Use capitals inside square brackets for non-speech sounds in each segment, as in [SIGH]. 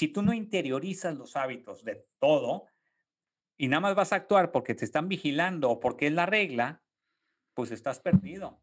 Si tú no interiorizas los hábitos de todo y nada más vas a actuar porque te están vigilando o porque es la regla, pues estás perdido.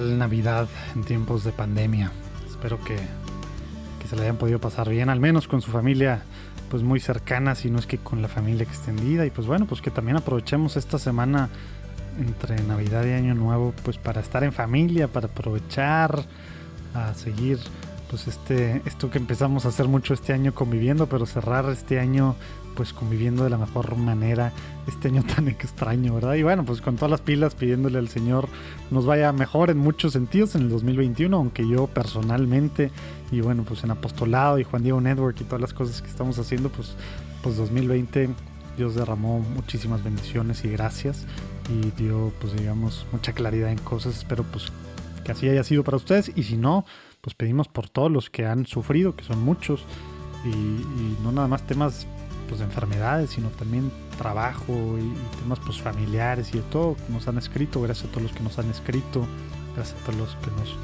Navidad en tiempos de pandemia? Espero que, que se le hayan podido pasar bien, al menos con su familia pues muy cercana, si no es que con la familia extendida. Y pues bueno, pues que también aprovechemos esta semana entre Navidad y Año Nuevo, pues para estar en familia, para aprovechar a seguir pues este esto que empezamos a hacer mucho este año conviviendo, pero cerrar este año pues conviviendo de la mejor manera este año [LAUGHS] tan extraño, ¿verdad? Y bueno, pues con todas las pilas pidiéndole al Señor nos vaya mejor en muchos sentidos en el 2021, aunque yo personalmente y bueno, pues en apostolado y Juan Diego Network y todas las cosas que estamos haciendo, pues pues 2020 Dios derramó muchísimas bendiciones y gracias. Y dio pues digamos mucha claridad en cosas, espero pues que así haya sido para ustedes. Y si no, pues pedimos por todos los que han sufrido, que son muchos. Y, y no nada más temas pues, de enfermedades, sino también trabajo y, temas pues, familiares y de todo que nos han escrito. Gracias a todos los que nos han escrito, gracias a todos los que nos,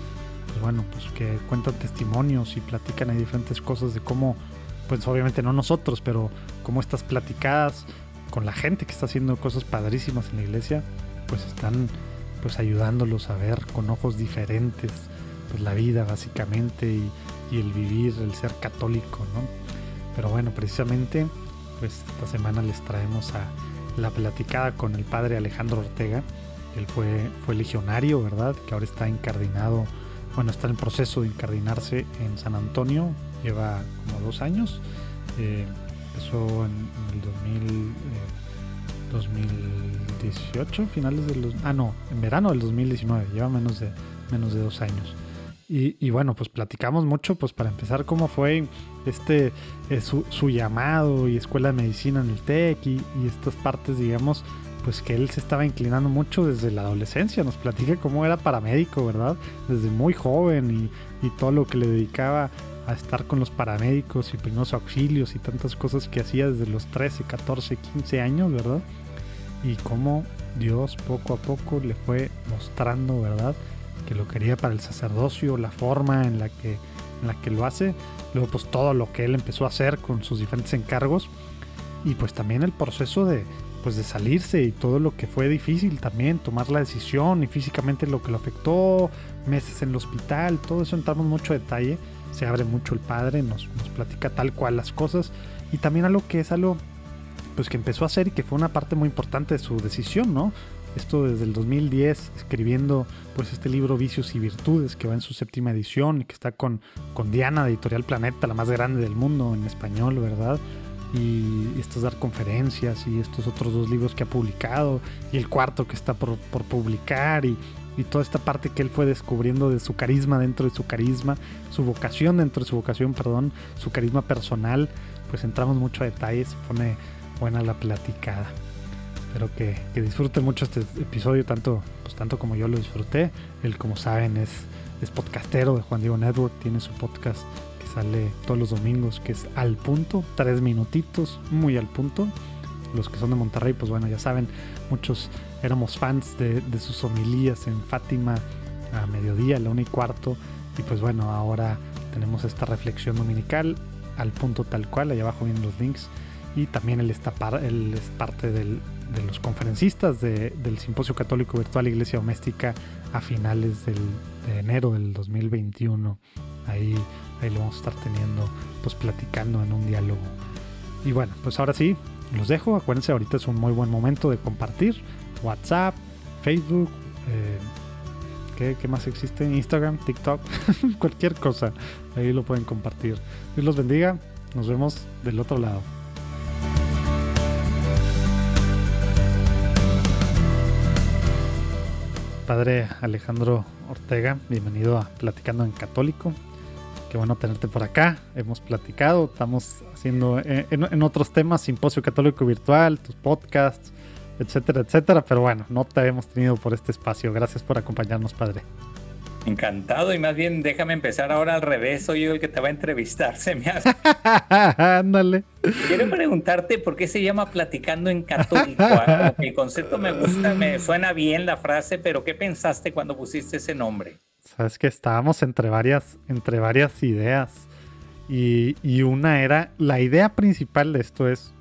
pues bueno, pues que cuentan testimonios y platican ahí diferentes cosas de cómo, pues obviamente no nosotros, pero cómo estas platicadas con la gente que está haciendo cosas padrísimas en la iglesia, pues están pues ayudándolos a ver con ojos diferentes pues la vida básicamente y, y el vivir, el ser católico, ¿no? Pero bueno, precisamente pues esta semana les traemos a la platicada con el padre Alejandro Ortega. Él fue, fue legionario, ¿verdad? Que ahora está incardinado, bueno, está en proceso de incardinarse en San Antonio, lleva como dos años. Eh, empezó en, el 2000, 2018, eh, finales del... Ah, no, en verano del 2019, lleva menos de, menos de dos años. Y, bueno, pues platicamos mucho, pues para empezar, cómo fue este eh, su, llamado y escuela de medicina en el TEC y, estas partes, digamos, pues que él se estaba inclinando mucho desde la adolescencia. Nos platica cómo era paramédico, ¿verdad? Desde muy joven y, y todo lo que le dedicaba a estar con los paramédicos y primeros auxilios y tantas cosas que hacía desde los 13, 14, 15 años, ¿verdad? Y cómo Dios poco a poco le fue mostrando, ¿verdad? que lo quería para el sacerdocio, la forma en la que, en la que lo hace, luego pues todo lo que él empezó a hacer con sus diferentes encargos y pues también el proceso de pues de salirse y todo lo que fue difícil también, tomar la decisión y físicamente lo que lo afectó, meses en el hospital, todo eso entramos mucho detalle, se abre mucho el padre, nos, nos platica tal cual las cosas y también algo que es algo pues que empezó a hacer y que fue una parte muy importante de su decisión, ¿no? Esto desde el 2010, escribiendo pues este libro Vicios y Virtudes, que va en su séptima edición y que está con, con Diana de Editorial Planeta, la más grande del mundo en español, ¿verdad? Y estos dar conferencias y estos otros dos libros que ha publicado y el cuarto que está por, por publicar y, y toda esta parte que él fue descubriendo de su carisma dentro de su carisma, su vocación dentro de su vocación, perdón, su carisma personal, pues entramos mucho a detalles, se pone buena la platicada. Espero que, que disfruten mucho este episodio, tanto, pues, tanto como yo lo disfruté. Él, como saben, es, es podcastero de Juan Diego Network, tiene su podcast que sale todos los domingos, que es al punto, tres minutitos, muy al punto. Los que son de Monterrey, pues bueno, ya saben, muchos éramos fans de, sus homilías en Fátima a mediodía, a la una y cuarto. Y pues bueno, ahora tenemos esta reflexión dominical al punto tal cual, allá abajo vienen los links. Y también él, está él es parte del, de los conferencistas del Simposio Católico Virtual Iglesia Doméstica a finales de enero del 2021. Ahí, ahí lo vamos a estar teniendo, pues platicando en un diálogo. Y bueno, pues ahora sí, los dejo. Acuérdense, ahorita es un muy buen momento de compartir. WhatsApp, Facebook, eh, ¿qué, ¿qué, más existe? Instagram, TikTok, [LAUGHS] cualquier cosa. Ahí lo pueden compartir. Dios los bendiga. Nos vemos del otro lado. Padre Alejandro Ortega, bienvenido a Platicando en Católico. Qué bueno tenerte por acá. Hemos platicado, estamos haciendo eh, en, otros temas, Simposio Católico Virtual, tus podcasts, etcétera, etcétera. Pero bueno, no te habíamos tenido por este espacio. Gracias por acompañarnos, Padre. Encantado, y más bien déjame empezar ahora al revés, soy yo el que te va a entrevistar, [LAUGHS] se me hace. Ándale. Quiero preguntarte por qué se llama platicando en católico. Ah, el concepto me gusta, me suena bien la frase, pero ¿qué pensaste cuando pusiste ese nombre? Sabes que estábamos entre varias, entre varias ideas. Y, y una era, la idea principal de esto es,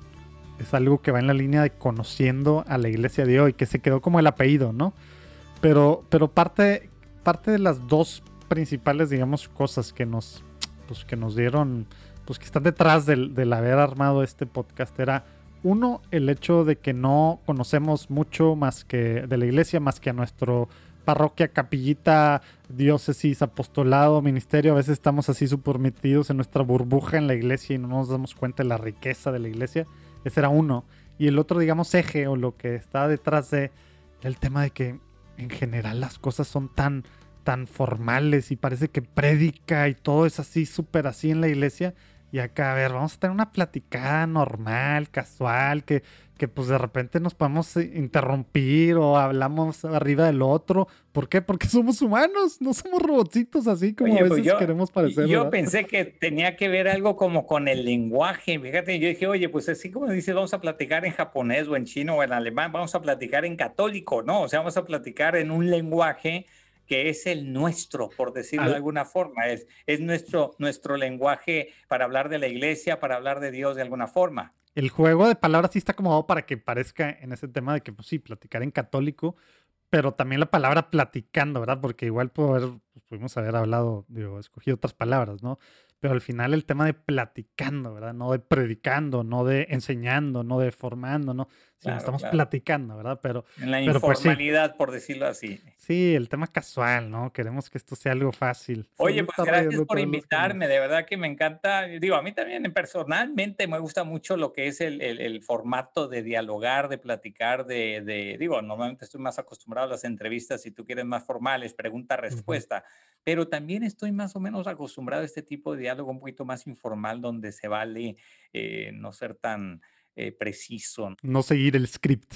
es algo que va en la línea de conociendo a la iglesia de hoy, que se quedó como el apellido, ¿no? Pero, pero parte, parte de las dos principales, digamos, cosas que nos, pues, que nos dieron, pues que están detrás del, haber armado este podcast era, uno, el hecho de que no conocemos mucho más que de la iglesia, más que a nuestro parroquia, capillita, diócesis, apostolado, ministerio. A veces estamos así súper metidos en nuestra burbuja en la iglesia y no nos damos cuenta de la riqueza de la iglesia. Ese era uno. Y el otro, digamos, eje o lo que está detrás de el tema de que en general las cosas son tan, tan formales y parece que predica y todo es así, súper así en la iglesia. Y acá, a ver, vamos a tener una platicada normal, casual, que, que pues de repente nos podemos interrumpir o hablamos arriba del otro. ¿Por qué? Porque [LAUGHS] somos humanos, no somos robotcitos así como a pues veces queremos parecer. Yo pensé que tenía que ver algo como con el lenguaje. Fíjate, yo dije, oye, pues así como dices, vamos a platicar en japonés o en chino o en alemán, vamos a platicar en católico, ¿no? O sea, vamos a platicar en un lenguaje que es el nuestro, por decirlo de alguna forma, es, es nuestro, nuestro lenguaje para hablar de la iglesia, para hablar de Dios de alguna forma. El juego de palabras sí está acomodado para que parezca en ese tema de que, pues sí, platicar en católico, pero también la palabra platicando, ¿verdad? Porque igual haber, pues, pudimos haber hablado, digo, escogido otras palabras, ¿no? pero al final el tema de platicando, ¿verdad? No de predicando, no de enseñando, no de formando, ¿no? Sino estamos platicando, ¿verdad? Pero en la pues, informalidad, por decirlo así. Sí, el tema casual, ¿no? Queremos que esto sea algo fácil. Oye, pues gracias por invitarme, de verdad que me encanta. Digo, a mí también personalmente me gusta mucho lo que es el, el, formato de dialogar, de platicar, de, de, digo, normalmente estoy más acostumbrado a las entrevistas, si tú quieres más formales, pregunta-respuesta pero también estoy más o menos acostumbrado a este tipo de diálogo un poquito más informal donde se vale eh, no ser tan eh, preciso. No seguir el script.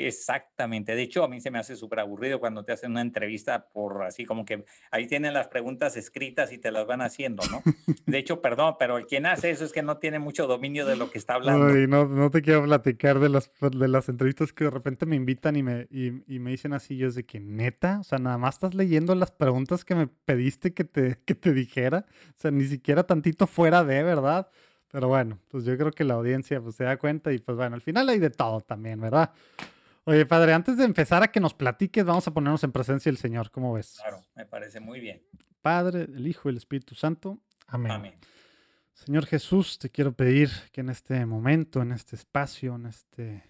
Exactamente. De hecho, a mí se me hace súper aburrido cuando te hacen una entrevista por así como que ahí tienen las preguntas escritas y te las van haciendo, ¿no? De hecho, perdón, pero el quien hace eso es que no tiene mucho dominio de lo que está hablando. no, no te quiero platicar de las, de las entrevistas que de repente me invitan y me, y, me dicen así, yo es de que neta, o sea, nada más estás leyendo las preguntas que me pediste que te, que te dijera, o sea, ni siquiera tantito fuera de, ¿verdad? Pero bueno, pues yo creo que la audiencia pues, se da cuenta y pues bueno, al final hay de todo también, ¿verdad? Oye, padre, antes de empezar a que nos platiques, vamos a ponernos en presencia del Señor. ¿Cómo ves? Claro, me parece muy bien. Padre, el Hijo y el Espíritu Santo. Amén. Señor Jesús, te quiero pedir que en este momento, en este espacio, en este,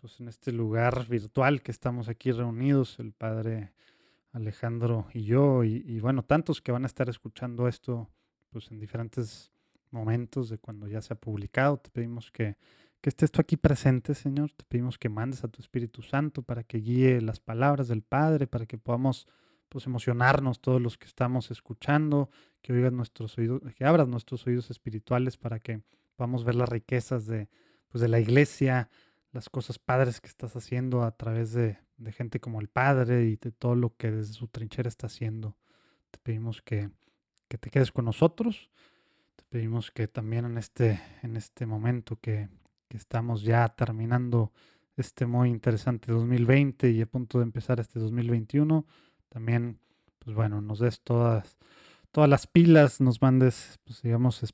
pues en este lugar virtual que estamos aquí reunidos, el Padre Alejandro y yo, y, y bueno, tantos que van a estar escuchando esto, pues en diferentes momentos de cuando ya se ha publicado, te pedimos que que estés tú aquí presente, Señor. Te pedimos que mandes a tu Espíritu Santo para que guíe las palabras del Padre, para que podamos pues, emocionarnos todos los que estamos escuchando, que oigas nuestros oídos, que abras nuestros oídos espirituales para que podamos ver las riquezas de, pues, de la iglesia, las cosas padres que estás haciendo a través de, de gente como el Padre y de todo lo que desde su trinchera está haciendo. Te pedimos que, que te quedes con nosotros. Pedimos que también en este, en este momento que, que estamos ya terminando este muy interesante 2020 y a punto de empezar este 2021. También, pues bueno, nos des todas, todas las pilas, nos mandes, pues digamos,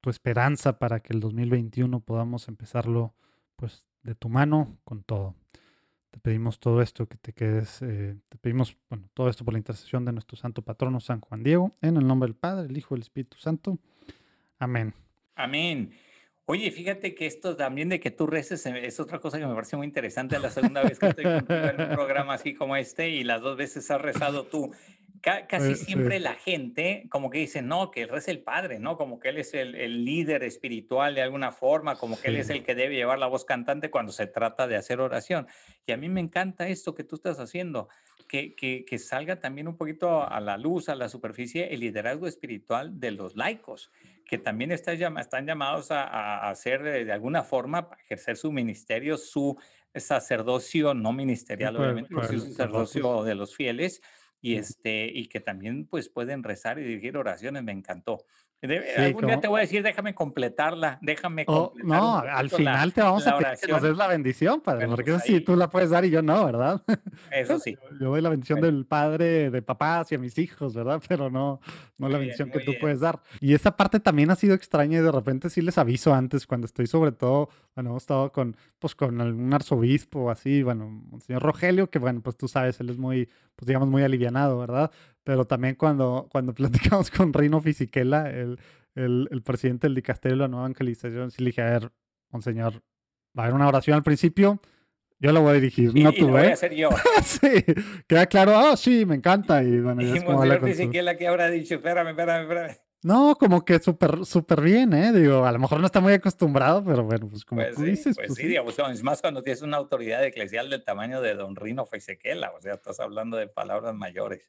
tu, esperanza para que el 2021 podamos empezarlo, pues, de tu mano con todo. Te pedimos todo esto, que te quedes, eh, te pedimos, bueno, todo esto por la intercesión de nuestro santo patrono San Juan Diego, en el nombre del Padre, el Hijo y el Espíritu Santo. Amén. Amén. Oye, fíjate que esto también de que tú reces eh, es otra cosa que me parece muy interesante. La segunda vez que estoy contigo en un [LAUGHS] programa así como este y las dos veces has rezado tú. casi siempre la gente como que dice, no, que él es el padre, ¿no? Como que él es el, el líder espiritual de alguna forma, como que él es el que debe llevar la voz cantante cuando se trata de hacer oración. Y a mí me encanta esto que tú estás haciendo, que, que, que salga también un poquito a la luz, a la superficie, el liderazgo espiritual de los laicos, que también está, están llamados a, a hacer de alguna forma, a ejercer su ministerio, su sacerdocio no ministerial, obviamente, su sacerdocio de los fieles y, este, y que también pues pueden rezar y dirigir oraciones, me encantó. Algún día te voy a decir, déjame completarla, déjame oh, No, al final te vamos a pedir que nos des la bendición, Padre, porque eso sí tú la puedes dar y yo no, ¿verdad? Eso sí. [LAUGHS] Yo doy la bendición del Padre, de papá hacia mis hijos, ¿verdad? [LAUGHS] Pero no, no la bendición que tú puedes dar. Y esa parte también ha sido extraña y de repente sí les aviso antes cuando estoy sobre todo, bueno, hemos estado con, pues con algún arzobispo así, bueno, el señor Rogelio, que bueno, pues tú sabes, él es muy, pues digamos, muy alivianado, ¿verdad? Pero también cuando, cuando [LAUGHS] platicamos con Reino Fisichella, el, el, el, presidente del dicasterio de la nueva evangelización, sí le dije, a ver, monseñor, va a haber una oración al principio, yo la voy a dirigir, [LAUGHS] no tú, ¿eh? voy a hacer yo. [LAUGHS] sí, queda claro, ah, oh, sí, me encanta. Y bueno, y Monseñor Fisichella que habrá dicho, espérame, espérame, espérame. No, como que súper, súper bien, ¿eh? Digo, a lo mejor no está muy acostumbrado, pero bueno, pues como pues tú dices. Pues, pues sí, digamos, es más cuando tienes una autoridad eclesial del tamaño de Don Rino Feisequela, o sea, estás hablando de palabras mayores.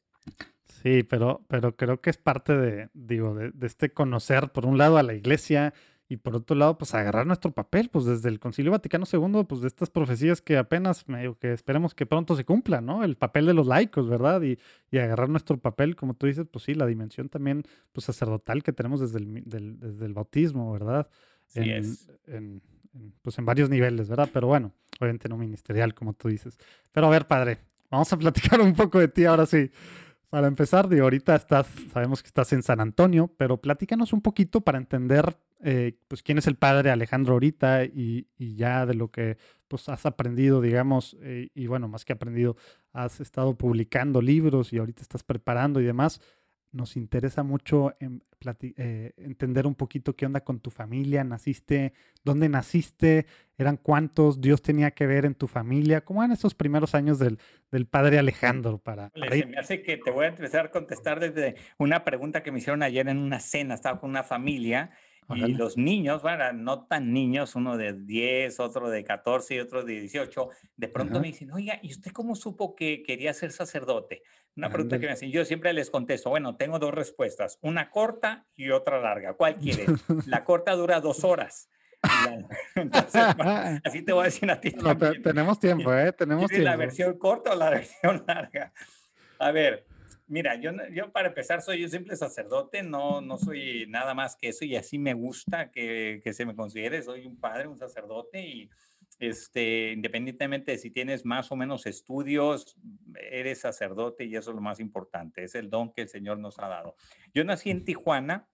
Sí, pero, pero creo que es parte de, digo, de, de este conocer, por un lado, a la iglesia y por otro lado, pues agarrar nuestro papel, pues desde el Concilio Vaticano II, pues de estas profecías que apenas, medio que esperemos que pronto se cumplan, ¿no? El papel de los laicos, ¿verdad? Y, y, agarrar nuestro papel, como tú dices, pues sí, la dimensión también, pues sacerdotal que tenemos desde el, del, desde el bautismo, ¿verdad? Sí en, es. En, en, pues en varios niveles, ¿verdad? Pero bueno, obviamente no ministerial, como tú dices. Pero a ver, padre, vamos a platicar un poco de ti ahora sí. Para empezar, de ahorita estás, sabemos que estás en San Antonio, pero platícanos un poquito para entender eh, pues quién es el padre Alejandro ahorita y, y, ya de lo que pues has aprendido, digamos, eh, y bueno, más que aprendido, has estado publicando libros y ahorita estás preparando y demás. Nos interesa mucho en eh, entender un poquito qué onda con tu familia, naciste, dónde naciste, eran cuántos, Dios tenía que ver en tu familia, cómo eran esos primeros años del, del padre Alejandro para... Se me hace que te voy a empezar a contestar desde una pregunta que me hicieron ayer en una cena, estaba con una familia y los niños, bueno, no tan niños, uno de 10, otro de 14 y otro de 18, de pronto me dicen, oiga, ¿y usted cómo supo que quería ser sacerdote? Una pregunta que me hacen. Yo siempre les contesto, bueno, tengo dos respuestas, una corta y otra larga. ¿Cuál quiere? [LAUGHS] La corta dura dos horas. [LAUGHS] Entonces, [LAUGHS] así te voy a decir a ti. No, tenemos tiempo, ¿eh? Tenemos tiempo. ¿La versión corta o la versión larga? A ver, Mira, yo, yo para empezar soy un simple sacerdote, no, no soy nada más que eso y así me gusta que, que se me considere, soy un padre, un sacerdote y este, independientemente de si tienes más o menos estudios, eres sacerdote y eso es lo más importante, es el don que el Señor nos ha dado. Yo nací en Tijuana,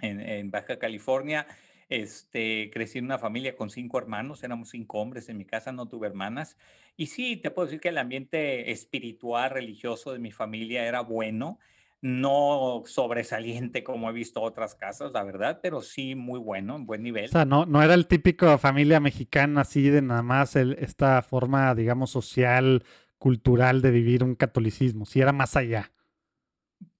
en, en Baja California, este, crecí en una familia con cinco hermanos, éramos cinco hombres en mi casa, no tuve hermanas. Y sí, te puedo decir que el ambiente espiritual, religioso de mi familia era bueno, no sobresaliente como he visto otras casas, la verdad, pero sí muy bueno, en buen nivel. O sea, no, no era el típico familia mexicana así de nada más el, esta forma, digamos, social, cultural de vivir un catolicismo, sí era más allá.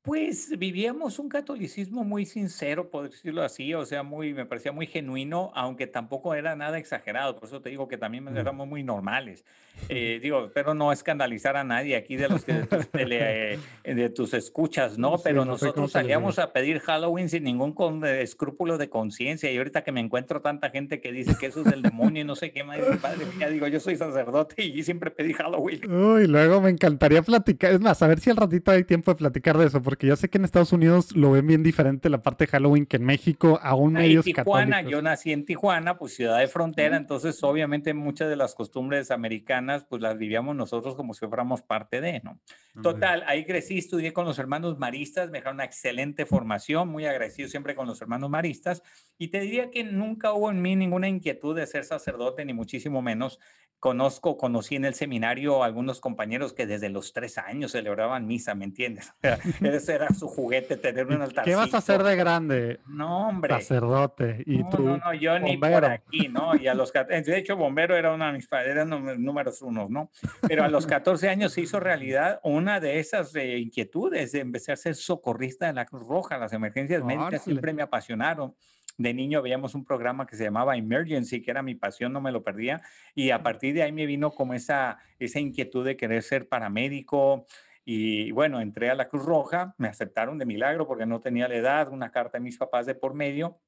Pues vivíamos un catolicismo muy sincero, por decirlo así, o sea, muy, me parecía muy genuino, aunque tampoco era nada exagerado, por eso te digo que también éramos muy normales. Eh, digo, pero no escandalizar a nadie aquí de los que de tus, tele, eh, de tus escuchas, ¿no? Pero nosotros salíamos a pedir Halloween sin ningún con, eh, escrúpulo de conciencia y ahorita que me encuentro tanta gente que dice que eso es del demonio y no sé qué más, padre mía, digo, yo soy sacerdote y siempre pedí Halloween. Uy, luego me encantaría platicar, es más, a ver si al ratito hay tiempo de platicar de eso, porque yo sé que en Estados Unidos lo ven bien diferente la parte de Halloween que en México, aún medios Tijuana, yo nací en Tijuana, pues ciudad de frontera, entonces obviamente muchas de las costumbres americanas pues las vivíamos nosotros como si fuéramos parte de, ¿no? Total, ahí crecí, estudié con los hermanos maristas, me dejaron una excelente formación, muy agradecido siempre con los hermanos maristas y te diría que nunca hubo en mí ninguna inquietud de ser sacerdote, ni muchísimo menos conozco, conocí en el seminario algunos compañeros que desde los tres años celebraban misa, ¿me entiendes? [LAUGHS] ese era su juguete, tener un altar. ¿Qué vas a hacer de grande? No, hombre. Sacerdote. ¿Y no, tú? No, no, yo ni por aquí, ¿no? Y a los de hecho, bombero era uno de mis padres, eran números unos, ¿no? Pero a los 14 años se hizo realidad una de esas eh, inquietudes de empezar a ser socorrista de la Cruz Roja. Las emergencias médicas siempre me apasionaron de niño veíamos un programa que se llamaba Emergency, que era mi pasión, no me lo perdía, y a partir de ahí me vino como esa, esa inquietud de querer ser paramédico. Y bueno, entré a la Cruz Roja, me aceptaron de milagro porque no tenía la edad, una carta de mis papás de por medio,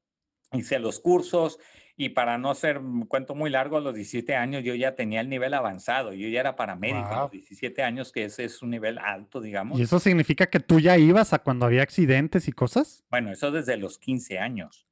hice los cursos y para no hacer un cuento muy largo, a los 17 años yo ya tenía el nivel avanzado, yo ya era paramédico a los 17 años, que ese es un nivel alto, digamos. ¿Y eso significa que tú ya ibas a cuando había accidentes y cosas? Bueno, eso desde los 15 años.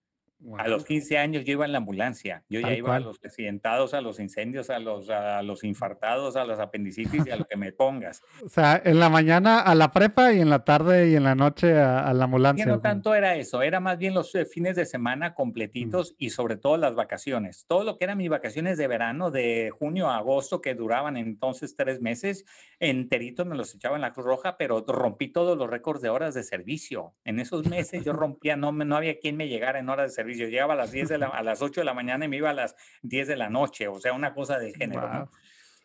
A los 15 años yo iba en la ambulancia, yo ya iba a los accidentados, a los incendios, a los, a los infartados, a los apendicitis y a lo que me pongas. O sea, en la mañana a la prepa y en la tarde y en la noche a, la ambulancia. Y no tanto era eso, era más bien los eh, fines de semana mm. completitos y sobre todo las vacaciones. Todo lo que eran mis vacaciones de verano, de junio a agosto, que duraban entonces tres meses, enteritos me los echaba en la Cruz Roja, pero rompí todos los récords de horas de servicio. En esos meses yo [LAUGHS] rompía, no, no había quien me llegara en horas de servicio yo llegaba a las, 10 de la, a las 8 de la mañana y me iba a las 10 de la noche, o sea, una cosa del género.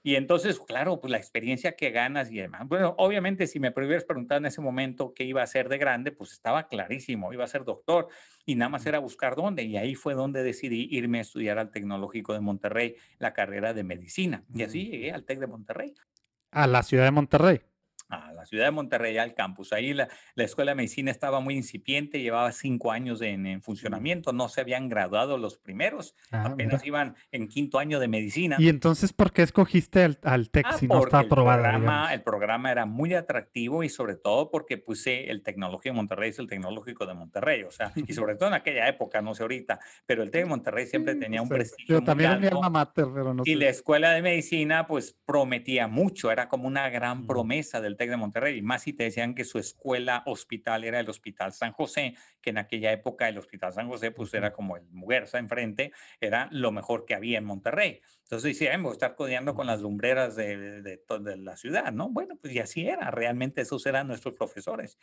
Y entonces, claro, pues la experiencia que ganas y demás. Bueno, obviamente, si me hubieras preguntado en ese momento qué iba a hacer de grande, pues estaba clarísimo, iba a ser doctor y nada más era buscar dónde. Y ahí fue donde decidí irme a estudiar al Tecnológico de Monterrey, la carrera de medicina. Y así llegué al TEC de Monterrey. A la ciudad de Monterrey a la ciudad de Monterrey, al campus. Ahí la, la, Escuela de Medicina estaba muy incipiente, llevaba cinco años en, en funcionamiento, no se habían graduado los primeros, ah, apenas iban en quinto año de medicina. ¿Y entonces por qué escogiste al, al TEC ah, si no está aprobado? El programa, el programa era muy atractivo y sobre todo porque puse el Tecnológico de Monterrey es el Tecnológico de Monterrey, o sea, y sobre [LAUGHS] todo en aquella época, no sé ahorita, pero el TEC de Monterrey siempre tenía un prestigio. Yo también mi alma mater, pero no Y la Escuela de Medicina pues prometía mucho, era como una gran promesa del TEC de Monterrey, y más si te decían que su escuela hospital era el Hospital San José, que en aquella época el Hospital San José pues era como el Muguerza enfrente, era lo mejor que había en Monterrey. Entonces decía, voy a estar codeando con las lumbreras de, de, de, la ciudad, ¿no? Bueno, pues y así era, realmente esos eran nuestros profesores.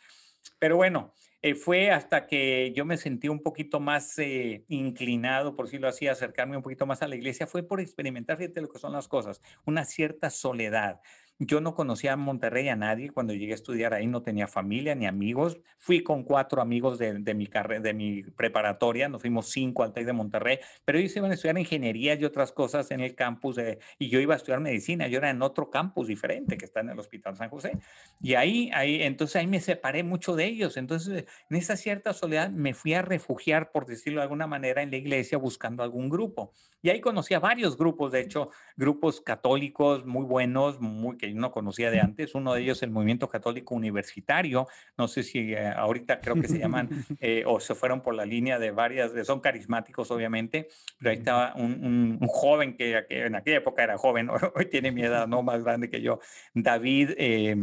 Pero bueno, eh, fue hasta que yo me sentí un poquito más eh, inclinado, por decirlo así, acercarme un poquito más a la iglesia, fue por experimentar, fíjate lo que son las cosas, una cierta soledad. Yo no conocía a Monterrey a nadie cuando llegué a estudiar ahí, no tenía familia ni amigos. Fui con cuatro amigos de, de mi, de mi preparatoria, nos fuimos cinco al TEC de Monterrey, pero ellos iban a estudiar ingeniería y otras cosas en el campus de, y yo iba a estudiar medicina, yo era en otro campus diferente que está en el Hospital San José. Y ahí, ahí, entonces ahí me separé mucho de ellos. Entonces, en esa cierta soledad me fui a refugiar, por decirlo de alguna manera, en la iglesia buscando algún grupo. Y ahí conocí a varios grupos, de hecho, grupos católicos muy buenos, muy que no conocía de antes. Uno de ellos, el Movimiento Católico Universitario. No sé si eh, ahorita creo que se llaman [LAUGHS] eh, o se fueron por la línea de varias, son carismáticos obviamente, pero ahí estaba un, joven que, en aquella época era joven, [LAUGHS] hoy tiene mi edad, no más grande que yo, David. Eh,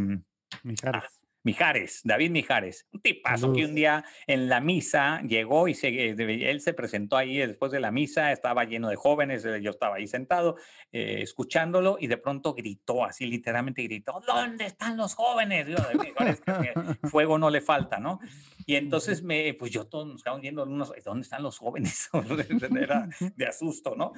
Mijares, David Mijares, un tipazo que un día en la misa llegó y se, eh, él se presentó ahí después de la misa, estaba lleno de jóvenes, eh, yo estaba ahí sentado eh, escuchándolo y de pronto gritó, así literalmente gritó, ¿dónde están los jóvenes? Digo, [LAUGHS] fuego no le falta, ¿no? Y entonces me, pues yo todos nos estábamos viendo, ¿dónde están los jóvenes? [LAUGHS] Era [LAUGHS] de asusto, ¿no?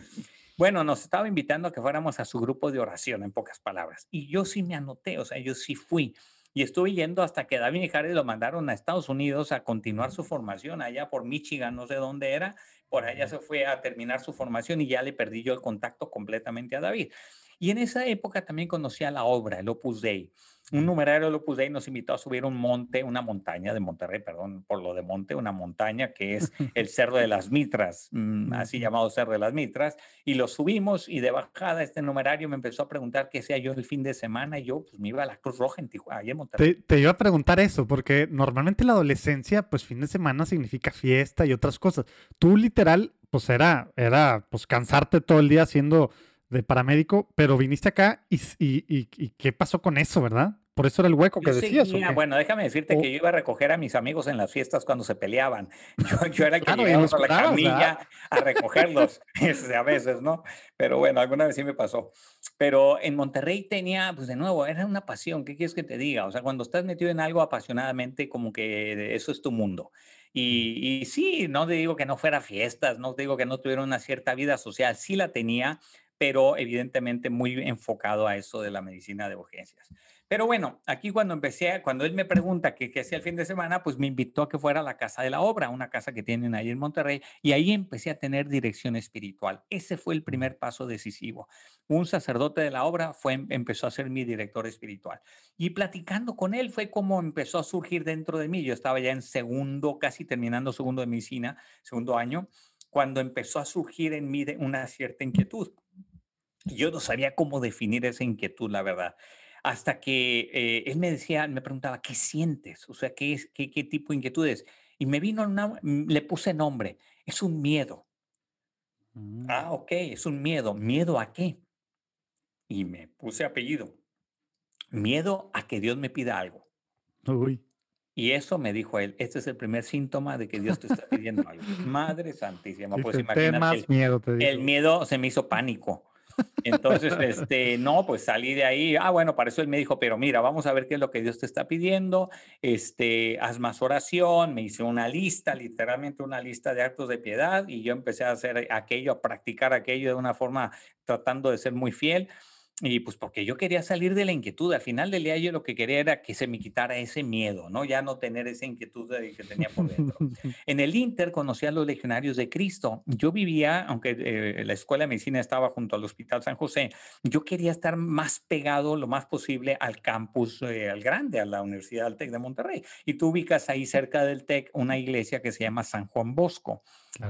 Bueno, nos estaba invitando a que fuéramos a su grupo de oración, en pocas palabras. Y yo sí me anoté, o sea, yo sí fui. Y estuve yendo hasta que David Mijares lo mandaron a Estados Unidos a continuar su formación allá por Michigan, no sé dónde era. Por allá se fue a terminar su formación y ya le perdí yo el contacto completamente a David. Y en esa época también conocía la obra, el Opus Dei un numerario del Opus Dei nos invitó a subir un monte, una montaña de Monterrey, perdón por lo de monte, una montaña que es [LAUGHS] el Cerro de las Mitras, mm, así llamado Cerro de las Mitras, y lo subimos y de bajada este numerario me empezó a preguntar qué sea yo el fin de semana y yo pues me iba a la Cruz Roja en Tijuana, en Monterrey. Te, te, iba a preguntar eso, porque normalmente la adolescencia, pues fin de semana significa fiesta y otras cosas. Tú literal, pues era, era pues cansarte todo el día haciendo de paramédico, pero viniste acá y, y, y, ¿qué pasó con eso, verdad? Por eso era el hueco que decías. bueno, déjame decirte que yo iba a recoger a mis amigos en las fiestas cuando se peleaban. [LAUGHS] Yo, era el que llegaba con la camilla a recogerlos, [LAUGHS] [LAUGHS] este, a veces, ¿no? Pero bueno, alguna vez sí me pasó. Pero en Monterrey tenía, pues de nuevo, era una pasión, ¿qué quieres que te diga? O sea, cuando estás metido en algo apasionadamente, como que eso es tu mundo. Y, y, sí, no te digo que no fuera fiestas, no te digo que no tuviera una cierta vida social, sí la tenía, pero evidentemente muy enfocado a eso de la medicina de urgencias. Pero bueno, aquí cuando empecé, cuando él me pregunta qué, hacía el fin de semana, pues me invitó a que fuera a la Casa de la Obra, una casa que tienen ahí en Monterrey, y ahí empecé a tener dirección espiritual. Ese fue el primer paso decisivo. Un sacerdote de la obra fue, em, empezó a ser mi director espiritual. Y platicando con él fue como empezó a surgir dentro de mí. Yo estaba ya en segundo, casi terminando segundo de medicina, segundo año, cuando empezó a surgir en mí una cierta inquietud. Yo no sabía cómo definir esa inquietud, la verdad hasta que eh, él me decía, me preguntaba, ¿qué sientes? O sea, ¿qué, es, qué, qué tipo de inquietudes? Y me vino, una, mm, le puse nombre, es un miedo. Mm. Ah, ok, es un miedo. ¿Miedo a qué? Y me puse apellido. Miedo a que Dios me pida algo. Uy. Y eso me dijo él, este es el primer síntoma de que Dios te está pidiendo algo. [LAUGHS] Madre Santísima, pues imagínate. Miedo, el miedo se me hizo pánico. Entonces, este, no, pues salí de ahí. Ah, bueno, para eso él me dijo, pero mira, vamos a ver qué es lo que Dios te está pidiendo. Este, haz más oración. Me hice una lista, literalmente una lista de actos de piedad y yo empecé a hacer aquello, a practicar aquello de una forma tratando de ser muy fiel. Y pues porque yo quería salir de la inquietud. Al final del día yo lo que quería era que se me quitara ese miedo, ¿no? Ya no tener esa inquietud que tenía por dentro. [LAUGHS] en el Inter conocí a los legionarios de Cristo. Yo vivía, aunque eh, la escuela de medicina estaba junto al Hospital San José, yo quería estar más pegado lo más posible al campus, eh, al grande, a la Universidad del TEC de Monterrey. Y tú ubicas ahí cerca del TEC una iglesia que se llama San Juan Bosco.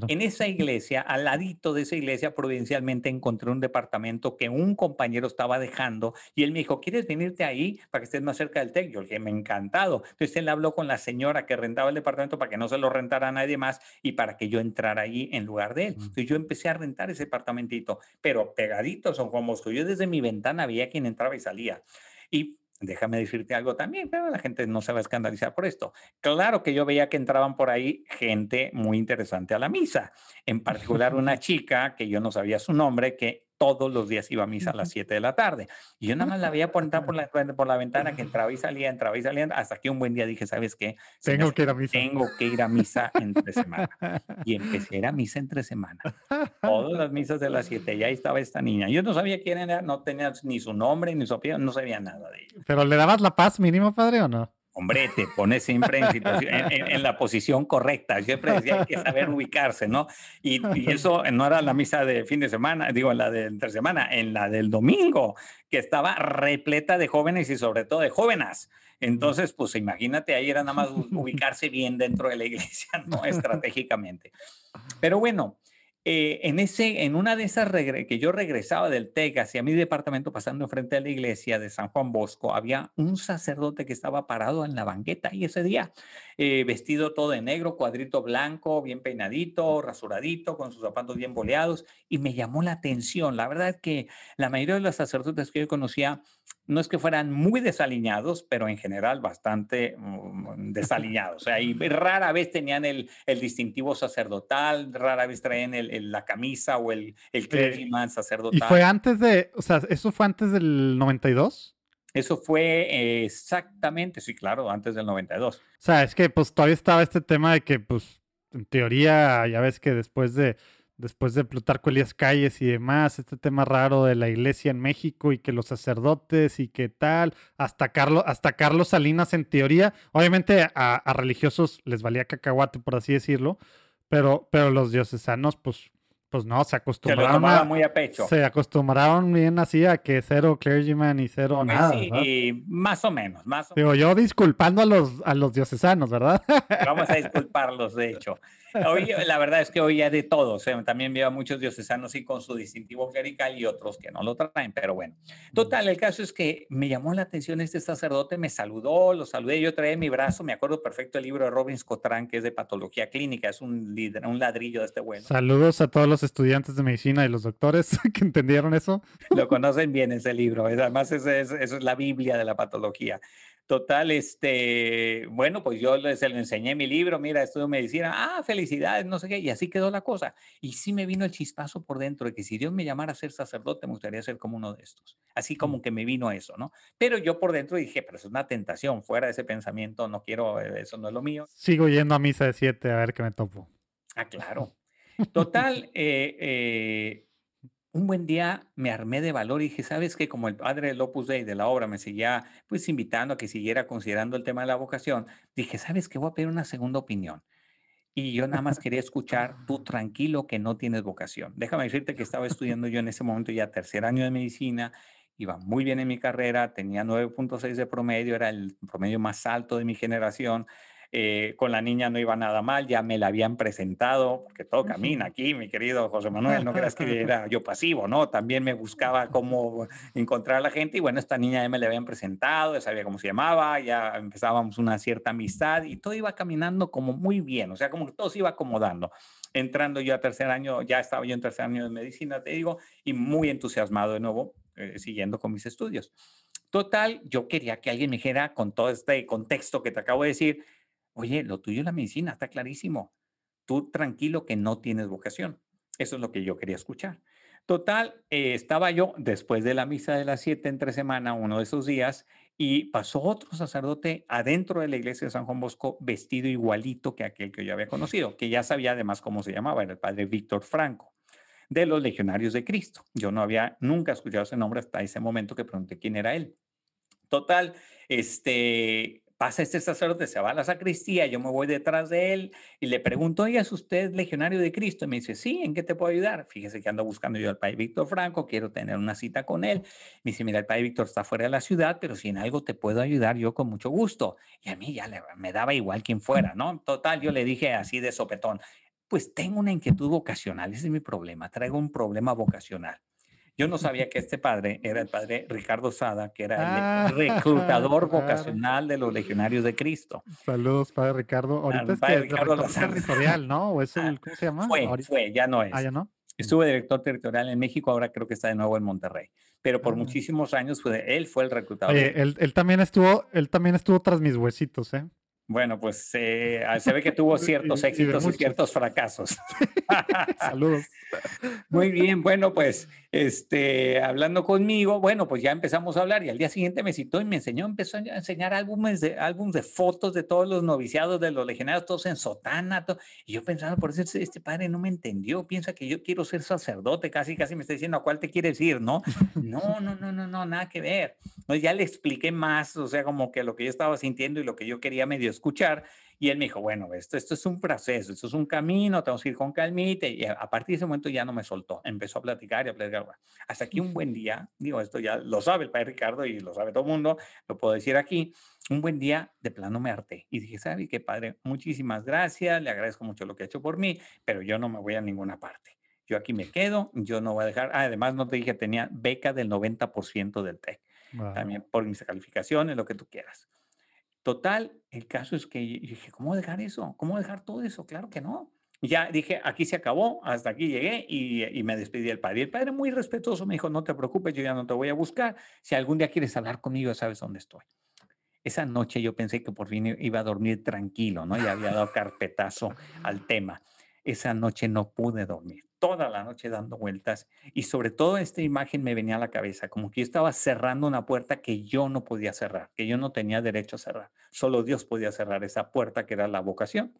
En esa iglesia, al ladito de esa iglesia, provincialmente encontré un departamento que un compañero estaba dejando y él me dijo, ¿quieres venirte ahí para que estés más cerca del TEC? Yo le dije, me encantado. Entonces él habló con la señora que rentaba el departamento para que no se lo rentara a nadie más y para que yo entrara ahí en lugar de él. Entonces yo empecé a rentar ese departamentito, pero pegadito son como Yo desde mi ventana veía quién entraba y salía. Y Déjame decirte algo también, pero la gente no se va a escandalizar por esto. Claro que yo veía que entraban por ahí gente muy interesante a la misa, en particular una [LAUGHS] chica que yo no sabía su nombre, que todos los días iba a misa a las 7 de la tarde. Y yo nada más la veía por entrar por la, por la ventana, que entraba y salía, entraba y salía, hasta que un buen día dije, ¿sabes qué? Tengo que ir a misa. Tengo que ir a misa entre semana. Y empecé a ir a misa entre semana. Todas las misas de las 7, y ahí estaba esta niña. Yo no sabía quién era, no tenía ni su nombre, ni su apellido, no sabía nada de ella. ¿Pero le dabas la paz mínimo, padre, o no? Hombre, te pones siempre en, la posición correcta. Siempre decía hay que saber ubicarse, ¿no? Y, eso no era la misa de fin de semana, digo, en la de entre semana, en la del domingo, que estaba repleta de jóvenes y sobre todo de jóvenes. Entonces, pues imagínate, ahí era nada más [LAUGHS] ubicarse bien dentro de la iglesia, ¿no? Estratégicamente. Pero bueno, eh, en, ese, en una de esas que yo regresaba del TEC hacia mi departamento pasando enfrente de la iglesia de San Juan Bosco, había un sacerdote que estaba parado en la banqueta y ese día, eh, vestido todo de negro, cuadrito blanco, bien peinadito, rasuradito, con sus zapatos bien boleados, y me llamó la atención. La verdad es que la mayoría de los sacerdotes que yo conocía no es que fueran muy desaliñados, pero en general bastante mm, desaliñados. O sea, y rara vez tenían el, el distintivo sacerdotal, rara vez traían el, la camisa o el, el clergyman sacerdotal. ¿Y fue antes de, o sea, eso fue antes del 92? Eso fue exactamente, sí, claro, antes del 92. O sea, es que pues todavía estaba este tema de que, pues, en teoría, ya ves que después de después de Plutarco Elías Calles y demás, este tema raro de la iglesia en México y que los sacerdotes y qué tal, hasta Carlos, hasta Carlos Salinas en teoría, obviamente a, religiosos les valía cacahuate, por así decirlo, pero, pero los diocesanos, pues pues no, se acostumbraron. Se muy a pecho. Se acostumbraron bien así a que cero clergyman y cero nada. y más o menos, más o Digo, yo disculpando a los, a los diocesanos, ¿verdad? [LAUGHS] Vamos a disculparlos, de hecho. Hoy, la verdad es que hoy ya de todos. También veo a muchos diocesanos y con su distintivo clerical y otros que no lo traen, pero bueno. Total, el caso es que me llamó la atención este sacerdote, me saludó, lo saludé, yo traía mi brazo, me acuerdo perfecto el libro de Robin Cotran, que es de patología clínica, es un, un ladrillo de este bueno. Saludos a todos los estudiantes de medicina y los doctores [LAUGHS] que entendieron eso. Lo conocen bien ese libro, además esa es, es la Biblia de la patología. Total, este, bueno, pues yo les, le enseñé mi libro, mira, estudio medicina, ah, felicidades, no sé qué, y así quedó la cosa. Y sí me vino el chispazo por dentro de que si Dios me llamara a ser sacerdote, me gustaría ser como uno de estos. Así como que me vino eso, ¿no? Pero yo por dentro dije, pero es una tentación, fuera de ese pensamiento, no quiero, eh, eso no es lo mío. Sigo yendo a misa de siete a ver qué me topo. Ah, claro. Total, eh, eh, un buen día me armé de valor y dije, ¿sabes qué? Como el padre del Opus Dei de la obra me seguía pues invitando a que siguiera considerando el tema de la vocación, dije, ¿sabes qué? Voy a pedir una segunda opinión. Y yo nada más quería escuchar, tú tranquilo que no tienes vocación. Déjame decirte que estaba estudiando yo en ese momento ya tercer año de medicina, iba muy bien en mi carrera, tenía 9.6 de promedio, era el promedio más alto de mi generación, eh, con la niña no iba nada mal, ya me la habían presentado, porque todo camina aquí, mi querido José Manuel, no creas que [LAUGHS] era yo pasivo, ¿no? También me buscaba cómo encontrar a la gente y bueno, esta niña ya me la habían presentado, ya sabía cómo se llamaba, ya empezábamos una cierta amistad y todo iba caminando como muy bien, o sea, como que todo se iba acomodando. Entrando yo a tercer año, ya estaba yo en tercer año de medicina, te digo, y muy entusiasmado de nuevo, eh, siguiendo con mis estudios. Total, yo quería que alguien me dijera con todo este contexto que te acabo de decir, Oye, lo tuyo es la medicina, está clarísimo. Tú tranquilo que no tienes vocación. Eso es lo que yo quería escuchar. Total, eh, estaba yo después de la misa de las siete entre semana, uno de esos días, y pasó otro sacerdote adentro de la iglesia de San Juan Bosco vestido igualito que aquel que yo había conocido, que ya sabía además cómo se llamaba, era el padre Víctor Franco, de los Legionarios de Cristo. Yo no había nunca escuchado ese nombre hasta ese momento que pregunté quién era él. Total, este, pasa este sacerdote, se va a la sacristía, yo me voy detrás de él y le pregunto, oye, ¿es usted legionario de Cristo? Y me dice, sí, ¿en qué te puedo ayudar? Fíjese que ando buscando yo al padre Víctor Franco, quiero tener una cita con él. Me dice, mira, el padre Víctor está fuera de la ciudad, pero si en algo te puedo ayudar, yo con mucho gusto. Y a mí ya me daba igual quien fuera, ¿no? Total, yo le dije así de sopetón, pues tengo una inquietud vocacional, ese es mi problema, traigo un problema vocacional. Yo no sabía que este padre era el padre Ricardo Sada, que era el ah, reclutador [LAUGHS] vocacional de los legionarios de Cristo. Saludos, padre Ricardo. Ahorita es padre Ricardo territorial, ¿no? ¿O es el, ¿cómo se llama? Fue, fue, ya no es. Ah, ya no. Estuve director territorial en México, ahora creo que está de nuevo en Monterrey. Pero por ah. muchísimos años fue, él fue el reclutador. él, él, también estuvo, él también estuvo tras mis huesitos, ¿eh? Bueno, pues eh, ah, se ve que [LAUGHS] tuvo ciertos éxitos y, ciertos fracasos. [LAUGHS] Saludos. [LAUGHS] Muy bien, bueno, pues este, hablando conmigo, bueno, pues ya empezamos a hablar y al día siguiente me citó y me enseñó, empezó a enseñar álbumes de, álbumes de fotos de todos los noviciados de los legionarios, todos en sotana. y yo pensaba, por eso este, este padre no me entendió, piensa que yo quiero ser sacerdote, casi, casi me está diciendo a cuál te quieres ir, ¿no? No, no, no, no, no, nada que ver. No, ya le expliqué más, o sea, como que lo que yo estaba sintiendo y lo que yo quería medio escuchar. Y él me dijo, bueno, esto, esto es un proceso, esto es un camino, tenemos que ir con calmita. Y a partir de ese momento ya no me soltó, empezó a platicar y a platicar. Hasta aquí un buen día, digo, esto ya lo sabe el padre Ricardo y lo sabe todo el mundo, lo puedo decir aquí, un buen día de plano me harté. Y dije, ¿sabe qué, padre? Muchísimas gracias, le agradezco mucho lo que ha hecho por mí, pero yo no me voy a ninguna parte. Yo aquí me quedo, yo no voy a dejar. Ah, además, no te dije, tenía beca del 90% del TEC. También por mis calificaciones, lo que tú quieras. Total, el caso es que dije, ¿cómo dejar eso? ¿Cómo dejar todo eso? Claro que no. Ya dije, aquí se acabó, hasta aquí llegué y, me despedí del padre. Y el padre muy respetuoso me dijo, no te preocupes, yo ya no te voy a buscar. Si algún día quieres hablar conmigo, sabes dónde estoy. Esa noche yo pensé que por fin iba a dormir tranquilo, ¿no? Ya había dado carpetazo al [LAUGHS] tema. Esa noche no pude dormir toda la noche dando vueltas y sobre todo esta imagen me venía a la cabeza, como que yo estaba cerrando una puerta que yo no podía cerrar, que yo no tenía derecho a cerrar. Solo Dios podía cerrar esa puerta que era la vocación.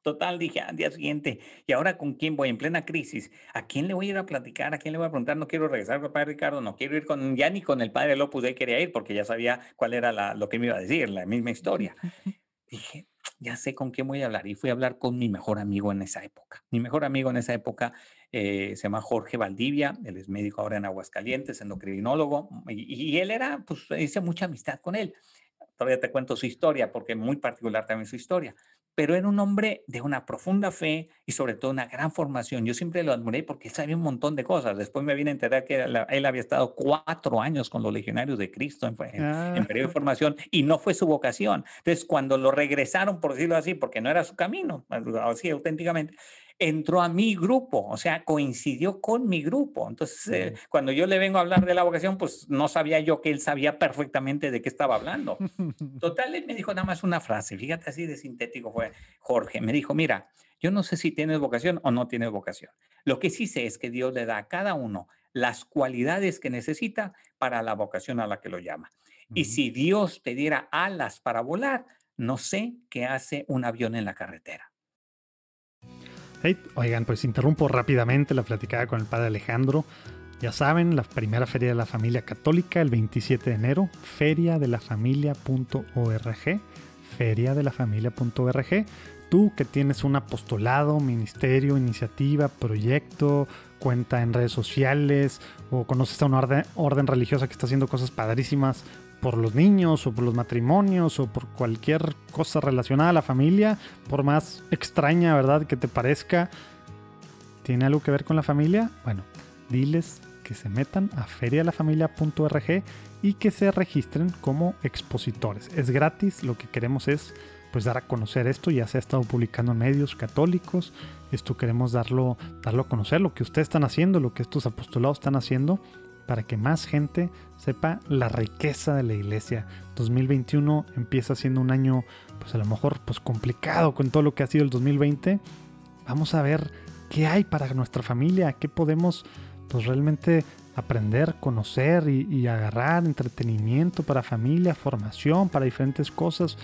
Total, dije al día siguiente, ¿y ahora con quién voy? En plena crisis. ¿A quién le voy a ir a platicar? ¿A quién le voy a preguntar? No quiero regresar con el padre Ricardo, no quiero ir con, ya ni con el padre López, de quería ir porque ya sabía cuál era la, lo que me iba a decir, la misma historia. [LAUGHS] Dije, ya sé con quién voy a hablar. Y fui a hablar con mi mejor amigo en esa época. Mi mejor amigo en esa época eh, se llama Jorge Valdivia, él es médico ahora en Aguascalientes, endocrinólogo, y, y él era, pues hice mucha amistad con él. Todavía te cuento su historia, porque es muy particular también su historia pero era un hombre de una profunda fe y sobre todo una gran formación. Yo siempre lo admiré porque sabía un montón de cosas. Después me vine a enterar que él había estado cuatro años con los legionarios de Cristo en, en, periodo de ah. formación y no fue su vocación. Entonces, cuando lo regresaron, por decirlo así, porque no era su camino, así auténticamente, entró a mi grupo, o sea, coincidió con mi grupo. Entonces, eh, cuando yo le vengo a hablar de la vocación, pues no sabía yo que él sabía perfectamente de qué estaba hablando. [LAUGHS] Total, él me dijo nada más una frase, fíjate así de sintético fue Jorge, me dijo, mira, yo no sé si tienes vocación o no tienes vocación. Lo que sí sé es que Dios le da a cada uno las cualidades que necesita para la vocación a la que lo llama. Y si Dios te diera alas para volar, no sé qué hace un avión en la carretera. Oigan, pues interrumpo rápidamente la platicada con el padre Alejandro. Ya saben, la primera feria de la familia católica el 27 de enero, feriadelafamilia.org, feriadelafamilia.org. Tú que tienes un apostolado, ministerio, iniciativa, proyecto, cuenta en redes sociales o conoces a una orden, religiosa que está haciendo cosas padrísimas por los niños o por los matrimonios o por cualquier cosa relacionada a la familia, por más extraña, ¿verdad?, que te parezca, ¿tiene algo que ver con la familia? Bueno, diles que se metan a ferialafamilia.org y que se registren como expositores. Es gratis, lo que queremos es pues dar a conocer esto, ya se ha estado publicando en medios católicos, esto queremos darlo, darlo a conocer, lo que ustedes están haciendo, lo que estos apostolados están haciendo, para que más gente sepa la riqueza de la iglesia. 2021 empieza siendo un año, pues a lo mejor, pues complicado con todo lo que ha sido el 2020. Vamos a ver qué hay para nuestra familia, qué podemos, pues realmente aprender, conocer y, y agarrar entretenimiento para familia, formación, para diferentes cosas.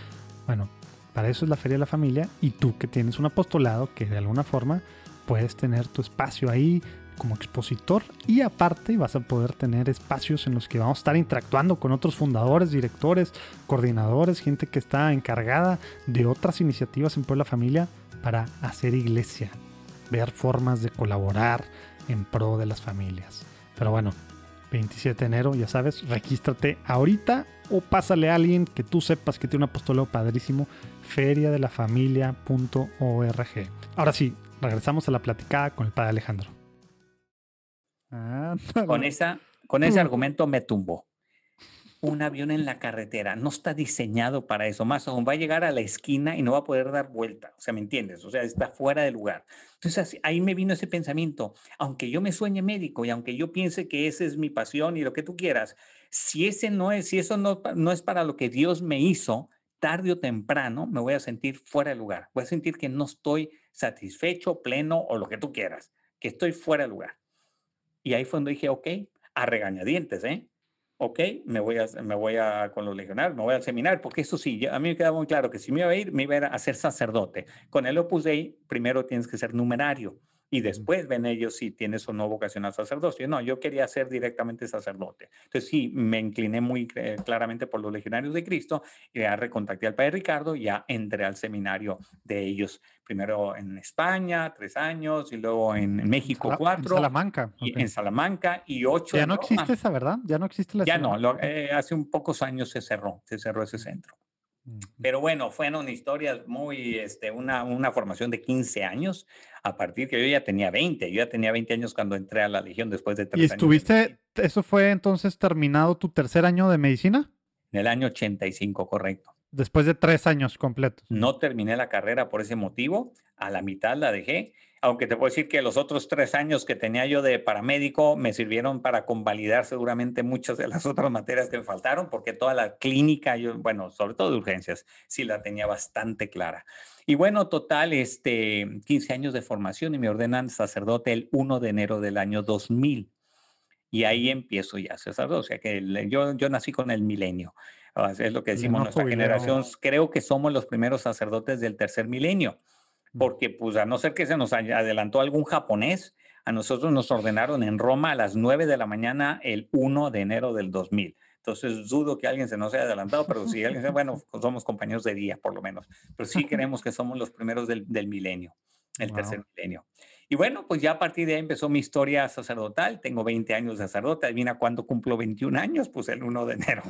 Bueno, para eso es la Feria de la Familia y tú que tienes un apostolado que de alguna forma puedes tener tu espacio ahí, como expositor y aparte vas a poder tener espacios en los que vamos a estar interactuando con otros fundadores, directores, coordinadores, gente que está encargada de otras iniciativas en Puebla Familia para hacer iglesia, ver formas de colaborar en pro de las familias. Pero bueno, 27 de enero, ya sabes, regístrate ahorita o pásale a alguien que tú sepas que tiene un apostolado padrísimo, feriadelafamilia.org. Ahora sí, regresamos a la platicada con el padre Alejandro. [LAUGHS] Con, esa, con ese argumento me tumbó. Un avión en la carretera no está diseñado para eso. Más aún, va a llegar a la esquina y no va a poder dar vuelta. O sea, ¿me entiendes? O sea, está fuera de lugar. Entonces, ahí me vino ese pensamiento. Aunque yo me sueñe médico y aunque yo piense que esa es mi pasión y lo que tú quieras, si ese no es, si eso no, no es para lo que Dios me hizo, tarde o temprano me voy a sentir fuera de lugar. Voy a sentir que no estoy satisfecho, pleno o lo que tú quieras, que estoy fuera de lugar. Y ahí fue donde dije, ok, a regañadientes, ¿eh? Ok, me voy a, me voy a con los legionarios, me voy al seminario, porque eso sí, a mí me quedaba muy claro que si me iba a ir, me iba a, ir a ser sacerdote. Con el Opus Dei, primero tienes que ser numerario y después ven ellos si tienes o no vocación al sacerdocio. No, yo quería ser directamente sacerdote. Entonces sí, me incliné muy eh, claramente por los legionarios de Cristo y ya recontacté al padre Ricardo ya entré al seminario de ellos. Primero en España, tres años, y luego en, México, cuatro. En Salamanca. Y en Salamanca y ocho. Ya no existe esa, ¿verdad? Ya no existe la Ya no, eh, hace un pocos años se cerró, se cerró ese centro. Pero bueno, fueron historias muy, este, una, una formación de 15 años, a partir que yo ya tenía 20, yo ya tenía 20 años cuando entré a la Legión después de tres ¿Y estuviste, eso fue entonces terminado tu tercer año de medicina? En el año 85, correcto. Después de tres años completos. No terminé la carrera por ese motivo, a la mitad la dejé aunque te puedo decir que los otros tres años que tenía yo de paramédico me sirvieron para convalidar seguramente muchas de las otras materias que me faltaron, porque toda la clínica, yo, bueno, sobre todo de urgencias, sí la tenía bastante clara. Y bueno, total, este, 15 años de formación y me ordenan sacerdote el 1 de enero del año 2000. Y ahí empiezo ya a ser sacerdote. O sea que yo, yo nací con el milenio. Es lo que decimos nuestra generación. Creo que somos los primeros sacerdotes del tercer milenio porque pues a no ser que se nos adelantó algún japonés, a nosotros nos ordenaron en Roma a las 9 de la mañana el 1 de enero del 2000. Entonces dudo que alguien se nos haya adelantado, pero si alguien, bueno, [LAUGHS] pues, somos compañeros de día por lo menos, pero sí creemos que somos los primeros del, milenio, el tercer milenio. Y bueno, pues ya a partir de ahí empezó mi historia sacerdotal. Tengo 20 años de sacerdote. Adivina cuándo cumplo 21 años, pues el 1 de enero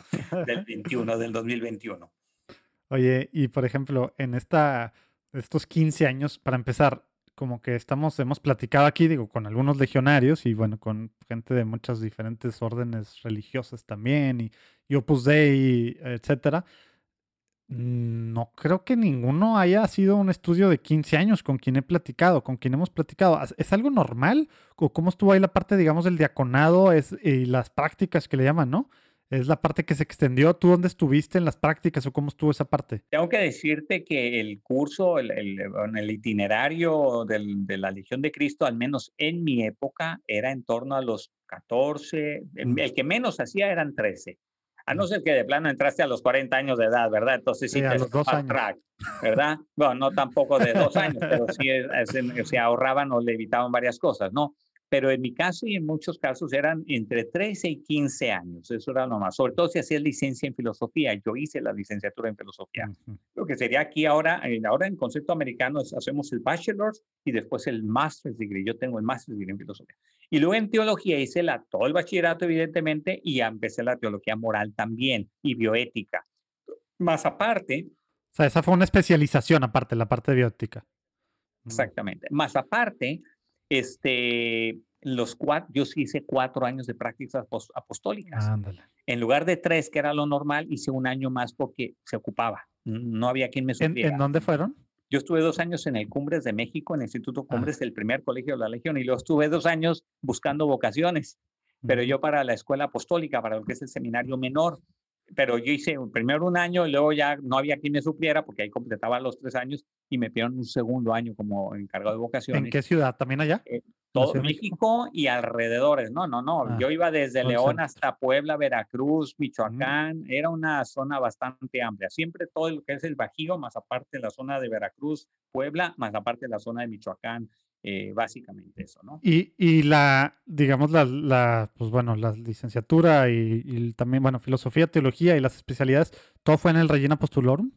del 21, del 2021. [LAUGHS] Oye, y por ejemplo, en esta estos 15 años, para empezar, como que estamos, hemos platicado aquí, digo, con algunos legionarios y bueno, con gente de muchas diferentes órdenes religiosas también y, Opus Dei, etcétera. No creo que ninguno haya sido un estudio de 15 años con quien he platicado, con quien hemos platicado. ¿Es algo normal? ¿O cómo estuvo ahí la parte, digamos, del diaconado es, y las prácticas que le llaman, no? Es la parte que se extendió. ¿Tú dónde estuviste en las prácticas o cómo estuvo esa parte? Tengo que decirte que el curso, el, el, itinerario del, de la Legión de Cristo, al menos en mi época, era en torno a los 14, el que menos hacía eran 13. A no ser que de plano entraste a los 40 años de edad, ¿verdad? Entonces sí, a los dos años. track, ¿verdad? Bueno, no tampoco de dos años, pero sí se ahorraban o le evitaban varias cosas, ¿no? Pero en mi caso y en muchos casos eran entre 13 y 15 años, eso era lo más, sobre todo si hacías licencia en filosofía, yo hice la licenciatura en filosofía. Lo que sería aquí ahora, ahora en concepto americano hacemos el bachelor's y después el master's degree, yo tengo el master's degree en filosofía. Y luego en teología hice la, todo el bachillerato evidentemente y empecé la teología moral también y bioética. Más aparte... O sea, esa fue una especialización aparte, la parte de bioética. Exactamente. Más aparte, este, los cuatro, yo sí hice cuatro años de prácticas apostólicas. En lugar de tres, que era lo normal, hice un año más porque se ocupaba. No había quien me supiera. ¿En, dónde fueron? Yo estuve dos años en el Cumbres de México, en el Instituto ah. Cumbres, del primer colegio de la Legión, y luego estuve dos años buscando vocaciones, pero yo para la escuela apostólica, para lo que es el seminario menor, pero yo hice primero un año y luego ya no había quien me supiera porque ahí completaba los tres años y me pidieron un segundo año como encargado de vocaciones. ¿En qué ciudad? ¿También allá? Eh, todo México, y alrededores. No, no, no. Ah, yo iba desde León hasta Puebla, Veracruz, Michoacán. Era una zona bastante amplia. Siempre todo lo que es el Bajío, más aparte la zona de Veracruz, Puebla, más aparte la zona de Michoacán. Eh, básicamente eso, ¿no? Y, y la, digamos, la, la, pues bueno, la licenciatura y, también, bueno, filosofía, teología y las especialidades, ¿todo fue en el Regina Postulorum?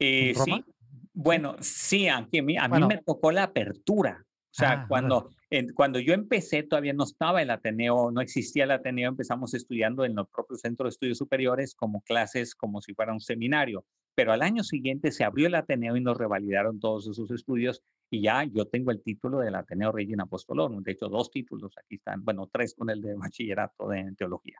Eh, sí, bueno, sí, a mí, a mí me tocó la apertura. O sea, ah, cuando, cuando yo empecé, todavía no estaba el Ateneo, no existía el Ateneo, empezamos estudiando en los propios centros de estudios superiores como clases, como si fuera un seminario. Pero al año siguiente se abrió el Ateneo y nos revalidaron todos esos estudios y ya yo tengo el título del Ateneo Regina Apostolorum, de hecho dos títulos, aquí están, bueno, tres con el de bachillerato de teología.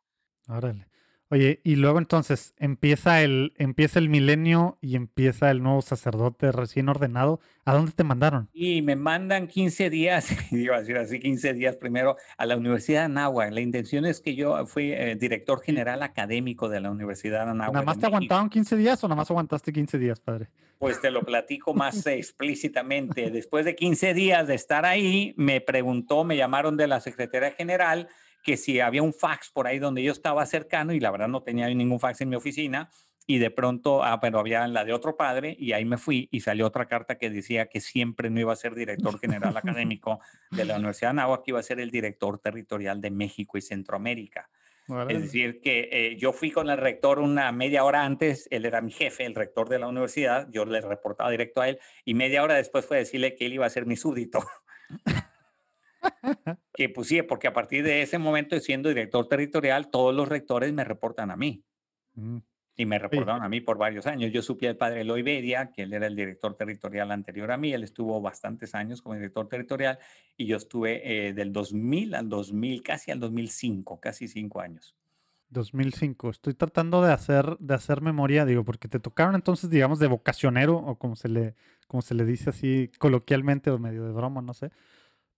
Órale. Oye, y luego entonces empieza el, empieza el milenio y empieza el nuevo sacerdote recién ordenado. ¿A dónde te mandaron? Y me mandan 15 días, [LAUGHS] iba a decir así, 15 días primero a la Universidad de Anáhuac. La intención es que yo fui eh, director general académico de la Universidad de Anáhuac. ¿Nada más te aguantaron 15 días o nada más aguantaste 15 días, padre? Pues te lo platico más [LAUGHS] explícitamente. Después de 15 días de estar ahí, me preguntó, me llamaron de la Secretaría General que si había un fax por ahí donde yo estaba cercano y la verdad no tenía ningún fax en mi oficina y de pronto, ah, pero había la de otro padre y ahí me fui y salió otra carta que decía que siempre no iba a ser director general académico de la Universidad de Anáhuac, que iba a ser el director territorial de México y Centroamérica. Es decir, que eh, yo fui con el rector una media hora antes, él era mi jefe, el rector de la universidad, yo le reportaba directo a él y media hora después fue decirle que él iba a ser mi súbdito. Que pues sí, porque a partir de ese momento, siendo director territorial, todos los rectores me reportan a mí. Mm. Y me reportaron a mí por varios años. Yo supe al padre Eloy Bedia, que él era el director territorial anterior a mí. Él estuvo bastantes años como director territorial y yo estuve eh, del 2000 al 2000, casi al 2005, casi cinco años. 2005. Estoy tratando de hacer, de hacer memoria, digo, porque te tocaron entonces, digamos, de vocacionero, o como se le, como se le dice así coloquialmente, o medio de broma, no sé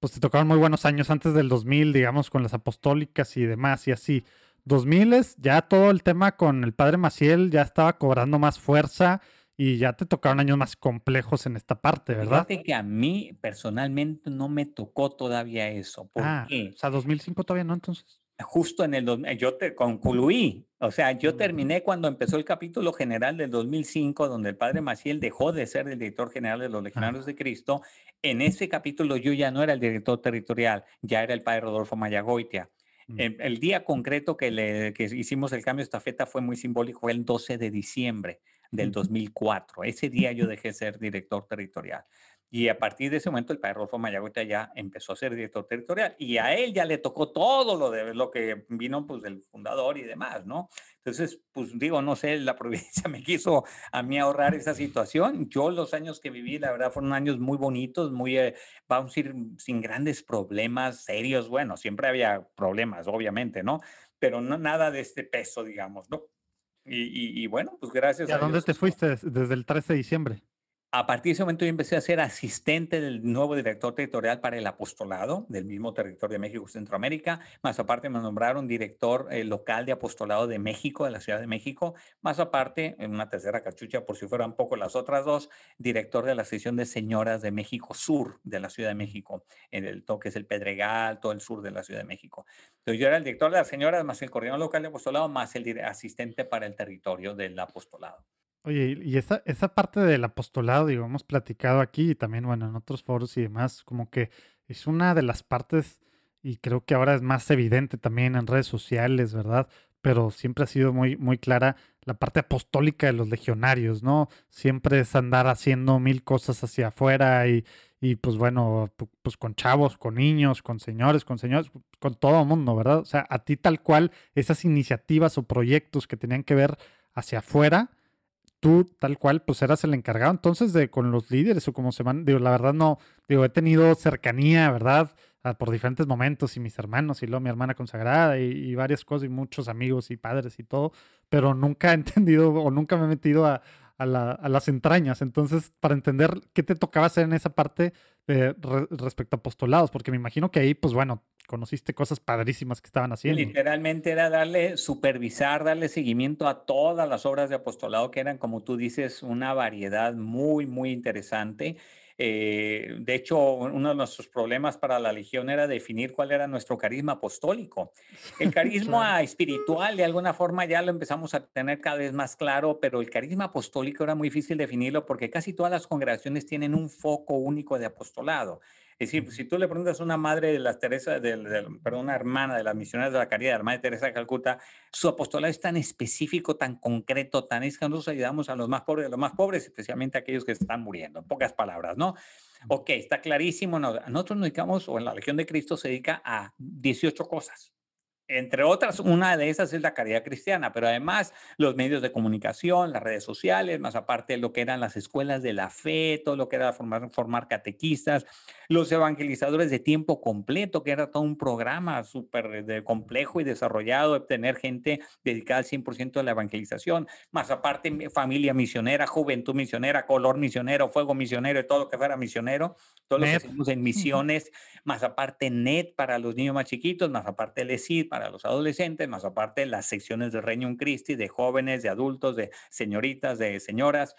pues te tocaron muy buenos años antes del 2000, digamos, con las apostólicas y demás y así. 2000 es ya todo el tema con el padre Maciel ya estaba cobrando más fuerza y ya te tocaron años más complejos en esta parte, ¿verdad? Fíjate que a mí personalmente no me tocó todavía eso. ¿Por ah, qué? O sea, 2005 todavía no, entonces justo en el yo te concluí, o sea, yo terminé cuando empezó el capítulo general del 2005, donde el padre Maciel dejó de ser el director general de los Legionarios de Cristo. En ese capítulo yo ya no era el director territorial, ya era el padre Rodolfo Mayagoitia. Mm. El, día concreto que, le, que hicimos el cambio de estafeta fue muy simbólico, fue el 12 de diciembre del 2004. Ese día yo dejé de ser director territorial. Y a partir de ese momento el padre Rolfo Mayagüita ya empezó a ser director territorial y a él ya le tocó todo lo de lo que vino pues del fundador y demás, ¿no? Entonces, pues digo, no sé, la provincia [LAUGHS] me quiso a mí ahorrar esa situación. Yo los años que viví, la verdad, fueron años muy bonitos, muy, eh, vamos a ir sin grandes problemas serios. Bueno, siempre había problemas, obviamente, ¿no? Pero no nada de este peso, digamos, ¿no? Y, bueno, pues gracias. ¿Y a, dónde te fuiste desde el 13 de diciembre? A partir de ese momento yo empecé a ser asistente del nuevo director territorial para el apostolado del mismo territorio de México Centroamérica. Más aparte me nombraron director eh, local de apostolado de México, de la Ciudad de México. Más aparte, en una tercera cachucha, por si fueran poco las otras dos, director de la sección de señoras de México Sur de la Ciudad de México, en el toque es el Pedregal, todo el sur de la Ciudad de México. Entonces yo era el director de las señoras, más el coordinador local de apostolado, más el asistente para el territorio del apostolado. Oye, y esa, esa parte del apostolado, digo, hemos platicado aquí y también, bueno, en otros foros y demás, como que es una de las partes, y creo que ahora es más evidente también en redes sociales, ¿verdad? Pero siempre ha sido muy, muy clara la parte apostólica de los legionarios, ¿no? Siempre es andar haciendo mil cosas hacia afuera y, y pues bueno, pues con chavos, con niños, con señores, con señores, con todo el mundo, ¿verdad? O sea, a ti tal cual, esas iniciativas o proyectos que tenían que ver hacia afuera, tú tal cual pues eras el encargado entonces de con los líderes o como se van, digo, la verdad no, digo, he tenido cercanía, ¿verdad? Ah, por diferentes momentos y mis hermanos y luego mi hermana consagrada y, varias cosas y muchos amigos y padres y todo, pero nunca he [LAUGHS] entendido o nunca me he metido a, a, las entrañas. Entonces, para entender qué te tocaba hacer en esa parte de, respecto a apostolados, porque me imagino que ahí, pues bueno, conociste cosas padrísimas que estaban haciendo. Literalmente era darle, supervisar, darle seguimiento a todas las obras de apostolado que eran, como tú dices, una variedad muy, muy interesante. Eh, de hecho, uno de nuestros problemas para la Legión era definir cuál era nuestro carisma apostólico. El [LAUGHS] carisma espiritual, de alguna forma, ya lo empezamos a tener cada vez más claro, pero el carisma apostólico era muy difícil definirlo porque casi todas las congregaciones tienen un foco único de apostolado. Es decir, si tú le preguntas a una madre de las Teresa, perdón, una hermana de las misioneras de la caridad, la hermana de Teresa de Calcuta, su apostolado es tan específico, tan concreto, tan es que nosotros ayudamos a los más pobres, a los más pobres, especialmente a aquellos que están muriendo, en pocas palabras, ¿no? Ok, está clarísimo. Nosotros nos dedicamos, o en la Legión de Cristo se dedica a 18 cosas entre otras, una de esas es la caridad cristiana, pero además los medios de comunicación, las redes sociales, más aparte lo que eran las escuelas de la fe, todo lo que era formar, formar catequistas, los evangelizadores de tiempo completo, que era todo un programa súper complejo y desarrollado, de tener gente dedicada al 100% a la evangelización, más aparte familia misionera, juventud misionera, color misionero, fuego misionero, todo lo que fuera misionero, todo lo que hacemos en misiones, más aparte NET para los niños más chiquitos, más aparte el ESID para los adolescentes, más aparte las secciones de Reino Christi, de jóvenes, de adultos, de señoritas, de señoras.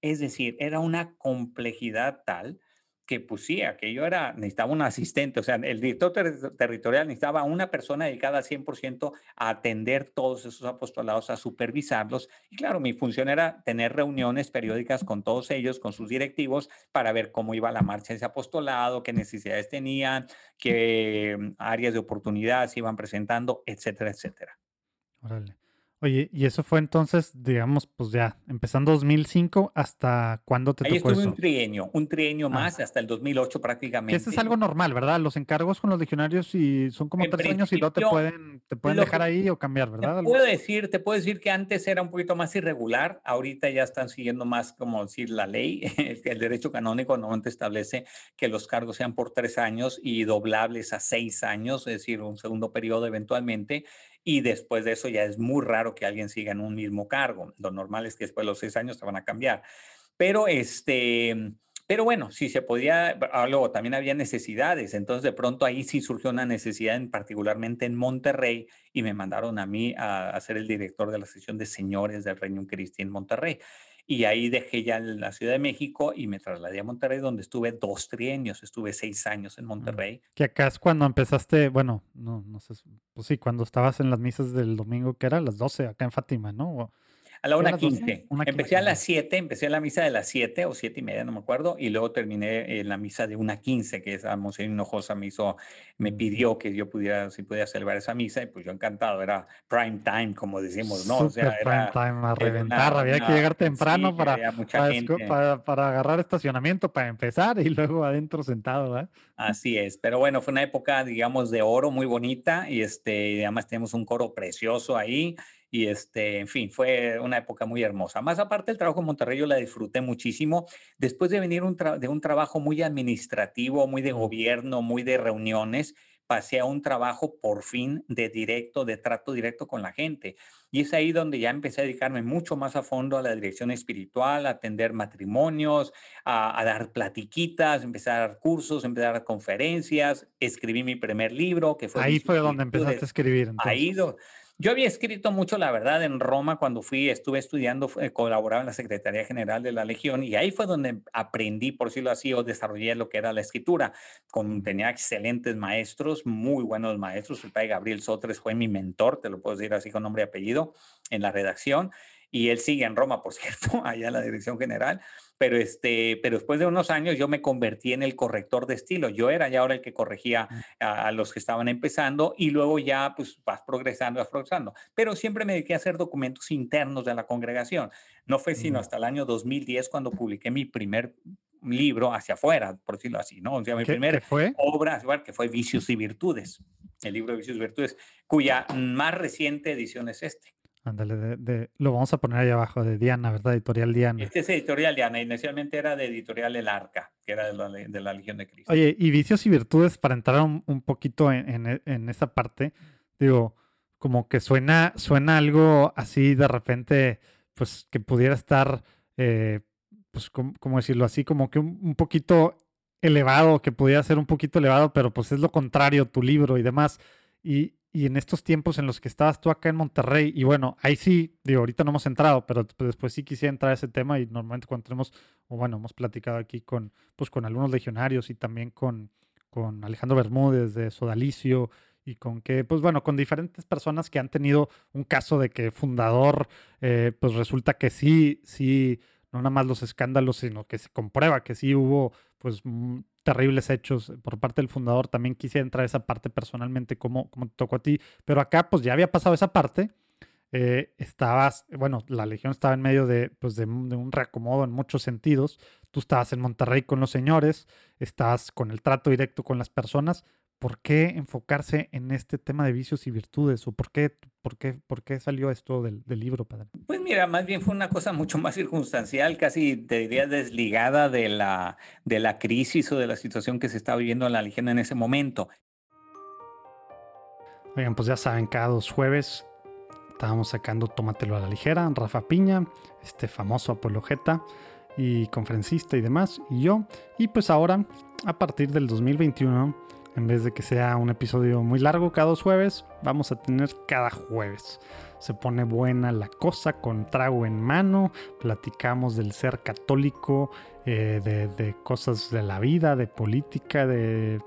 Es decir, era una complejidad tal que pues sí, aquello era, necesitaba un asistente, o sea, el director territorial necesitaba una persona dedicada 100% a atender todos esos apostolados, a supervisarlos. Y claro, mi función era tener reuniones periódicas con todos ellos, con sus directivos, para ver cómo iba la marcha de ese apostolado, qué necesidades tenían, qué mm, áreas de oportunidad se iban presentando, etcétera, etcétera. Órale. Oye, y eso fue entonces, digamos, pues ya, empezando 2005, ¿hasta cuándo te Ahí tocó estuve un trienio, un trienio ah. más, hasta el 2008 prácticamente. Eso es algo normal, ¿verdad? Los encargos con los legionarios y son como tres años y no te pueden, te pueden dejar ahí o cambiar, ¿verdad? Te puedo, decir, te puedo decir que antes era un poquito más irregular, ahorita ya están siguiendo más, como decir, la ley, [LAUGHS] el, derecho canónico normalmente establece que los cargos sean por tres años y doblables a seis años, es decir, un segundo periodo eventualmente, y después de eso ya es muy raro que alguien siga en un mismo cargo. Lo normal es que después de los seis años te van a cambiar. Pero este, pero bueno, si se podía, ah, luego también había necesidades, entonces de pronto ahí sí surgió una necesidad, en, particularmente en Monterrey, y me mandaron a mí a, a ser el director de la sección de señores del Reino Cristi en Monterrey. Y ahí dejé ya la Ciudad de México y me trasladé a Monterrey, donde estuve dos trienios, estuve seis años en mm, Monterrey. Que acá es cuando empezaste, bueno, no, no sé, pues sí, cuando estabas en las misas del domingo, que era las 12 acá en Fátima, ¿no? A la 1.15. Empecé a las 7, empecé la misa de las 7 o 7 y media, no me acuerdo, y luego terminé en la misa de 1.15, que esa Monseñor Hinojosa me hizo, me pidió que yo pudiera, si pudiera celebrar esa misa, y pues yo encantado, era prime time, como decimos, ¿no? o sea, era, prime time, a reventar, había que llegar temprano para, para, para, agarrar estacionamiento, para empezar, y luego adentro sentado, ¿eh? Así es, pero bueno, fue una época, digamos, de oro muy bonita, y este, además tenemos un coro precioso ahí, y este, en fin, fue una época muy hermosa. Más aparte, el trabajo en Monterrey yo la disfruté muchísimo. Después de venir de un trabajo muy administrativo, muy de gobierno, muy de reuniones, pasé a un trabajo por fin de directo, de trato directo con la gente. Y es ahí donde ya empecé a dedicarme mucho más a fondo a la dirección espiritual, a atender matrimonios, a, dar platiquitas, empecé a dar cursos, empecé a dar conferencias, escribí mi primer libro, que fue... Ahí fue donde empezaste a escribir. Ahí, yo había escrito mucho, la verdad, en Roma cuando fui, estuve estudiando, colaboraba en la Secretaría General de la Legión y ahí fue donde aprendí, por decirlo así, o desarrollé lo que era la escritura. Con, tenía excelentes maestros, muy buenos maestros. El padre Gabriel Sotres fue mi mentor, te lo puedo decir así con nombre y apellido, en la redacción. Y él sigue en Roma, por [LAUGHS] cierto, allá en la Dirección General pero, este, pero después de unos años yo me convertí en el corrector de estilo. Yo era ya ahora el que corregía a, los que estaban empezando y luego ya pues vas progresando, vas progresando. Pero siempre me dediqué a hacer documentos internos de la congregación. No fue sino hasta el año 2010 cuando publiqué mi primer libro hacia afuera, por decirlo así, ¿no? O sea, mi primera obra, que fue Vicios y Virtudes, el libro de Vicios y Virtudes, cuya más reciente edición es este. Ándale, de, lo vamos a poner ahí abajo, de Diana, ¿verdad? Editorial Diana. Este es Editorial Diana, inicialmente era de Editorial El Arca, que era de la, de la Legión de Cristo. Oye, y vicios y virtudes, para entrar un, un poquito en, en, en, esa parte, digo, como que suena, suena algo así de repente, pues que pudiera estar, eh, pues, ¿cómo, decirlo? Así como que un, un poquito elevado, que pudiera ser un poquito elevado, pero pues es lo contrario, tu libro y demás. Y, y en estos tiempos en los que estabas tú acá en Monterrey, y bueno, ahí sí, digo, ahorita no hemos entrado, pero después sí quisiera entrar a ese tema y normalmente cuando tenemos, o bueno, hemos platicado aquí con, pues con algunos legionarios y también con, con Alejandro Bermúdez de Sodalicio y con que, pues bueno, con diferentes personas que han tenido un caso de que fundador, eh, pues resulta que sí, sí, no nada más los escándalos, sino que se comprueba que sí hubo, pues terribles hechos por parte del fundador. También quisiera entrar a esa parte personalmente, como, como te tocó a ti. Pero acá, pues ya había pasado esa parte. Eh, estabas, bueno, la Legión estaba en medio de, pues, de, un reacomodo en muchos sentidos. Tú estabas en Monterrey con los señores, estabas con el trato directo con las personas, ¿por qué enfocarse en este tema de vicios y virtudes? ¿O por qué, por qué, por qué salió esto del, libro, padre? Pues mira, más bien fue una cosa mucho más circunstancial, casi te diría desligada de la, de la crisis o de la situación que se estaba viviendo en la Legión en ese momento. Oigan, pues ya saben, cada dos jueves estábamos sacando Tómatelo a la ligera, Rafa Piña, este famoso apologeta y conferencista y demás, y yo. Y pues ahora, a partir del 2021, en vez de que sea un episodio muy largo cada dos jueves, vamos a tener cada jueves. Se pone buena la cosa con trago en mano, platicamos del ser católico, eh, de, cosas de la vida, de política, de,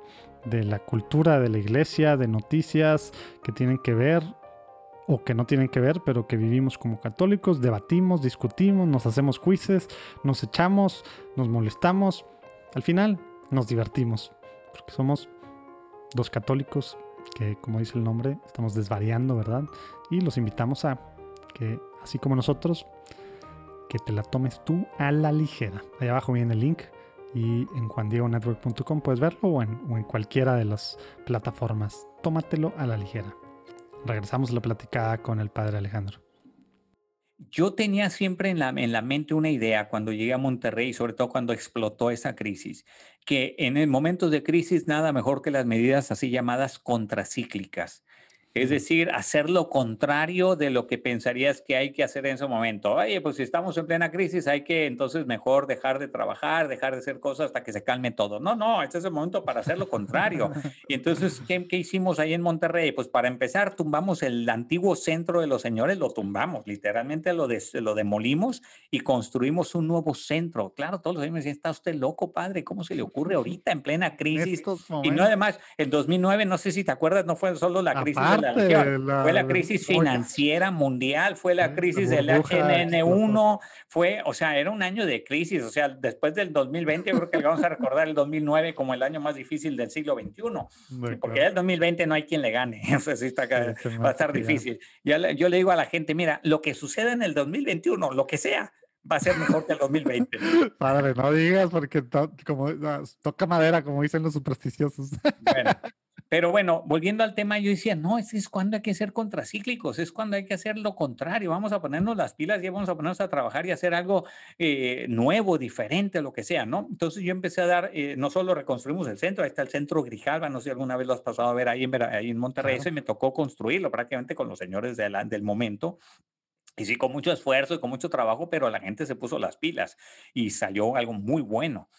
la cultura de la iglesia, de noticias que tienen que ver o que no tienen que ver, pero que vivimos como católicos, debatimos, discutimos, nos hacemos quizzes, nos echamos, nos molestamos. Al final nos divertimos, porque somos dos católicos que, como dice el nombre, estamos desvariando, ¿verdad? Y los invitamos a que, así como nosotros, que te la tomes tú a la ligera. Ahí abajo viene el link y en juandiegonetwork.com puedes verlo o en, o en cualquiera de las plataformas. Tómatelo a la ligera. Regresamos a la platicada con el padre Alejandro yo tenía siempre en la, en la mente una idea cuando llegué a Monterrey, sobre todo cuando explotó esa crisis, que en momentos de crisis nada mejor que las medidas así llamadas contracíclicas. Es decir, hacer lo contrario de lo que pensarías que hay que hacer en ese momento. Oye, pues si estamos en plena crisis, hay que entonces mejor dejar de trabajar, dejar de hacer cosas hasta que se calme todo. No, no, este es el momento para hacer lo contrario. [LAUGHS] Y entonces, ¿qué, qué hicimos ahí en Monterrey? Pues para empezar, tumbamos el antiguo centro de los señores, lo tumbamos, literalmente lo, lo demolimos y construimos un nuevo centro. Claro, todos los años me decían, está usted loco, padre, ¿cómo se le ocurre ahorita en plena crisis? Y no además, el 2009, no sé si te acuerdas, no fue solo la crisis fue la crisis financiera mundial, fue la crisis del HNN1, fue, o sea, era un año de crisis, o sea, después del 2020 creo que le vamos a recordar el 2009 como el año más difícil del siglo XXI, porque ya el 2020 no hay quien le gane, [LAUGHS] o sea, sí está va a estar difícil. Yo, yo le digo a la gente, mira, lo que suceda en el 2021, lo que sea, va a ser mejor que el 2020. [LAUGHS] Padre, no digas porque como, toca madera, como dicen los supersticiosos. Bueno, Pero bueno, volviendo al tema, yo decía, no, ese es cuando hay que ser contracíclicos, es cuando hay que hacer lo contrario, vamos a ponernos las pilas y vamos a ponernos a trabajar y hacer algo eh, nuevo, diferente, lo que sea, ¿no? Entonces yo empecé a dar, eh, no solo reconstruimos el centro, ahí está el centro Grijalva, no sé si alguna vez lo has pasado a ver ahí en, ahí en Monterrey, claro. me tocó construirlo prácticamente con los señores de la, del momento. Y sí, con mucho esfuerzo y con mucho trabajo, pero la gente se puso las pilas y salió algo muy bueno.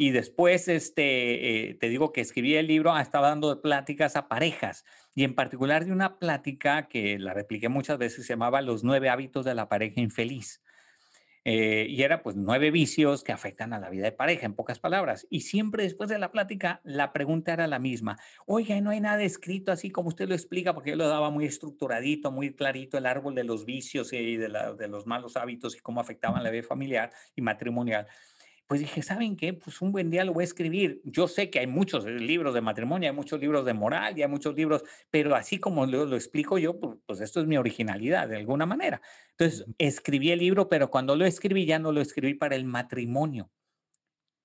Y después, este, eh, te digo que escribí el libro, ah, estaba dando pláticas a parejas y en particular de una plática que la repliqué muchas veces, se llamaba Los nueve hábitos de la pareja infeliz. Eh, y era pues nueve vicios que afectan a la vida de pareja, en pocas palabras. Y siempre después de la plática, la pregunta era la misma. Oiga, no hay nada escrito así como usted lo explica, porque yo lo daba muy estructuradito, muy clarito, el árbol de los vicios y de, de los malos hábitos y cómo afectaban la vida familiar y matrimonial pues dije, ¿saben qué? Pues un buen día lo voy a escribir. Yo sé que hay muchos eh, libros de matrimonio, hay muchos libros de moral y hay muchos libros, pero así como lo, lo explico yo, pues, pues, esto es mi originalidad de alguna manera. Entonces, escribí el libro, pero cuando lo escribí ya no lo escribí para el matrimonio,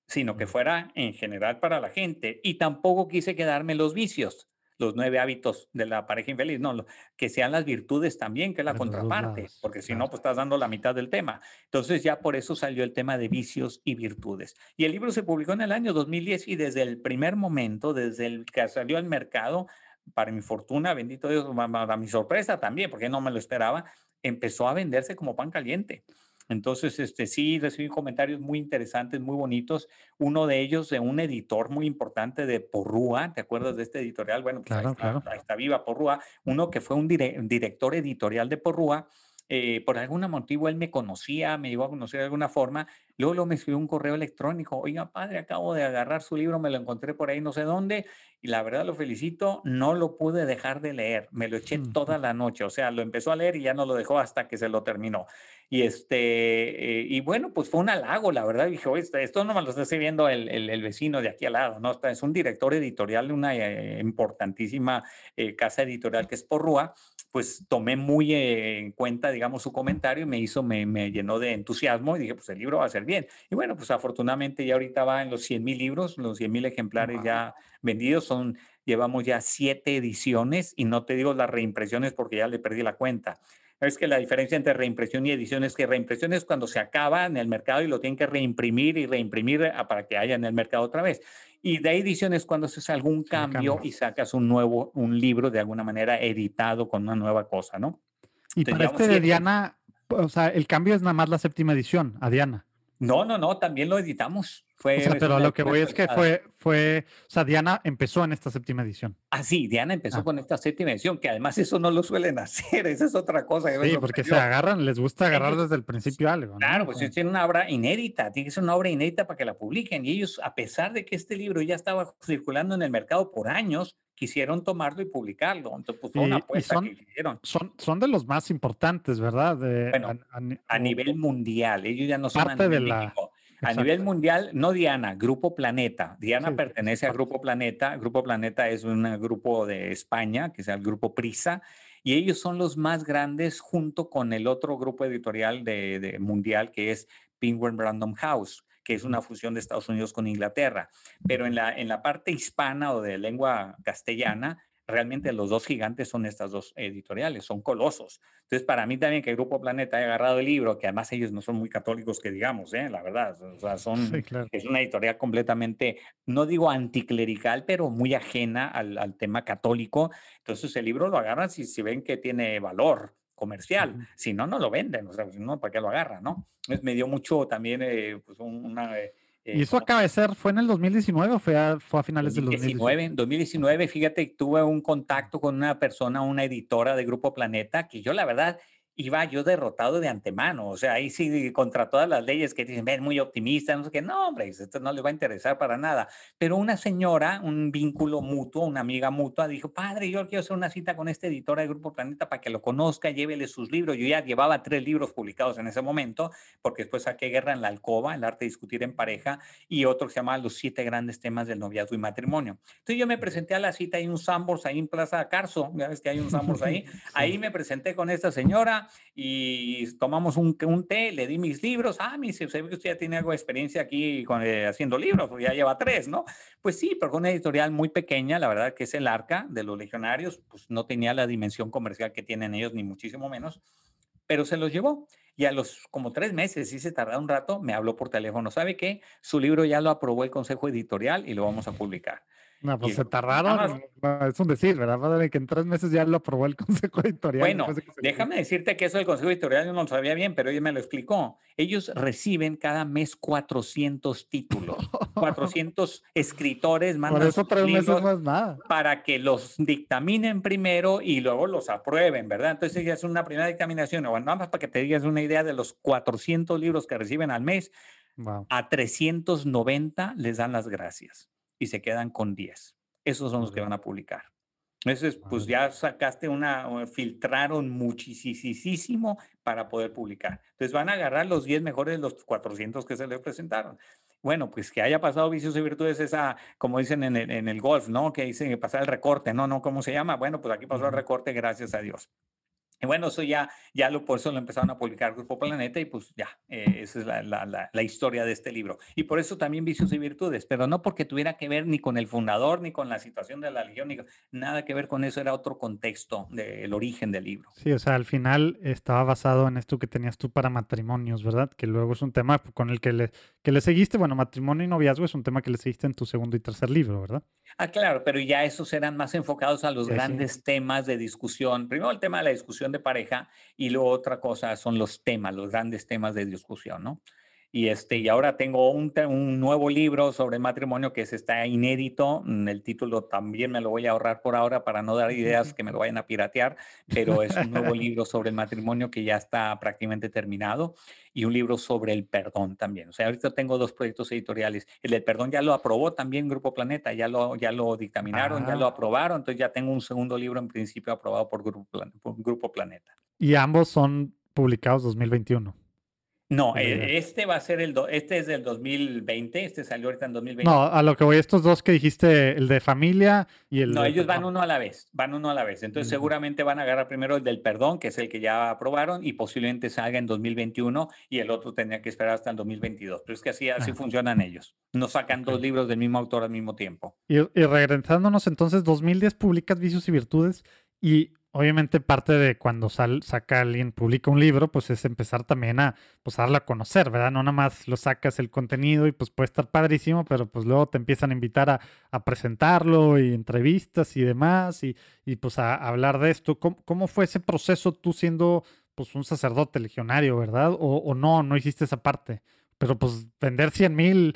sino que fuera en general para la gente. Y tampoco quise quedarme los vicios los nueve hábitos de la pareja infeliz, no, que sean las virtudes también, que es la contraparte, porque si no, pues estás dando la mitad del tema. Entonces ya por eso salió el tema de vicios y virtudes. Y el libro se publicó en el año 2010 y desde el primer momento, desde el que salió al mercado, para mi fortuna, bendito Dios, para mi sorpresa también, porque no me lo esperaba, empezó a venderse como pan caliente. Entonces, este, sí, recibí comentarios muy interesantes, muy bonitos. Uno de ellos de un editor muy importante de Porrúa, ¿te acuerdas de este editorial? Bueno, pues ahí, está, viva Porrúa. Uno que fue un director editorial de Porrúa. Eh, por algún motivo él me conocía, me iba a conocer de alguna forma. Luego, luego me escribió un correo electrónico. Oiga, padre, acabo de agarrar su libro, me lo encontré por ahí no sé dónde. Y la verdad lo felicito, no lo pude dejar de leer. Me lo eché toda la noche. O sea, lo empezó a leer y ya no lo dejó hasta que se lo terminó. Y, este, eh, y bueno, pues fue un halago, la verdad. Dije, Oye, esto no me lo está escribiendo el, el, vecino de aquí al lado, ¿no? Es un director editorial de una eh, importantísima eh, casa editorial que es Porrúa. Pues tomé muy en cuenta, digamos, su comentario y me hizo, me, me, llenó de entusiasmo y dije, pues el libro va a ser bien. Y bueno, pues afortunadamente ya ahorita va en los 100 mil libros, los 100 mil ejemplares ya vendidos, son, llevamos ya siete ediciones y no te digo las reimpresiones porque ya le perdí la cuenta es que la diferencia entre reimpresión y edición es que reimpresión es cuando se acaba en el mercado y lo tienen que reimprimir y reimprimir ah, para que haya en el mercado otra vez. Y de edición es cuando haces algún cambio, y sacas un nuevo, un libro de alguna manera editado con una nueva cosa, ¿no? Y para este de Diana, o sea, el cambio es nada más la séptima edición, a Diana. No, no, no, también lo editamos. Fue, o sea, pero lo que voy es que fue, fue, o sea, Diana empezó en esta séptima edición. Ah, sí, Diana empezó ah. con esta séptima edición, que además eso no lo suelen [LAUGHS] hacer, esa es otra cosa. Sí, porque se agarran, les gusta agarrar desde el principio algo. Claro, pues ellos tienen una obra inédita, tiene que ser una obra inédita para que la publiquen. Y ellos, a pesar de que este libro ya estaba circulando en el mercado por años, quisieron tomarlo y publicarlo. Entonces, pues fue una apuesta son, que hicieron. Son, son de los más importantes, ¿verdad? bueno, a, nivel mundial, ellos ya no son parte de la... A nivel mundial, no Diana, Grupo Planeta. Diana pertenece a Grupo Planeta. Grupo Planeta es un grupo de España, que es el Grupo Prisa, y ellos son los más grandes junto con el otro grupo editorial de, mundial, que es Penguin Random House que es una fusión de Estados Unidos con Inglaterra. Pero en la, en la parte hispana o de lengua castellana, realmente los dos gigantes son estas dos editoriales, son colosos. Entonces, para mí también que el Grupo Planeta haya agarrado el libro, que además ellos no son muy católicos, que digamos, ¿eh? la verdad, o sea, son, es una editorial completamente, no digo anticlerical, pero muy ajena al, al tema católico. Entonces, el libro lo agarran si, si ven que tiene valor comercial, si no, no lo venden, o sea, no, ¿para qué lo agarran, no? Me dio mucho también, eh, pues, una... Eh, ¿Y eso acaba de ser, fue en el 2019 o fue a, fue a finales del 2019? 2019, fíjate, tuve un contacto con una persona, una editora de Grupo Planeta, que yo la verdad iba yo derrotado de antemano. O sea, ahí sí, contra todas las leyes que dicen, ven, muy optimista, no sé qué, no, hombre, esto no le va a interesar para nada. Pero una señora, un vínculo mutuo, una amiga mutua, dijo, padre, yo quiero hacer una cita con este editor de Grupo Planeta para que lo conozca, llévele sus libros. Yo ya llevaba tres libros publicados en ese momento, porque después saqué Guerra en la Alcoba, el arte de discutir en pareja, y otro que se llamaba Los siete grandes temas del noviazgo y matrimonio. Entonces yo me presenté a la cita, hay un Sambors ahí en Plaza Carso, ya ves que hay un Sambors ahí, [LAUGHS] ahí me presenté con esta señora, y tomamos un, un té, le di mis libros. Ah, me dice, usted ya tiene algo de experiencia aquí con, eh, haciendo libros, ya lleva tres, ¿no? Pues sí, pero con una editorial muy pequeña, la verdad que es el Arca de los Legionarios, pues no tenía la dimensión comercial que tienen ellos, ni muchísimo menos, pero se los llevó. Y a los como tres meses, sí se tardó un rato, me habló por teléfono. ¿Sabe qué? Su libro ya lo aprobó el Consejo Editorial y lo vamos a publicar. No, pues se tardaron. es un decir, ¿verdad? que en tres meses ya lo aprobó el [LAUGHS] Consejo Editorial. Bueno, déjame decirte que eso del Consejo Editorial yo no lo sabía bien, pero ella me lo explicó. Ellos reciben cada mes 400 títulos, [LAUGHS] 400 escritores mandan Por eso tres meses más nada. Para que los dictaminen primero y luego los aprueben, ¿verdad? Entonces ya es una primera dictaminación. Bueno, nada más para que te digas una idea de los 400 libros que reciben al mes. A 390 les dan las gracias y se quedan con 10. Esos son los que van a publicar. Entonces, pues ya sacaste una, filtraron muchísimo para poder publicar. Entonces van a agarrar los 10 mejores de los 400 que se les presentaron. Bueno, pues que haya pasado vicios y virtudes esa, como dicen en el, en el golf, ¿no? Que dicen que pasar el recorte, no, no, ¿cómo se llama? Bueno, pues aquí pasó el recorte, gracias a Dios. Y bueno, eso ya, ya lo, por eso lo empezaron a publicar Grupo Planeta y pues ya, eh, esa es la, la, la, historia de este libro. Y por eso también Vicios y Virtudes, pero no porque tuviera que ver ni con el fundador, ni con la situación de la Legión, ni nada que ver con eso, era otro contexto del origen del libro. Sí, o sea, al final estaba basado en esto que tenías tú para matrimonios, ¿verdad? Que luego es un tema con el que le, que le seguiste, bueno, matrimonio y noviazgo es un tema que le seguiste en tu segundo y tercer libro, ¿verdad? Ah, claro, pero ya esos eran más enfocados a los grandes temas de discusión. Primero el tema de la discusión de pareja y luego otra cosa son los temas, los grandes temas de discusión, ¿no? Y, este, y ahora tengo un, un, nuevo libro sobre matrimonio que es, está inédito. Mm, el título también me lo voy a ahorrar por ahora para no dar ideas que me lo vayan a piratear, pero es un nuevo libro sobre el matrimonio que ya está prácticamente terminado y un libro sobre el perdón también. O sea, ahorita tengo dos proyectos editoriales. El del perdón ya lo aprobó también Grupo Planeta, ya lo, ya lo dictaminaron, ya lo ah. aprobaron. Entonces ya tengo un segundo libro en principio aprobado por Grupo, por Grupo Planeta. Y ambos son publicados 2021. No, eh, este va a ser el, este es del 2020, este salió ahorita en 2020. No, a lo que voy, estos dos que dijiste, el de familia y el No, ellos van uno a la vez, van uno a la vez. Entonces seguramente van a agarrar primero el del perdón, que es el que ya aprobaron, y posiblemente salga en 2021, y el otro tendría que esperar hasta el 2022. Pero es que así, así ah. funcionan ellos. No sacan dos libros del mismo autor al mismo tiempo. Y, y regresándonos entonces, 2010 publicas Vicios y Virtudes, y obviamente parte de cuando sal, saca alguien, publica un libro, pues es empezar también a pues, darlo a conocer, ¿verdad? No nada más lo sacas el contenido y pues puede estar padrísimo, pero pues luego te empiezan a invitar a, a presentarlo y entrevistas y demás y, y pues a, hablar de esto. ¿Cómo, ¿Cómo, fue ese proceso tú siendo pues un sacerdote legionario, ¿verdad? O, o no, no hiciste esa parte. Pero pues vender 100 mil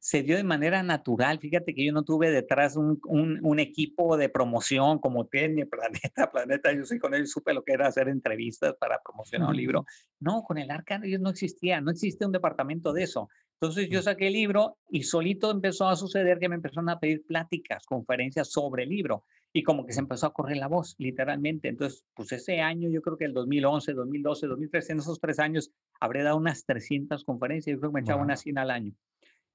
se dio de manera natural. Fíjate que yo no tuve detrás un, un, equipo de promoción como tiene Planeta. [LAUGHS] Planeta, yo sí con él supe lo que era hacer entrevistas para promocionar un libro. No, con el Arca no existía, no existe un departamento de eso. Entonces yo saqué el libro y solito empezó a suceder que me empezaron a pedir pláticas, conferencias sobre el libro y como que se empezó a correr la voz, literalmente. Entonces, pues ese año, yo creo que el 2011, 2012, 2013, en esos tres años, habré dado unas 300 conferencias, yo creo que me echaba unas 100 al año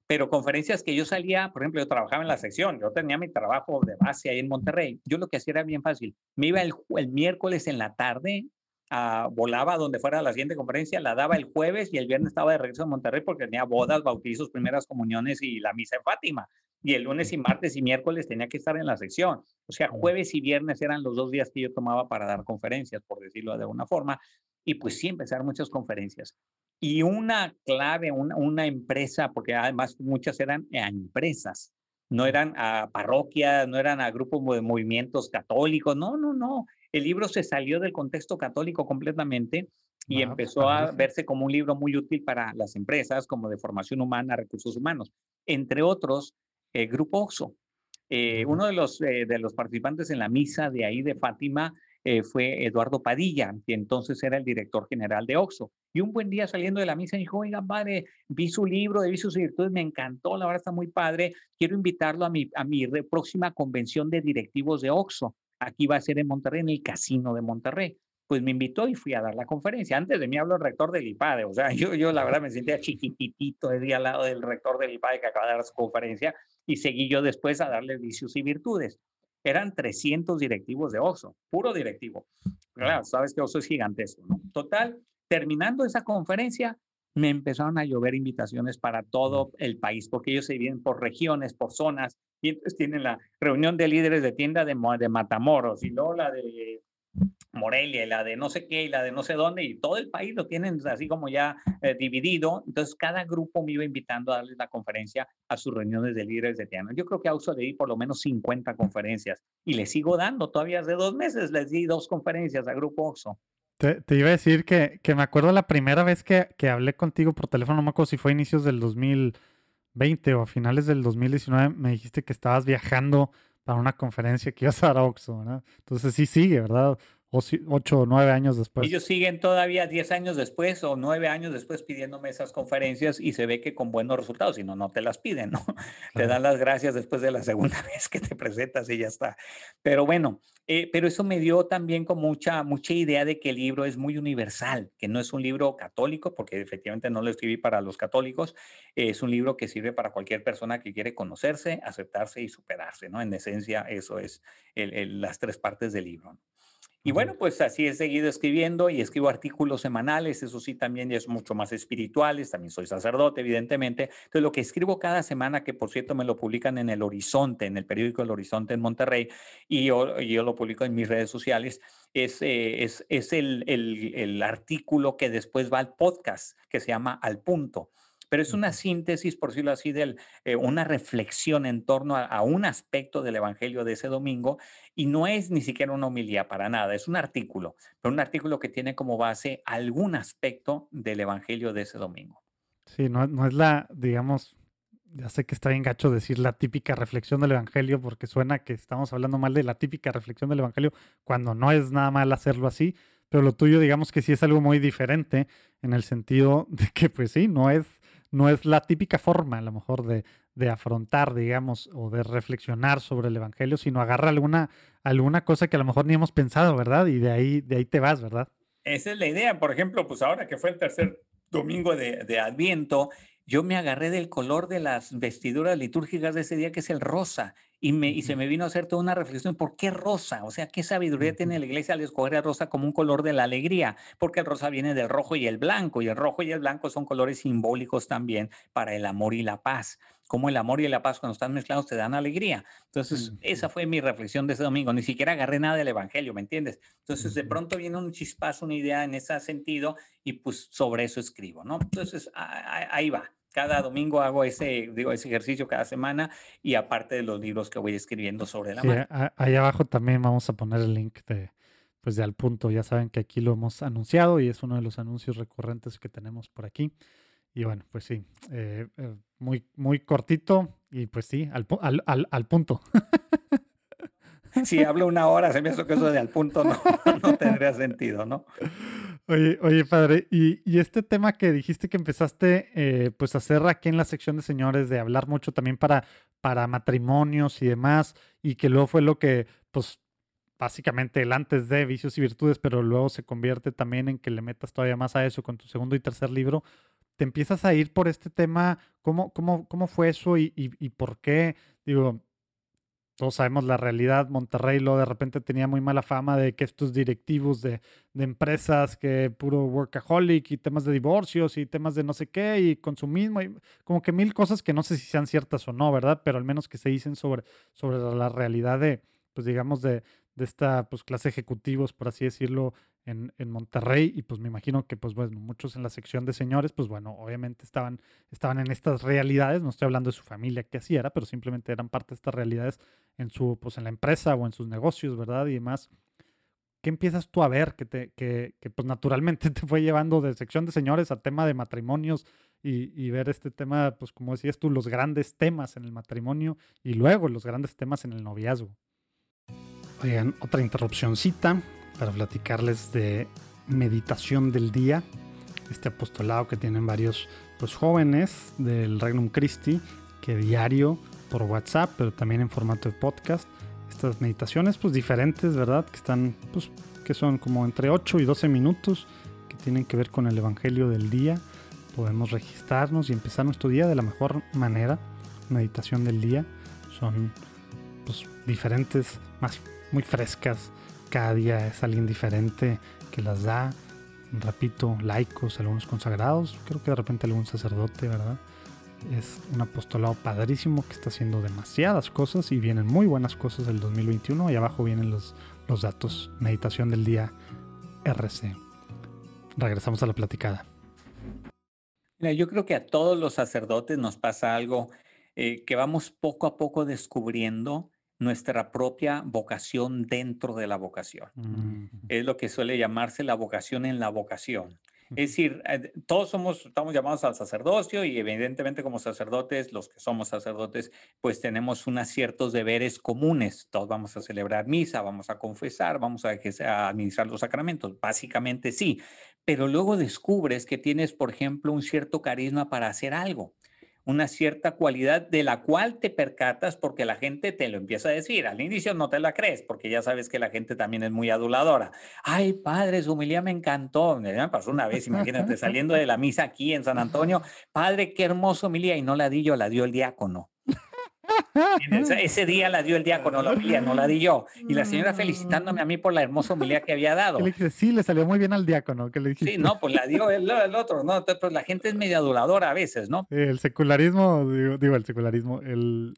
pero conferencias que yo salía, por ejemplo, yo trabajaba en la sección, yo tenía mi trabajo de base ahí en Monterrey, yo lo que hacía era bien fácil, me iba el, el miércoles en la tarde, a, volaba donde fuera la siguiente conferencia, la daba el jueves y el viernes estaba de regreso en Monterrey porque tenía bodas, bautizos, primeras comuniones y la misa en Fátima. Y el lunes y martes y miércoles tenía que estar en la sección. O sea, jueves y viernes eran los dos días que yo tomaba para dar conferencias, por decirlo de alguna forma. Y pues sí, empezaron muchas conferencias. Y una clave, una, una empresa, porque además muchas eran empresas, no eran a parroquias, no eran a grupos de movimientos católicos, no, no, no. El libro se salió del contexto católico completamente y empezó a verse como un libro muy útil para las empresas, como de formación humana, recursos humanos. Entre otros, el Grupo OXO. Eh, uno de los, eh, de los participantes en la misa de ahí de Fátima eh, fue Eduardo Padilla, que entonces era el director general de OXO. Y un buen día saliendo de la misa dijo, oiga, padre, vi su libro Vicios y Virtudes, me encantó, la verdad está muy padre, quiero invitarlo a mi, a mi próxima convención de directivos de OXO. Aquí va a ser en Monterrey, en el Casino de Monterrey. Pues me invitó y fui a dar la conferencia. Antes de mí habló el rector del IPADE, o sea, [LAUGHS] yo, la verdad me sentía chiquititito de día al lado del rector del IPADE que acaba de dar su conferencia y seguí yo después a darle vicios y virtudes eran 300 directivos de Oxxo, puro directivo. Claro, sabes que Oxxo es gigantesco, ¿no? Total, terminando esa conferencia, me empezaron a llover invitaciones para todo el país, porque ellos se dividen por regiones, por zonas, y entonces tienen la reunión de líderes de tienda de, de Matamoros, y luego la de Morelia, la de no sé qué, la de no sé dónde, y todo el país lo tienen así como ya eh, dividido. Entonces, cada grupo me iba invitando a darles la conferencia a sus reuniones de líderes de tienda. Yo creo que a uso de ir por lo menos 50 conferencias, y le sigo dando, todavía hace dos meses les di dos conferencias a Grupo Oxo. Te, iba a decir que, que, me acuerdo la primera vez que, que, hablé contigo por teléfono, no si fue a inicios del 2020 o a finales del 2019, me dijiste que estabas viajando para una conferencia que ibas a dar a Oxxo, ¿verdad? Entonces sí sigue, ¿verdad? O ocho o nueve años después. Ellos siguen todavía diez años después o nueve años después pidiéndome esas conferencias y se ve que con buenos resultados, si no, no te las piden, ¿no? [LAUGHS] Te dan las gracias después de la segunda [LAUGHS] vez que te presentas y ya está. Pero bueno, eh, pero eso me dio también con mucha, mucha idea de que el libro es muy universal, que no es un libro católico, porque efectivamente no lo escribí para los católicos, es un libro que sirve para cualquier persona que quiere conocerse, aceptarse y superarse, ¿no? En esencia, eso es las tres partes del libro. Y bueno, pues así he seguido escribiendo y escribo artículos semanales, eso sí, también es mucho más espirituales, también soy sacerdote, evidentemente. Entonces, lo que escribo cada semana, que por cierto me lo publican en El Horizonte, en el periódico El Horizonte en Monterrey, y yo, yo lo publico en mis redes sociales, es, eh, es, es el, el, el artículo que después va al podcast, que se llama Al Punto pero es una síntesis, por decirlo así, de eh, una reflexión en torno a, un aspecto del Evangelio de ese domingo y no es ni siquiera una homilía para nada, es un artículo, pero un artículo que tiene como base algún aspecto del Evangelio de ese domingo. Sí, no, no es la, digamos, ya sé que está bien gacho decir la típica reflexión del Evangelio porque suena que estamos hablando mal de la típica reflexión del Evangelio cuando no es nada mal hacerlo así, pero lo tuyo digamos que sí es algo muy diferente en el sentido de que pues sí, no es no es la típica forma, a lo mejor, de, de, afrontar, digamos, o de reflexionar sobre el Evangelio, sino agarra alguna, alguna cosa que a lo mejor ni hemos pensado, ¿verdad? Y de ahí, de ahí te vas, ¿verdad? Esa es la idea. Por ejemplo, pues ahora que fue el tercer domingo de, de Adviento, yo me agarré del color de las vestiduras litúrgicas de ese día, que es el rosa, y, me, y se me vino a hacer toda una reflexión, ¿por qué rosa? O sea, ¿qué sabiduría tiene la iglesia al escoger el rosa como un color de la alegría? Porque el rosa viene del rojo y el blanco, y el rojo y el blanco son colores simbólicos también para el amor y la paz. Como el amor y la paz cuando están mezclados te dan alegría. Entonces, esa fue mi reflexión de ese domingo. Ni siquiera agarré nada del Evangelio, ¿me entiendes? Entonces, de pronto viene un chispazo, una idea en ese sentido, y pues sobre eso escribo, ¿no? Entonces, ahí va cada domingo hago ese, digo, ese ejercicio cada semana y aparte de los libros que voy escribiendo sobre la sí, Ahí abajo también vamos a poner el link de, pues de al punto. Ya saben que aquí lo hemos anunciado y es uno de los anuncios recurrentes que tenemos por aquí. Y bueno, pues sí, eh, eh, muy, muy cortito y pues sí, al, al, al, punto. [LAUGHS] si hablo una hora, se me hace que eso de al punto no, [LAUGHS] no tendría sentido, ¿no? Oye, oye, padre, y, y, este tema que dijiste que empezaste eh, pues a hacer aquí en la sección de señores, de hablar mucho también para, para matrimonios y demás, y que luego fue lo que, pues, básicamente el antes de vicios y virtudes, pero luego se convierte también en que le metas todavía más a eso con tu segundo y tercer libro. Te empiezas a ir por este tema, ¿cómo, cómo, cómo fue eso y, y, y por qué? Digo, todos sabemos la realidad, Monterrey lo de repente tenía muy mala fama de que estos directivos de, de, empresas, que puro workaholic y temas de divorcios y temas de no sé qué y consumismo y como que mil cosas que no sé si sean ciertas o no, ¿verdad? Pero al menos que se dicen sobre, sobre la realidad de, pues digamos, de, de esta pues, clase ejecutivos, por así decirlo, en, en, Monterrey y pues me imagino que pues bueno, muchos en la sección de señores, pues bueno, obviamente estaban, estaban en estas realidades, no estoy hablando de su familia que así era, pero simplemente eran parte de estas realidades en su, pues en la empresa o en sus negocios, ¿verdad? Y demás. ¿Qué empiezas tú a ver que, te, que, que pues naturalmente [LAUGHS] te fue llevando de sección de señores a tema de matrimonios y, y, ver este tema, pues como decías tú, los grandes temas en el matrimonio y luego los grandes temas en el noviazgo? Otra interrupcióncita para platicarles de meditación del día, este apostolado que tienen varios pues, jóvenes del Regnum Christi, que diario por WhatsApp, pero también en formato de podcast, estas meditaciones pues diferentes, ¿verdad? Que están, pues, que son como entre 8 y 12 minutos, que tienen que ver con el Evangelio del día. Podemos registrarnos y empezar nuestro día de la mejor manera. Meditación del día. Son pues, diferentes, más muy frescas. Cada día es alguien diferente que las da. Repito, laicos, algunos consagrados, creo que de repente algún sacerdote, ¿verdad? Es un apostolado padrísimo que está haciendo demasiadas cosas y vienen muy buenas cosas del 2021. Y abajo vienen los, los datos. Meditación del día RC. Regresamos a la platicada. Mira, yo creo que a todos los sacerdotes nos pasa algo eh, que vamos poco a poco descubriendo nuestra propia vocación dentro de la vocación. Mm. Es lo que suele llamarse la vocación en la vocación. Es decir, eh, todos somos, estamos llamados al sacerdocio y evidentemente como sacerdotes, los que somos sacerdotes, pues tenemos unos ciertos deberes comunes. Todos vamos a celebrar misa, vamos a confesar, vamos a, a administrar los sacramentos. Básicamente sí, pero luego descubres que tienes, por ejemplo, un cierto carisma para hacer algo una cierta cualidad de la cual te percatas porque la gente te lo empieza a decir. Al inicio no te la crees porque ya sabes que la gente también es muy aduladora. Ay, padre, su humildad me encantó. Me pasó una vez, imagínate, saliendo de la misa aquí en San Antonio. Padre, qué hermoso humildad. Y no la di yo, la dio el diácono. Ese día la dio el diácono, la homilía, no la di yo. Y la señora felicitándome a mí por la hermosa homilía que había dado. le dije, sí, le salió muy bien al diácono. que le Sí, no, pues la dio el, otro, ¿no? Pues la gente es medio aduladora a veces, ¿no? El secularismo, digo el secularismo, el,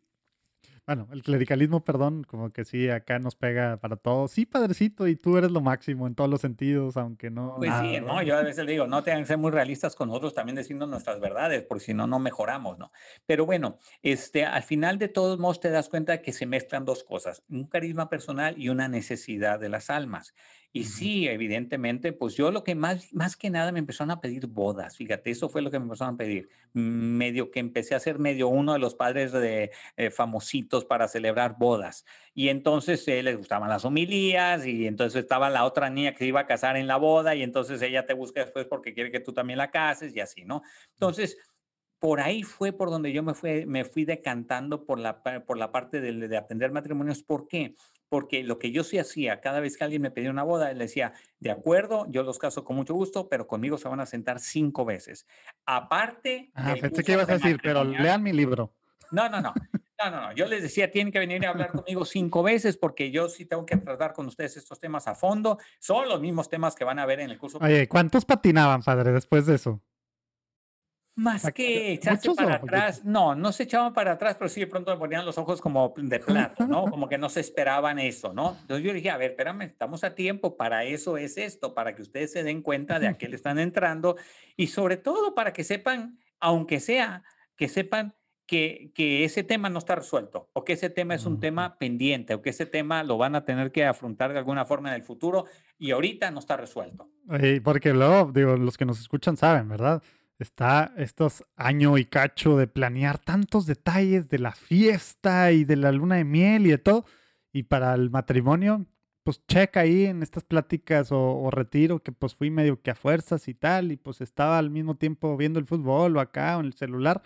bueno, el clericalismo, perdón, como que sí, acá nos pega para todos. Sí, padrecito, y tú eres lo máximo en todos los sentidos, aunque no. Pues sí, no, yo a veces digo, no tengan que ser muy realistas con nosotros, también diciendo nuestras verdades, porque si no, no mejoramos, ¿no? Pero bueno, este, al final de todos modos te das cuenta que se mezclan dos cosas, un carisma personal y una necesidad de las almas. Y sí, evidentemente, pues yo lo que más, más que nada me empezaron a pedir bodas, fíjate, eso fue lo que me empezaron a pedir. Medio que empecé a ser medio uno de los padres de eh, famositos para celebrar bodas. Y entonces eh, les gustaban las homilías y entonces estaba la otra niña que se iba a casar en la boda y entonces ella te busca después porque quiere que tú también la cases y así, ¿no? Entonces por ahí fue por donde yo me fui, me fui decantando por la, por la parte de, de, aprender matrimonios. ¿Por qué? Porque lo que yo sí hacía, cada vez que alguien me pedía una boda, le decía, de acuerdo, yo los caso con mucho gusto, pero conmigo se van a sentar cinco veces. Aparte... Ah, pensé que ibas a decir, pero lean mi libro. No, no, no. No, no, no. Yo les decía, tienen que venir a hablar conmigo cinco veces porque yo sí tengo que tratar con ustedes estos temas a fondo. Son los mismos temas que van a ver en el curso. Oye, ¿cuántos patinaban, padre, después de eso? Más que echarse para atrás, no, no se echaban para atrás, pero sí de pronto me ponían los ojos como de plato, ¿no? [LAUGHS] Como que no se esperaban eso, ¿no? Entonces yo dije, a ver, espérame, estamos a tiempo, para eso es esto, para que ustedes se den cuenta de a qué le [LAUGHS] están entrando y sobre todo para que sepan, aunque sea, que sepan que, que ese tema no está resuelto o que ese tema es un tema pendiente o que ese tema lo van a tener que afrontar de alguna forma en el futuro y ahorita no está resuelto. porque luego, digo, los que nos escuchan saben, ¿verdad? Está estos año y cacho de planear tantos detalles de la fiesta y de la luna de miel y de todo. Y para el matrimonio, pues checa ahí en estas pláticas o, retiro que pues fui medio que a fuerzas y tal. Y pues estaba al mismo tiempo viendo el fútbol o acá o en el celular.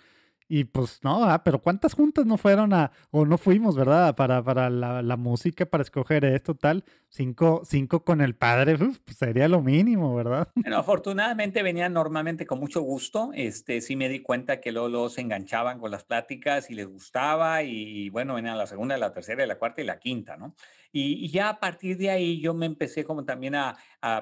Y pues no, ah, pero ¿cuántas juntas no fueron a, o no fuimos, verdad? Para, para la, la música, para escoger esto, tal. Cinco, cinco con el padre, pues sería lo mínimo, ¿verdad? [LAUGHS] Bueno, afortunadamente venían normalmente con mucho gusto. Este, sí me di cuenta que luego, se enganchaban con las pláticas y les gustaba. Y bueno, venían la segunda, la tercera, la cuarta y la quinta, ¿no? Y, ya a partir de ahí yo me empecé como también a,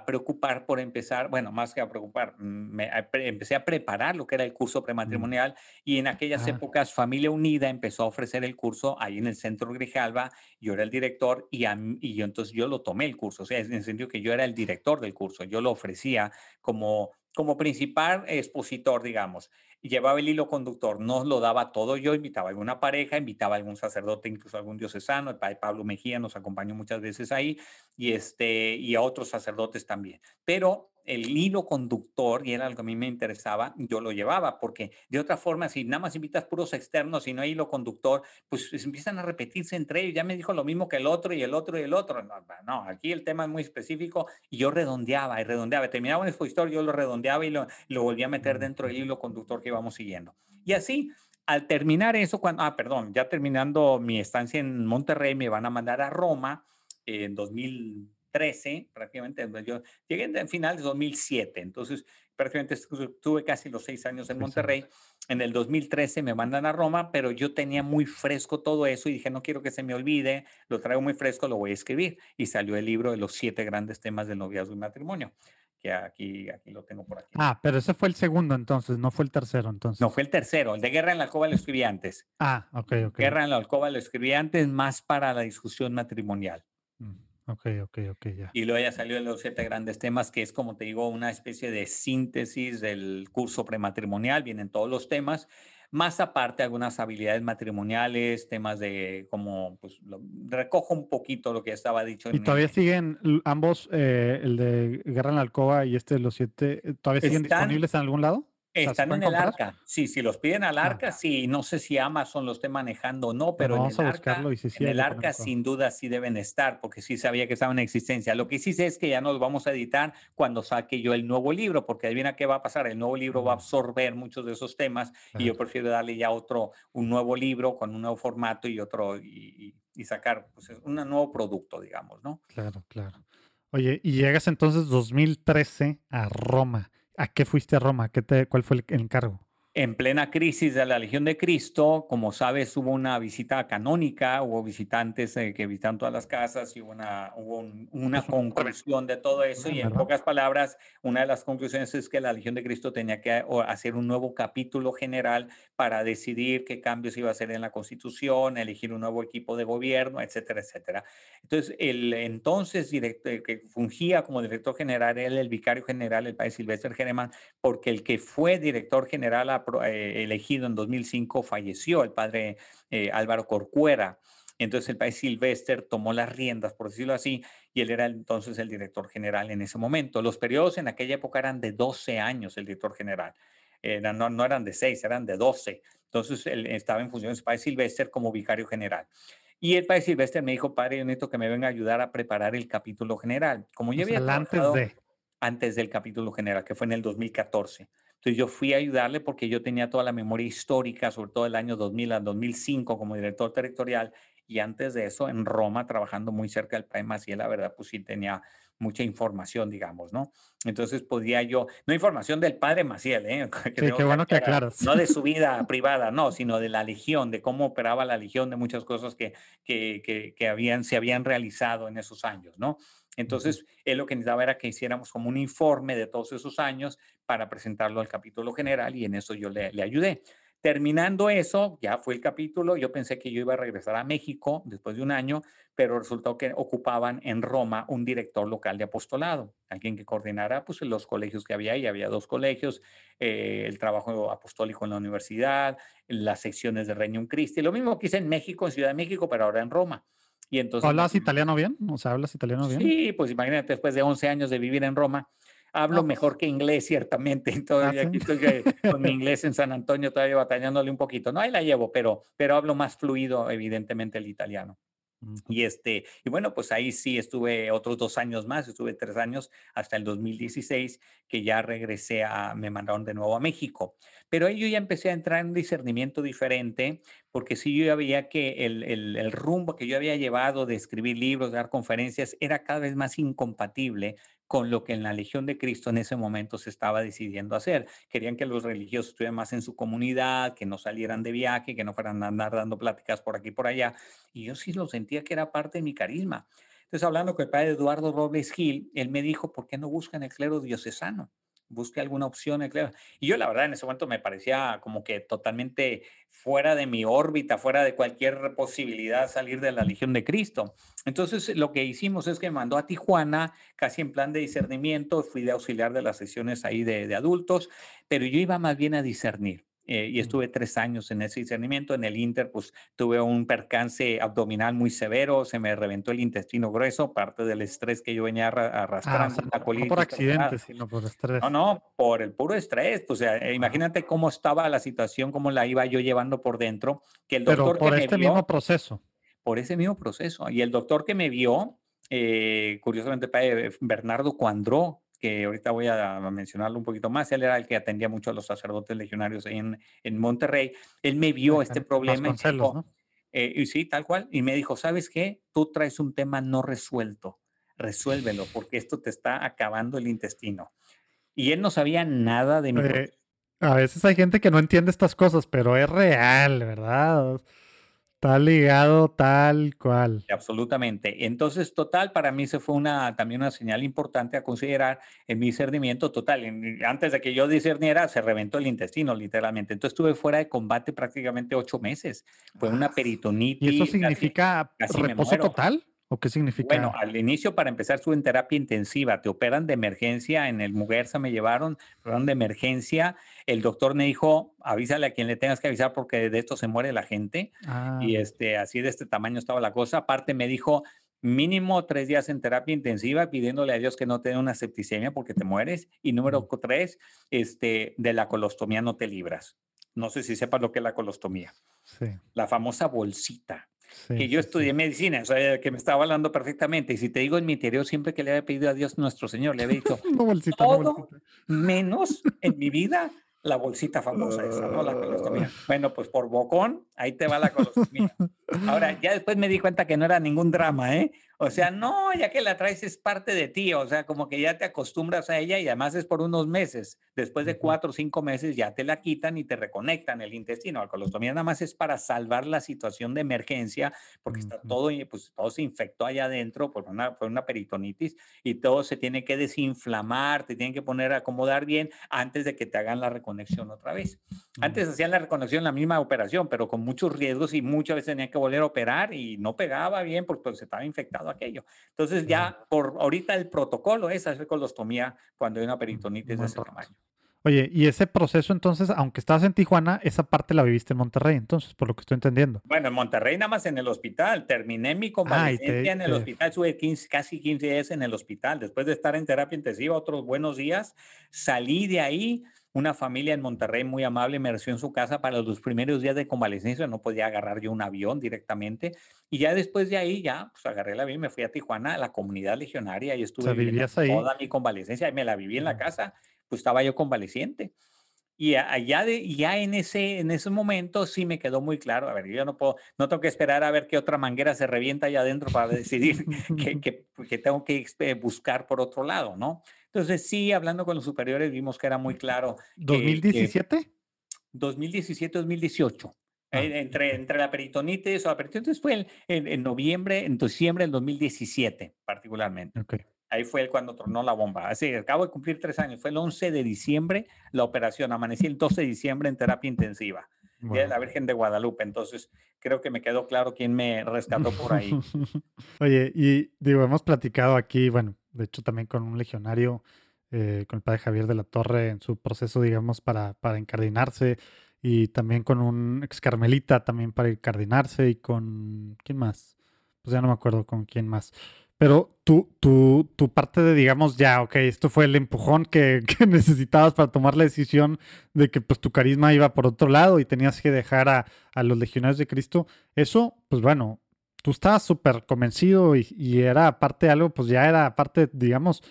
preocupar por empezar, bueno, más que a preocupar, mm, empecé a preparar lo que era el curso prematrimonial y en aquellas ah. épocas Familia Unida empezó a ofrecer el curso ahí en el centro Grijalva, yo era el director y, yo entonces yo lo tomé el curso, o sea, en el sentido que yo era el director del curso, yo lo ofrecía como como principal expositor, digamos, llevaba el hilo conductor, no lo daba todo yo, invitaba a alguna pareja, invitaba a algún sacerdote, incluso a algún diocesano, el padre Pablo Mejía nos acompañó muchas veces ahí, y, este, y a otros sacerdotes también. Pero el hilo conductor, y era algo que a mí me interesaba, yo lo llevaba, porque de otra forma, si nada más invitas puros externos y no hay hilo conductor, pues empiezan a repetirse entre ellos. Ya me dijo lo mismo que el otro y el otro y el otro. No, aquí el tema es muy específico y yo redondeaba y redondeaba. Terminaba un expositor, yo lo redondeaba y lo, lo volvía a meter dentro del hilo conductor que íbamos siguiendo. Y así, al terminar eso, cuando, ah, perdón, ya terminando mi estancia en Monterrey, me van a mandar a Roma en 2000 2013, prácticamente, yo llegué en final de 2007, entonces prácticamente estuve casi los seis años en Monterrey. En el 2013 me mandan a Roma, pero yo tenía muy fresco todo eso y dije, no quiero que se me olvide, lo traigo muy fresco, lo voy a escribir. Y salió el libro de los siete grandes temas del noviazgo y matrimonio que aquí, aquí lo tengo por aquí. Ah, pero ese fue el segundo entonces, no fue el tercero entonces. No, fue el tercero. El de Guerra en la Alcoba lo escribí antes. Ah, ok, ok. Guerra en la Alcoba lo escribí antes más para la discusión matrimonial. Ok, ok, ok, ya. Y luego ya salió los siete grandes temas, que es como te digo, una especie de síntesis del curso prematrimonial, vienen todos los temas más aparte algunas habilidades matrimoniales, temas de como, pues recojo un poquito lo que estaba dicho. ¿Y todavía siguen ambos, eh, el de Guerra en la Alcoba y este de los siete, eh, todavía siguen disponibles en algún lado? Están en el arca. Sí, si los piden al ah, arca, sí. No sé si Amazon lo esté manejando o no, pero en el arca, en el arca sin duda sí deben estar, porque sí sabía que estaban en existencia. Lo que sí sé es que ya nos vamos a editar cuando saque yo el nuevo libro, porque adivina qué va a pasar. El nuevo libro va a absorber muchos de esos temas y yo prefiero darle ya otro, un nuevo libro con un nuevo formato y otro, y, sacar pues, un nuevo producto, digamos, ¿no? Claro, claro. Oye, y llegas entonces 2013 a Roma. ¿A qué fuiste a Roma? ¿Qué te, ¿Cuál fue el encargo? En plena crisis de la Legión de Cristo, como sabes, hubo una visita canónica, hubo visitantes eh, que visitan todas las casas y hubo una, hubo una conclusión de todo eso. Y en pocas palabras, una de las conclusiones es que la Legión de Cristo tenía que hacer un nuevo capítulo general para decidir qué cambios iba a hacer en la Constitución, elegir un nuevo equipo de gobierno, etcétera, etcétera. Entonces, el entonces director que fungía como director general era el vicario general, el país Silvestre Geneman, porque el que fue director general a eh, elegido en 2005 falleció, el padre eh, Álvaro Corcuera. Entonces el país Silvestre tomó las riendas, por decirlo así, y él era entonces el director general en ese momento. Los periodos en aquella época eran de 12 años el director general. no, no, eran de 6, eran de 12. Entonces él estaba en función del país Silvestre como vicario general. Y el país Silvestre me dijo, padre, yo necesito que me venga a ayudar a preparar el capítulo general. Como yo había antes de antes del capítulo general, que fue en el 2014. Entonces yo fui a ayudarle porque yo tenía toda la memoria histórica, sobre todo el año 2000 al 2005 como director territorial y antes de eso en Roma trabajando muy cerca del Padre Maciel, la verdad pues sí tenía mucha información, digamos, ¿no? Entonces podía yo, no información del Padre Maciel, ¿eh? [LAUGHS] sí, qué bueno que aclaras. No de su [LAUGHS] vida privada, no, sino de la Legión, de cómo operaba la Legión, de muchas cosas que, que, que, que habían, se habían realizado en esos años, ¿no? Entonces, él lo que necesitaba era que hiciéramos como un informe de todos esos años para presentarlo al capítulo general y en eso yo le, ayudé. Terminando eso, ya fue el capítulo, yo pensé que yo iba a regresar a México después de un año, pero resultó que ocupaban en Roma un director local de apostolado, alguien que coordinara pues, los colegios que había ahí, había dos colegios, eh, el trabajo apostólico en la universidad, las secciones de Reino Christi, lo mismo que hice en México, en Ciudad de México, pero ahora en Roma. Y entonces, ¿Hablas italiano bien? O sea, ¿hablas italiano bien? Sí, pues imagínate, después de 11 años de vivir en Roma, hablo pues mejor que inglés, ciertamente. [LAUGHS] Todavía aquí estoy con mi inglés en San Antonio, todavía batallándole un poquito. No, ahí la llevo, pero, pero hablo más fluido, evidentemente, el italiano. Y este, y bueno, pues ahí sí estuve otros dos años más, estuve tres años hasta el 2016, que ya regresé a, me mandaron de nuevo a México. Pero ahí yo ya empecé a entrar en un discernimiento diferente, porque sí yo ya veía que el, el, el rumbo que yo había llevado de escribir libros, de dar conferencias, era cada vez más incompatible con lo que en la Legión de Cristo en ese momento se estaba decidiendo hacer. Querían que los religiosos estuvieran más en su comunidad, que no salieran de viaje, que no fueran a andar dando pláticas por aquí y por allá. Y yo sí lo sentía que era parte de mi carisma. Entonces, hablando con el padre Eduardo Robles Gil, él me dijo, ¿por qué no buscan el clero diocesano? Busque alguna opción. Y yo la verdad en ese momento me parecía como que totalmente fuera de mi órbita, fuera de cualquier posibilidad salir de la Legión de Cristo. Entonces lo que hicimos es que me mandó a Tijuana, casi en plan de discernimiento, fui de auxiliar de las sesiones ahí de adultos, pero yo iba más bien a discernir. Eh, y estuve tres años en ese discernimiento. En el Inter, pues tuve un percance abdominal muy severo, se me reventó el intestino grueso, parte del estrés que yo venía ah, arrastrando. no por accidente, sino por estrés. No, no, por el puro estrés. O sea, imagínate cómo estaba la situación, cómo la iba yo llevando por dentro. Que el doctor por este mismo proceso. Por ese mismo proceso. Y el doctor que me vio, eh, curiosamente, Bernardo Cuandró, que ahorita voy a mencionarlo un poquito más, él era el que atendía mucho a los sacerdotes legionarios ahí en, en Monterrey, él me vio este problema. Y, ¿no? Eh, y sí, tal cual, y me dijo, ¿sabes qué? Tú traes un tema no resuelto. resuélvelo, porque esto te está acabando el intestino. Y él no sabía nada de mi... a veces hay gente que no entiende estas cosas, pero es real, ¿verdad? Está ligado tal cual. Absolutamente. Entonces, total, para mí se fue una, también una señal importante a considerar en mi discernimiento total. antes de que yo discerniera, se reventó el intestino, literalmente. Entonces, estuve fuera de combate prácticamente ocho meses. Fue una peritonitis. ¿Y eso significa reposo total? ¿O qué significa? Bueno, al inicio, para empezar, estuve en terapia intensiva. Te operan de emergencia. En el Muguerza me llevaron, operaron de emergencia. El doctor me dijo, avísale a quien le tengas que avisar porque de esto se muere la gente. Ah. Y este, así de este tamaño estaba la cosa. Aparte me dijo, mínimo tres días en terapia intensiva, pidiéndole a Dios que no te dé una septicemia porque te mueres. Y número tres, este, de la colostomía no te libras. No sé si sepas lo que es la colostomía. Sí. La famosa bolsita que yo estudié medicina, o sea, que me estaba hablando perfectamente. Y si te digo en mi interior, siempre que le había pedido a Dios nuestro Señor, le había dicho, [LAUGHS] todo menos en mi vida la bolsita famosa esa, ¿no? La colostomía. Bueno, pues por bocón, ahí te va la [LAUGHS] colostomía. Ahora, [LAUGHS] ya después me di cuenta que no era ningún drama, ¿eh? O sea, no, ya que la traes es parte de ti, o sea, como que ya te acostumbras a ella y además es por unos meses. Después de cuatro o cinco meses ya te la quitan y te reconectan el intestino. La colostomía nada más es para salvar la situación de emergencia, porque está todo, pues todo se infectó allá adentro por una, por una peritonitis y todo se tiene que desinflamar, te tienen que poner a acomodar bien antes de que te hagan la reconexión otra vez. Antes hacían la reconexión la misma operación, pero con muchos riesgos y muchas veces tenían que volver a operar y no pegaba bien porque pues, se estaba infectado aquello. Entonces ya por ahorita el protocolo es hacer colostomía cuando hay una peritonitis de ese tamaño. Oye, y ese proceso entonces, aunque estabas en Tijuana, esa parte la viviste en Monterrey, entonces, por lo que estoy entendiendo. Bueno, en Monterrey nada más en el hospital. Terminé mi convalecencia en el hospital, estuve casi 15 días en el hospital. Después de estar en terapia intensiva otros buenos días, salí de ahí, una familia en Monterrey muy amable me recibió en su casa para los primeros días de convalecencia, no podía agarrar yo un avión directamente. Y ya después de ahí, ya, pues agarré el avión, me fui a Tijuana, a la comunidad legionaria, y estuve toda mi convalecencia, y me la viví en la casa, pues estaba yo convaleciente. Y allá de, ya en ese, en ese momento sí me quedó muy claro, a ver, yo no puedo, no tengo que esperar a ver qué otra manguera se revienta allá adentro para decidir [LAUGHS] que, que, que, tengo que eh, buscar por otro lado, ¿no? Entonces, sí, hablando con los superiores, vimos que era muy claro. ¿2017? 2017-2018. Ah, entre, entre la peritonitis o la peritonitis fue en, noviembre, en diciembre del 2017, particularmente. Ahí fue cuando tornó la bomba. Así, acabo de cumplir tres años. Fue el 11 de diciembre la operación. Amanecí el 12 de diciembre en terapia intensiva. De la Virgen de Guadalupe. Entonces, creo que me quedó claro quién me rescató por ahí. [LAUGHS] Oye, y digo, hemos platicado aquí, bueno, de hecho también con un legionario, eh, con el padre Javier de la Torre en su proceso, digamos, para, para encardinarse, y también con un ex carmelita también para encardinarse, y con, ¿quién más? Pues ya no me acuerdo con quién más. Pero tu, tu, tu parte de, digamos, ya, ok, esto fue el empujón que, [LAUGHS] que, necesitabas para tomar la decisión de que pues tu carisma iba por otro lado y tenías que dejar a, a los legionarios de Cristo. Eso, pues bueno, tú estabas súper convencido y, era parte de algo, pues ya era parte, digamos,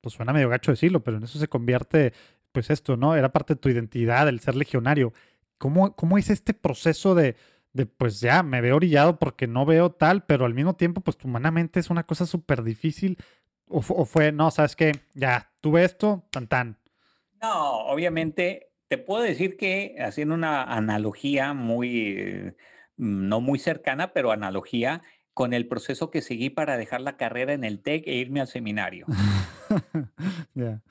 pues suena medio gacho decirlo, pero en eso se convierte, pues esto, ¿no? Era parte de tu identidad, el ser legionario. ¿Cómo, cómo es este proceso de, de, pues ya, me veo orillado porque no veo tal, pero al mismo tiempo, pues humanamente es una cosa súper difícil? O, fue, no, sabes qué, ya, tuve esto, tan tan. No, obviamente, te puedo decir que haciendo una analogía muy... Mm, no muy cercana, pero analogía con el proceso que seguí para dejar la carrera en el TEC e irme al seminario. [LAUGHS]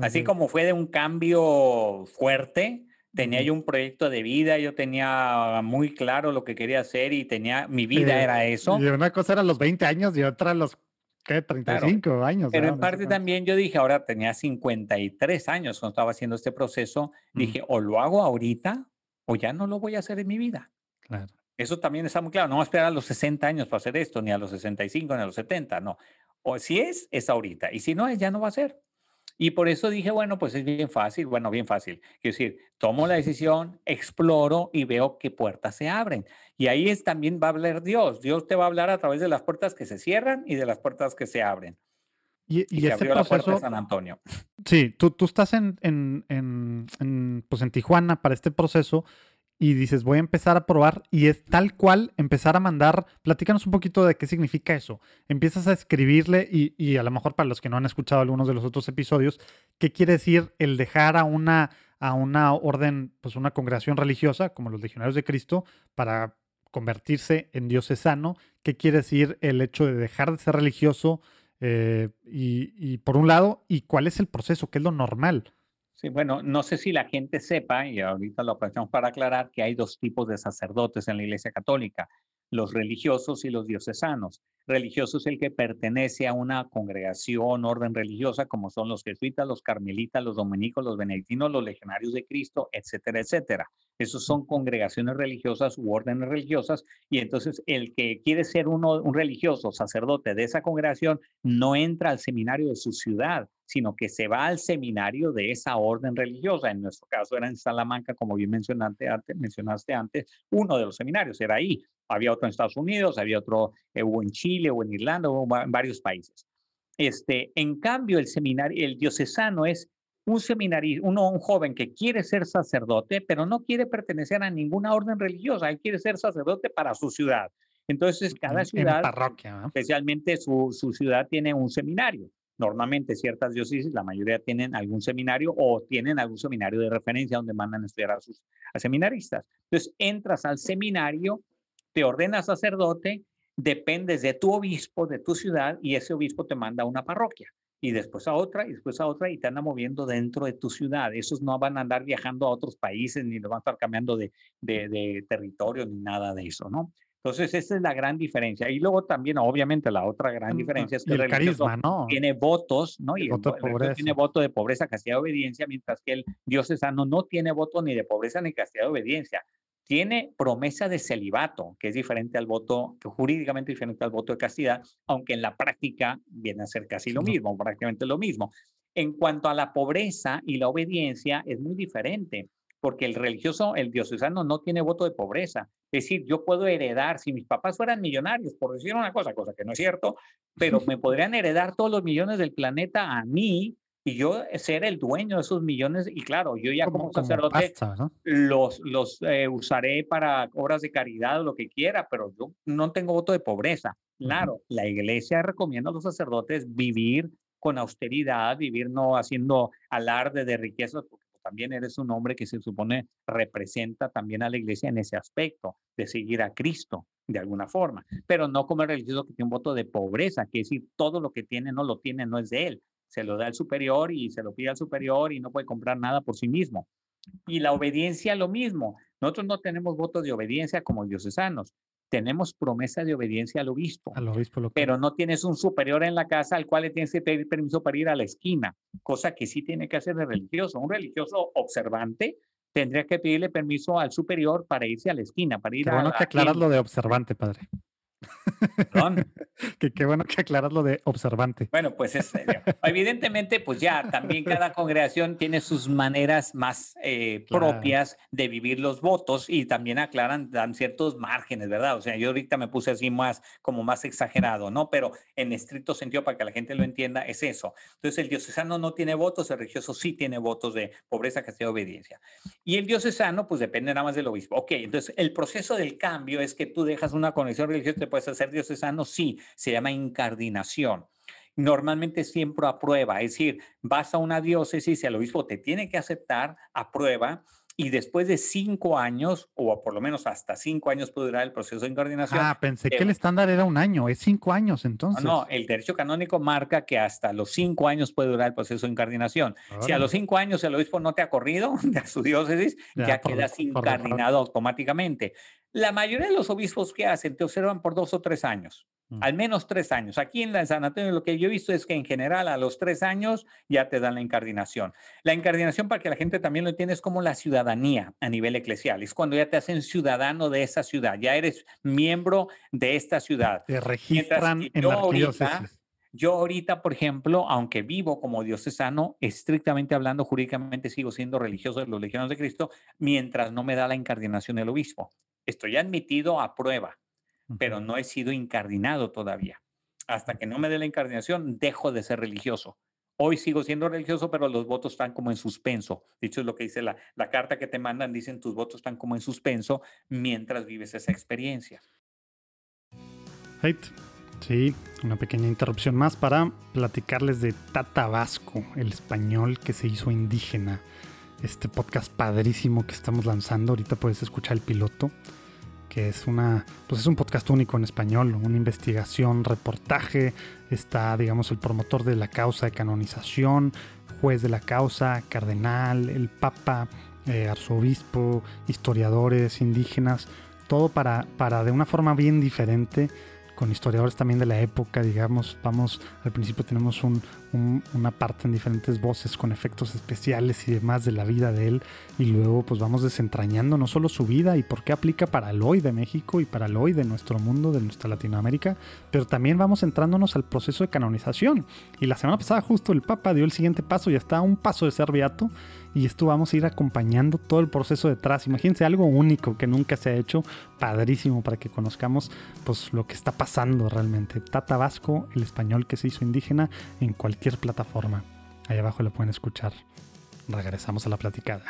Así como fue de un cambio fuerte, tenía yo un proyecto de vida, yo tenía muy claro lo que quería hacer y tenía, mi vida era eso. Y una cosa era los 20 años y otra los, ¿qué? 35 años. Pero en parte también yo dije, ahora tenía 53 años cuando estaba haciendo este proceso, dije, o lo hago ahorita o ya no lo voy a hacer en mi vida. Claro. Eso también está muy claro. No va a esperar a los 60 años para hacer esto, ni a los 65, ni a los 70, no. O si es, es ahorita. Y si no es, ya no va a ser. Y por eso dije, bueno, pues es bien fácil, bueno, bien fácil. Quiero decir, tomo la decisión, exploro y veo qué puertas se abren. Y ahí es también va a hablar Dios. Dios te va a hablar a través de las puertas que se cierran y de las puertas que se abren. Y, y, se abrió la puerta de San Antonio. Sí, tú, tú estás en, en, en, pues en Tijuana para este proceso y dices, voy a empezar a probar y es tal cual empezar a mandar, platícanos un poquito de qué significa eso. Empiezas a escribirle y, y, a lo mejor para los que no han escuchado algunos de los otros episodios, ¿qué quiere decir el dejar a una, a una orden, pues una congregación religiosa como los legionarios de Cristo para convertirse en diocesano? ¿Qué quiere decir el hecho de dejar de ser religioso? Eh, y, y por un lado, ¿y cuál es el proceso? ¿Qué es lo normal? Sí, bueno, no sé si la gente sepa, y ahorita lo aprovechamos para aclarar, que hay dos tipos de sacerdotes en la Iglesia Católica, los religiosos y los diocesanos. Religioso es el que pertenece a una congregación, orden religiosa, como son los jesuitas, los carmelitas, los dominicos, los benedictinos, los legionarios de Cristo, etcétera, etcétera. Esos son congregaciones religiosas u órdenes religiosas y entonces el que quiere ser uno, un religioso, sacerdote de esa congregación, no entra al seminario de su ciudad, sino que se va al seminario de esa orden religiosa. En nuestro caso era en Salamanca, como bien mencionaste antes, mencionaste antes uno de los seminarios era ahí. Había otro en Estados Unidos, había otro eh, hubo en Chile o en Irlanda o en varios países. Este, en cambio, el seminario, el diocesano es un seminario, uno, un joven que quiere ser sacerdote, pero no quiere pertenecer a ninguna orden religiosa, él quiere ser sacerdote para su ciudad. Entonces, cada ciudad, especialmente su, su ciudad, tiene un seminario. Normalmente ciertas diócesis, la mayoría tienen algún seminario o tienen algún seminario de referencia donde mandan a estudiar a sus seminaristas. Entonces, entras al seminario, te ordenas sacerdote, dependes de tu obispo, de tu ciudad, y ese obispo te manda a una parroquia y después a otra, y después a otra, y te andan moviendo dentro de tu ciudad. Esos no van a andar viajando a otros países, ni van a estar cambiando de, de, territorio, ni nada de eso, ¿no? Entonces, esa es la gran diferencia. Y luego también, obviamente, la otra gran diferencia es que el, carisma, ¿no? tiene votos, ¿no? y voto el, tiene voto de pobreza, castidad de obediencia, mientras que el diocesano no tiene voto ni de pobreza ni castidad de obediencia tiene promesa de celibato, que es diferente al voto, jurídicamente diferente al voto de castidad, aunque en la práctica viene a ser casi lo mismo, prácticamente lo mismo. En cuanto a la pobreza y la obediencia, es muy diferente, porque el religioso, el diocesano, no tiene voto de pobreza. Es decir, yo puedo heredar, si mis papás fueran millonarios, por decir una cosa, cosa que no es cierto, pero [LAUGHS] me podrían heredar todos los millones del planeta a mí, y yo ser el dueño de esos millones, y claro, yo ya como, sacerdote los, los eh, usaré para obras de caridad o lo que quiera, pero yo no tengo voto de pobreza. Claro, la iglesia recomienda a los sacerdotes vivir con austeridad, vivir no haciendo alarde de riquezas, también eres un hombre que se supone representa también a la iglesia en ese aspecto, de seguir a Cristo de alguna forma, pero no como el religioso que tiene un voto de pobreza, que decir, todo lo que tiene no lo tiene, no es de él, se lo da al superior y se lo pide al superior y no puede comprar nada por sí mismo. Y la obediencia, lo mismo. Nosotros no tenemos votos de obediencia como diocesanos. Tenemos promesa de obediencia al obispo. Al obispo lo Pero no tienes un superior en la casa al cual le tienes que pedir permiso para ir a la esquina, cosa que sí tiene que hacer el religioso. Un religioso observante tendría que pedirle permiso al superior para irse a la esquina, para ir Qué bueno que aclaras lo de observante, padre. [LAUGHS] que qué bueno que aclaras lo de observante. Bueno, pues es, [LAUGHS] evidentemente, pues ya también cada congregación tiene sus maneras más eh, propias de vivir los votos y también aclaran, dan ciertos márgenes, ¿verdad? O sea, yo ahorita me puse así más, como más exagerado, ¿no? Pero en estricto sentido, para que la gente lo entienda, es eso. Entonces, el diocesano no tiene votos, el religioso sí tiene votos de pobreza, castidad, obediencia. Y el diocesano, pues depende nada más del obispo. Ok, entonces el proceso del cambio es que tú dejas una conexión religiosa, puedes hacer diocesano, sí, se llama incardinación. Normalmente siempre aprueba, es decir, vas a una diócesis y el obispo te tiene que aceptar, aprueba, y después de cinco años, o por lo menos hasta cinco años puede durar el proceso de incardinación. Ah, pensé que el estándar era un año, es cinco años entonces. No, el derecho canónico marca que hasta los cinco años puede durar el proceso de incardinación. Si a los cinco años el obispo no te ha corrido [LAUGHS] de su diócesis, ya, quedas incardinado automáticamente. La mayoría de los obispos que hacen te observan por dos o tres años. Al menos tres años. Aquí en la San Antonio lo que yo he visto es que en general a los tres años ya te dan la incardinación. La incardinación, para que la gente también lo entienda, es como la ciudadanía a nivel eclesial. Es cuando ya te hacen ciudadano de esa ciudad, ya eres miembro de esta ciudad. Te registran en la ahorita, yo ahorita, por ejemplo, aunque vivo como diocesano, estrictamente hablando, jurídicamente sigo siendo religioso de los legiones de Cristo, mientras no me da la incardinación el obispo. Estoy admitido a prueba pero no he sido incardinado todavía. Hasta que no me dé la incardinación, dejo de ser religioso. Hoy sigo siendo religioso, pero los votos están como en suspenso. Dicho es lo que dice la, la carta que te mandan, dicen tus votos están como en suspenso mientras vives esa experiencia. Sí, una pequeña interrupción más para platicarles de Tata Vasco, el español que se hizo indígena. Este podcast padrísimo que estamos lanzando. Ahorita puedes escuchar el piloto que es una pues es un podcast único en español, una investigación, reportaje, está digamos el promotor de la causa de canonización, juez de la causa, cardenal, el papa, eh, arzobispo, historiadores, indígenas, todo para, para de una forma bien diferente con historiadores también de la época, digamos, vamos, al principio tenemos una parte en diferentes voces con efectos especiales y demás de la vida de él, y luego pues vamos desentrañando no solo su vida y por qué aplica para el hoy de México y para el hoy de nuestro mundo, de nuestra Latinoamérica, pero también vamos entrándonos al proceso de canonización. Y la semana pasada justo el Papa dio el siguiente paso y está a un paso de ser beato y esto vamos a ir acompañando todo el proceso detrás. Imagínense algo único que nunca se ha hecho, padrísimo para que conozcamos pues lo que está pasando realmente. Tata Vasco, el español que se hizo indígena en cualquier plataforma. Ahí abajo lo pueden escuchar. Regresamos a la platicada.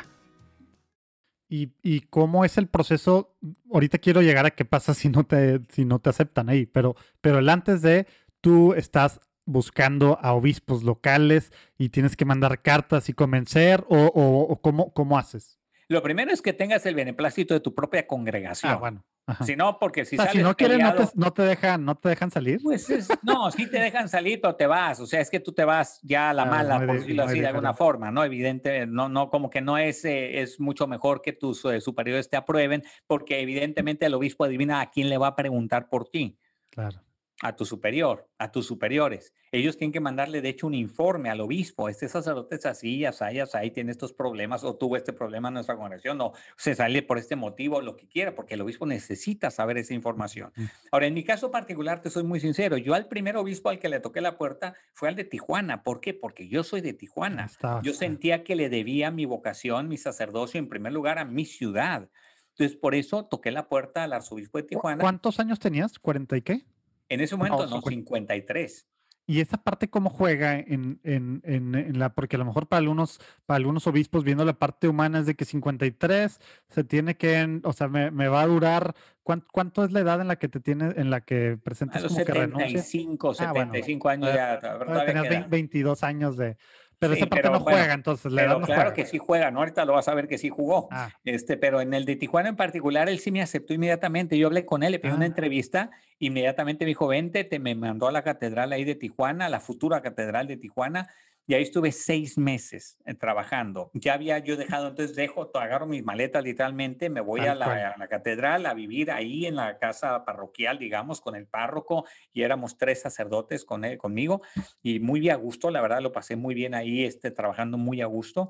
¿Y, y cómo es el proceso? Ahorita quiero llegar a qué pasa si no te, si no te aceptan ahí, pero, pero el antes de tú estás buscando a obispos locales y tienes que mandar cartas y convencer o, o, cómo, cómo, haces? Lo primero es que tengas el beneplácito de tu propia congregación. Ah, bueno. Si no, porque si, si no quieren, no te, dejan, no te dejan salir. Pues no, sí te dejan salir, pero te vas. O sea, es que tú te vas ya a la mala, por decirlo así, de alguna forma, ¿no? Evidente, no, no, como que no es, eh, es mucho mejor que tus eh, superiores te aprueben, porque evidentemente el obispo adivina a quién le va a preguntar por ti. Claro a tu superior, a tus superiores. Ellos tienen que mandarle, de hecho, un informe al obispo. Este sacerdote es así, así, ahí tiene estos problemas, o tuvo este problema en nuestra congregación, o se sale por este motivo, lo que quiera, porque el obispo necesita saber esa información. Ahora, en mi caso particular, te soy muy sincero, yo al primer obispo al que le toqué la puerta fue al de Tijuana. ¿Por qué? Porque yo soy de Tijuana. Yo sentía que le debía mi vocación, mi sacerdocio, en primer lugar, a mi ciudad. Entonces, por eso toqué la puerta al arzobispo de Tijuana. ¿Cuántos años tenías? ¿40 y qué? En ese momento no, 53. ¿Y esa parte cómo juega en, en, en, la, porque a lo mejor para algunos, para algunos obispos viendo la parte humana es de que 53 se tiene que, o sea, me, me va a durar, ¿cuánto, es la edad en la que te tiene, en la que presentas como 75, que 75 ah, años ya. Tenías 22 años de, pero esa parte no juega, entonces. Pero claro que sí juega, ¿no? Ahorita lo vas a ver que sí jugó. Ah. Este, pero en el de Tijuana en particular, él sí me aceptó inmediatamente. Yo hablé con él, le pedí una ah. entrevista, inmediatamente me dijo, vente, te me mandó a la catedral ahí de Tijuana, la futura catedral de Tijuana, y ahí estuve seis meses eh, trabajando. Ya había yo dejado, entonces dejo, agarro mis maletas literalmente, me voy a la, catedral a vivir ahí en la casa parroquial, digamos, con el párroco, y éramos tres sacerdotes con él, conmigo, y muy a gusto, la verdad lo pasé muy bien ahí, este, trabajando muy a gusto.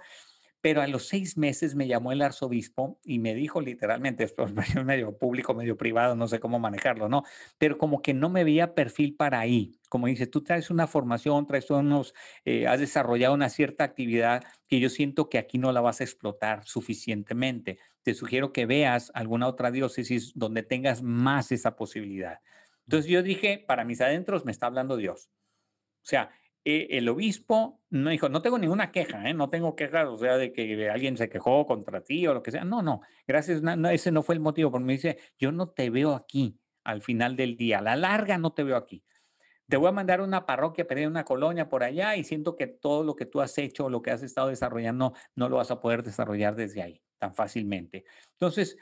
Pero a los seis meses me llamó el arzobispo y me dijo literalmente, esto es medio público, medio privado, no sé cómo manejarlo, ¿no? Pero como que no me veía perfil para ahí. Como dice, tú traes una formación, traes unos, eh, has desarrollado una cierta actividad que yo siento que aquí no la vas a explotar suficientemente. Te sugiero que veas alguna otra diócesis donde tengas más esa posibilidad. Entonces yo dije, para mis adentros me está hablando Dios. O sea, eh, el obispo no dijo, no tengo ninguna queja, ¿eh? no tengo quejas, o sea, de que alguien se quejó contra ti o lo que sea. No, no, gracias, no, ese no fue el motivo, porque me dice, yo no te veo aquí al final del día, a la larga no te veo aquí. Te voy a mandar una parroquia, pedir una colonia por allá y siento que todo lo que tú has hecho, lo que has estado desarrollando, no lo vas a poder desarrollar desde ahí tan fácilmente. Entonces,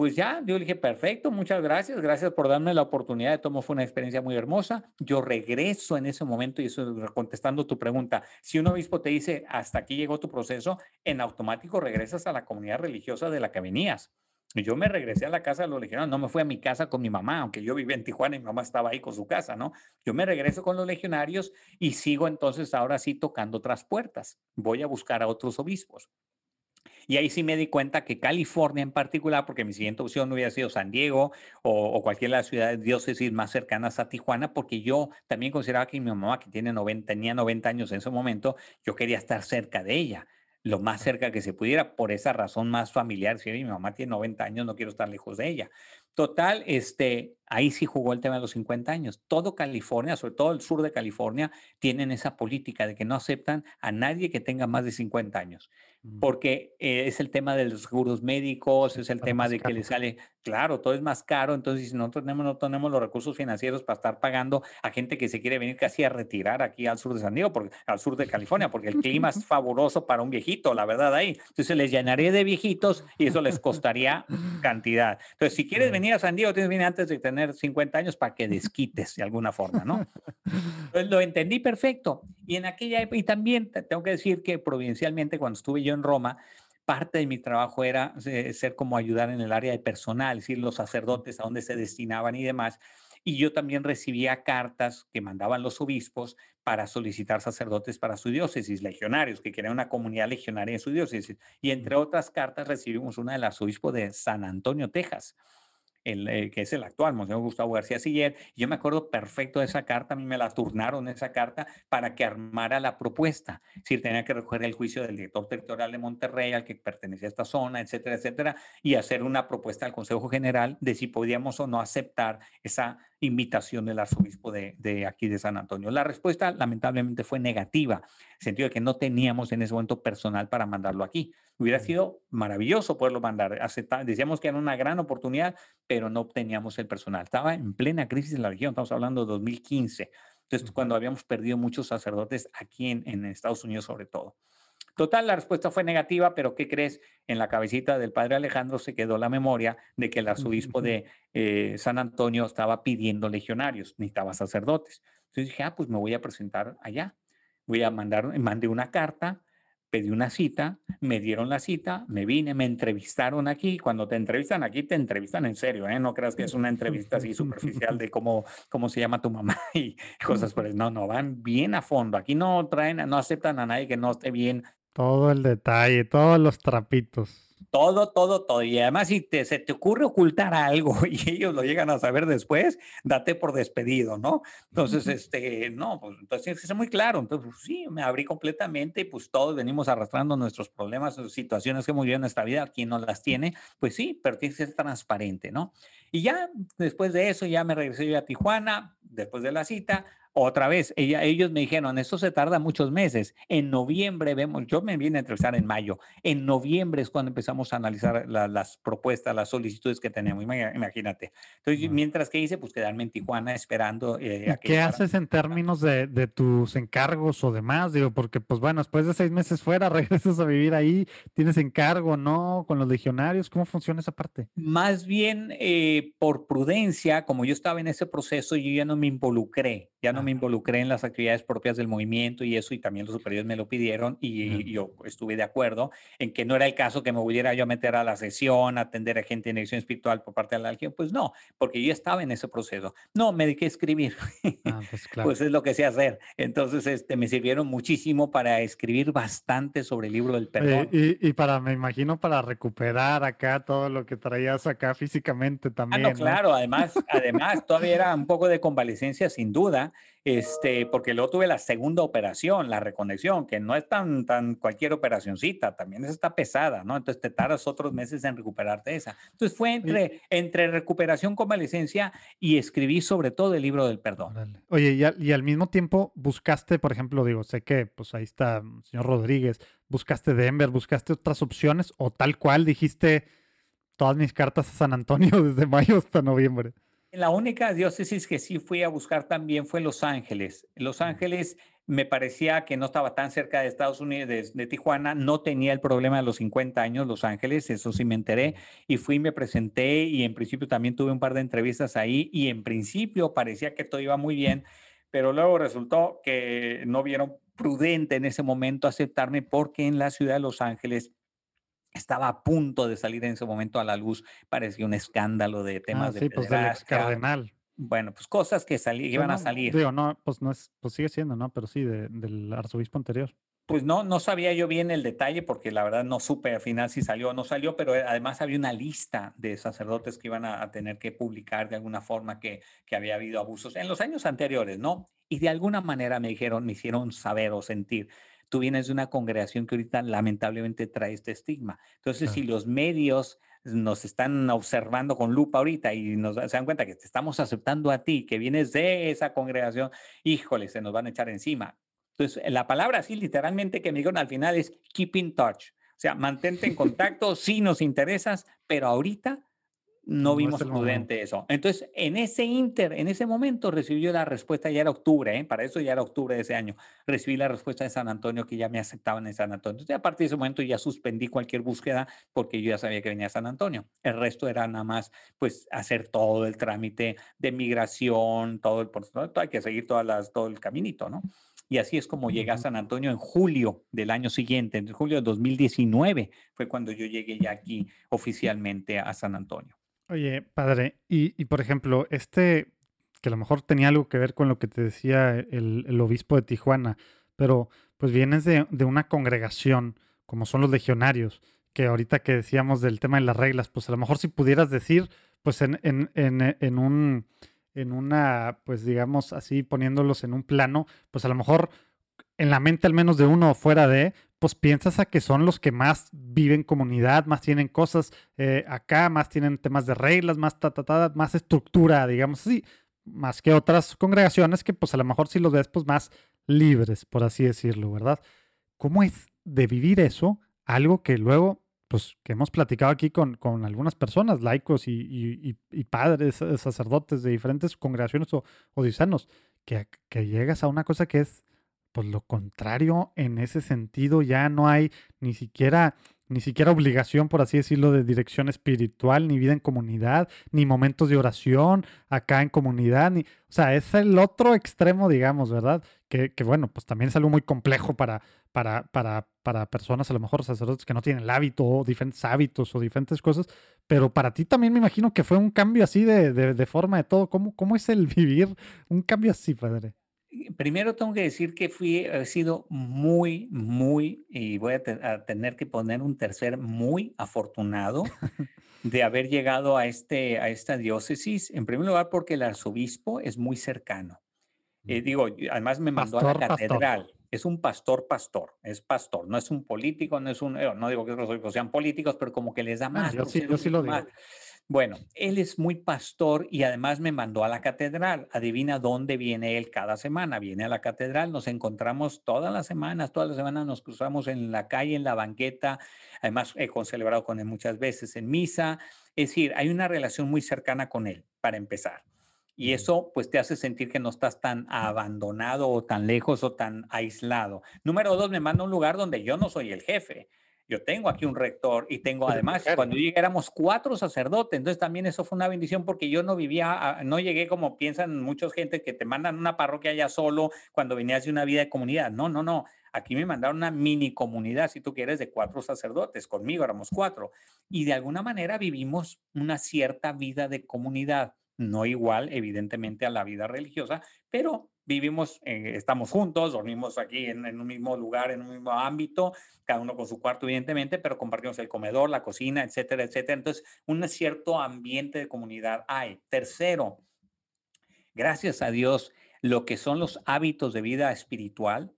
pues ya, yo le dije, perfecto, muchas gracias, gracias por darme la oportunidad, de tomo fue una experiencia muy hermosa. Yo regreso en ese momento, y eso contestando tu pregunta, si un obispo te dice, hasta aquí llegó tu proceso, en automático regresas a la comunidad religiosa de la que venías. Yo me regresé a la casa de los legionarios, no me fui a mi casa con mi mamá, aunque yo vivía en Tijuana y mi mamá estaba ahí con su casa, ¿no? Yo me regreso con los legionarios y sigo entonces ahora sí tocando otras puertas. Voy a buscar a otros obispos. Y ahí sí me di cuenta que California en particular, porque mi siguiente opción no hubiera sido San Diego o, o cualquiera de las ciudades diócesis más cercanas a Tijuana, porque yo también consideraba que mi mamá, que tiene 90, tenía 90 años en ese momento, yo quería estar cerca de ella lo más cerca que se pudiera, por esa razón más familiar. Si mi mamá tiene 90 años, no quiero estar lejos de ella. Total, este, ahí sí jugó el tema de los 50 años. Todo California, sobre todo el sur de California, tienen esa política de que no aceptan a nadie que tenga más de 50 años, mm. porque eh, es el tema de los seguros médicos, es el tema de que le sale, claro, todo es más caro, entonces si nosotros tenemos, no tenemos los recursos financieros para estar pagando a gente que se quiere venir casi a retirar aquí al sur de San Diego, porque, al sur de California, porque el clima es [LAUGHS] fabuloso para un viejito, la verdad ahí. Entonces les llenaré de viejitos y eso les costaría cantidad. Entonces, si quieres venir a San Diego, tienes que venir antes de tener 50 años para que [LAUGHS] desquites de alguna forma, ¿no? [LAUGHS] Entonces lo entendí perfecto. Y en aquella época, y también tengo que decir que provincialmente, cuando estuve yo en Roma, parte de mi trabajo era eh, ser como ayudar en el área de personal, es decir, los sacerdotes a dónde se destinaban y demás. Y yo también recibía cartas que mandaban los obispos para solicitar sacerdotes para su diócesis, legionarios, que querían una comunidad legionaria en su diócesis. Y entre otras cartas recibimos una del arzobispo de San Antonio, Texas, el, eh, que es el actual, Monseñor Gustavo García Siller. Yo me acuerdo perfecto de esa carta, a mí me la turnaron esa carta para que armara la propuesta. Es decir, tenía que recoger el juicio del director territorial de Monterrey, al que pertenecía esta zona, etcétera, etcétera, y hacer una propuesta al Consejo General de si podíamos o no aceptar esa invitación del arzobispo de, de, aquí de San Antonio. La respuesta lamentablemente fue negativa, en el sentido de que no teníamos en ese momento personal para mandarlo aquí. Hubiera sido maravilloso poderlo mandar. decíamos que era una gran oportunidad, pero no teníamos el personal. Estaba en plena crisis en la región, estamos hablando de 2015. Entonces, cuando habíamos perdido muchos sacerdotes aquí en, en Estados Unidos sobre todo. Total, la respuesta fue negativa, pero ¿qué crees? En la cabecita del padre Alejandro se quedó la memoria de que el arzobispo de eh, San Antonio estaba pidiendo legionarios, necesitaba sacerdotes. Entonces dije, ah, pues me voy a presentar allá. Voy a mandar, mandé una carta, pedí una cita, me dieron la cita, me vine, me entrevistaron aquí. Cuando te entrevistan aquí, te entrevistan en serio, ¿eh? No creas que es una entrevista así superficial de cómo, cómo se llama tu mamá [LAUGHS] y cosas por eso. No, no, van bien a fondo. Aquí no traen, no aceptan a nadie que no esté bien todo el detalle, todos los trapitos. Todo, todo, todo. Y además, si te, se te ocurre ocultar algo [LAUGHS] y ellos lo llegan a saber después, date por despedido, ¿no? Entonces, este, no, pues entonces ser muy claro. Entonces, pues, sí, me abrí completamente y pues todos venimos arrastrando nuestros problemas, situaciones que hemos vivido en nuestra vida, quien no las tiene, pues sí, pero tiene que ser transparente, ¿no? Y ya después de eso, ya me regresé yo a Tijuana, después de la cita, otra vez, ella, ellos me dijeron, esto se tarda muchos meses. En noviembre vemos, yo me vine a entrevistar en mayo. En noviembre es cuando empezamos a analizar las propuestas, las solicitudes que tenemos. Imagínate. Entonces, mientras que hice, pues quedarme en Tijuana esperando. Eh, ¿Qué haces en términos de, de, tus encargos o demás? Digo, porque, pues bueno, después de seis meses fuera, [LAUGHS] regresas a vivir ahí, tienes encargo, ¿no? Con los legionarios, ¿cómo funciona esa parte? Más bien, eh, por prudencia, como yo estaba en ese proceso, yo ya no me involucré, ya no me involucré en las actividades propias del movimiento y eso, y también los superiores me lo pidieron y, yo estuve de acuerdo en que no era el caso que me pudiera yo meter a la sesión, atender a gente en dirección espiritual por parte de la religión, pues no, porque yo estaba en ese proceso. No, me dediqué a escribir. Ah, pues, [LAUGHS] claro. pues, es lo que sé hacer. Entonces, este, me sirvieron muchísimo para escribir bastante sobre el libro del perdón. y, y, para, me imagino, para recuperar acá todo lo que traías acá físicamente también. Ah, no, claro, además, además, todavía era un poco de convalecencia sin duda este, porque luego tuve la segunda operación, la reconexión, que no es tan, tan cualquier operacioncita, también está pesada, ¿no? Entonces te tardas otros meses en recuperarte esa. Entonces fue entre, entre recuperación, convalecencia y escribí sobre todo el libro del perdón. Oye, y y al mismo tiempo buscaste, por ejemplo, digo, sé que pues ahí está el señor Rodríguez, buscaste Denver, buscaste otras opciones o tal cual dijiste todas mis cartas a San Antonio [LAUGHS] desde mayo hasta noviembre. La única diócesis que sí fui a buscar también fue Los Ángeles. Los Ángeles me parecía que no estaba tan cerca de Estados Unidos, de, Tijuana, no tenía el problema de los 50 años, Los Ángeles, eso sí me enteré, y fui, me presenté y en principio también tuve un par de entrevistas ahí y en principio parecía que todo iba muy bien, pero luego resultó que no vieron prudente en ese momento aceptarme porque en la ciudad de Los Ángeles estaba a punto de salir en ese momento a la luz, parecía un escándalo de temas ah, de pues del cardenal. Bueno, pues cosas que salí, iban a salir. Digo, no, pues no es, pues sigue siendo, ¿no? Pero sí, del arzobispo anterior. Pues no, no sabía yo bien el detalle porque la verdad no supe al final si salió o no salió, pero eh, además había una lista de sacerdotes que iban a, tener que publicar de alguna forma que, que, había habido abusos en los años anteriores, ¿no? Y de alguna manera me dijeron, me hicieron saber o sentir tú vienes de una congregación que ahorita lamentablemente trae este estigma. Entonces, si los medios nos están observando con lupa ahorita y nos se dan cuenta que te estamos aceptando a ti, que vienes de esa congregación, híjole, se nos van a echar encima. Entonces, la palabra así literalmente que me dijeron al final es keep in touch. O sea, mantente en [LAUGHS] contacto, sí nos interesas, pero ahorita no, vimos prudente eso. Entonces, en ese inter, en ese momento recibió la respuesta, ya era octubre, ¿eh? para eso ya era octubre de ese año, recibí la respuesta de San Antonio que ya me aceptaban en San Antonio. Entonces, a partir de ese momento ya suspendí cualquier búsqueda porque yo ya sabía que venía a San Antonio. El resto era nada más, pues, hacer todo el trámite de migración, todo el proceso, hay que seguir todas las, todo el caminito, ¿no? Y así es como llegué a San Antonio en julio del año siguiente, en julio de 2019 fue cuando yo llegué ya aquí oficialmente a San Antonio. Oye, padre, y, por ejemplo, este, que a lo mejor tenía algo que ver con lo que te decía el, obispo de Tijuana, pero pues vienes de, una congregación, como son los legionarios, que ahorita que decíamos del tema de las reglas, pues a lo mejor si pudieras decir, pues en, en, en, en un, en una, pues digamos así, poniéndolos en un plano, pues a lo mejor en la mente al menos de uno fuera de, pues piensas a que son los que más viven comunidad, más tienen cosas eh, acá, más tienen temas de reglas, más ta, más estructura, digamos así, más que otras congregaciones que pues a lo mejor si los ves pues más libres, por así decirlo, ¿verdad? ¿Cómo es de vivir eso? Algo que luego, pues que hemos platicado aquí con, con algunas personas, laicos y, y, padres, sacerdotes de diferentes congregaciones o, o que, que llegas a una cosa que es pues lo contrario, en ese sentido ya no hay ni siquiera ni siquiera obligación, por así decirlo, de dirección espiritual, ni vida en comunidad, ni momentos de oración acá en comunidad, ni, o sea, es el otro extremo, digamos, ¿verdad? Que, bueno, pues también es algo muy complejo para, para, para, para, personas, a lo mejor sacerdotes que no tienen el hábito o diferentes hábitos o diferentes cosas, pero para ti también me imagino que fue un cambio así de, de, de forma de todo. ¿Cómo, ¿Cómo es el [LAUGHS] vivir un cambio así, padre? Primero tengo que decir que fui, he sido muy, muy, y voy a, tener que poner un tercer, muy afortunado de haber llegado a, este, a esta diócesis. En primer lugar, porque el arzobispo es muy cercano. Eh, mm. digo, además me mandó a la catedral. Es un pastor, pastor, es pastor, no es un político, no es un, no digo que los obispos sean políticos, pero como que les da ah, más. yo, sí, yo sí lo digo. Bueno, él es muy pastor y además me mandó a la catedral. Adivina dónde viene él cada semana. Viene a la catedral, nos encontramos todas las semanas, todas las semanas nos cruzamos en la calle, en la banqueta. Además, he celebrado con él muchas veces en misa. Es decir, hay una relación muy cercana con él, para empezar. Y eso pues te hace sentir que no estás tan abandonado o tan lejos o tan aislado. Número dos, me manda a un lugar donde yo no soy el jefe yo tengo aquí un rector y tengo además, cuando llegué éramos cuatro sacerdotes, entonces también eso fue una bendición porque yo no vivía, no llegué como piensan muchos gente que te mandan una parroquia ya solo cuando venías de una vida de comunidad. No, no, no. Aquí me mandaron una mini comunidad, si tú quieres, de cuatro sacerdotes. Conmigo éramos cuatro. Y de alguna manera vivimos una cierta vida de comunidad. No igual, evidentemente, a la vida religiosa, pero vivimos, eh, estamos juntos, dormimos aquí en, un mismo lugar, en un mismo ámbito, cada uno con su cuarto, evidentemente, pero compartimos el comedor, la cocina, etcétera, etcétera. Entonces, un cierto ambiente de comunidad hay. Tercero, gracias a Dios, lo que son los hábitos de vida espiritual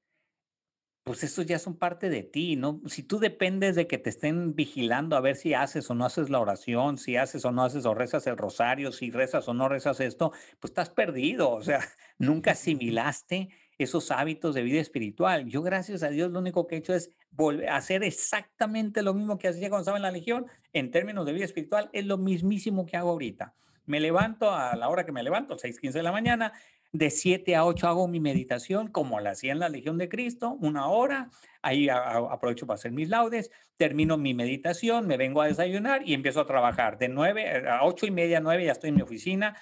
pues estos ya son parte de ti, ¿no? Si tú dependes de que te estén vigilando a ver si haces o no haces la oración, si haces o no haces o rezas el rosario, si rezas o no rezas esto, pues estás perdido, o sea, [LAUGHS] nunca [LAUGHS] asimilaste esos hábitos de vida espiritual. Yo, gracias a Dios, lo único que he hecho es volver a hacer exactamente lo mismo que hacía cuando estaba en la Legión en términos de vida espiritual, es lo mismísimo que hago ahorita. Me levanto a la hora que me levanto, 6:15 de la mañana, de 7 a 8 hago mi meditación como la hacía en la Legión de Cristo, una hora. Ahí aprovecho para hacer mis laudes, termino mi meditación, me vengo a desayunar y empiezo a trabajar. De 9 a 8 y media, 9 ya estoy en mi oficina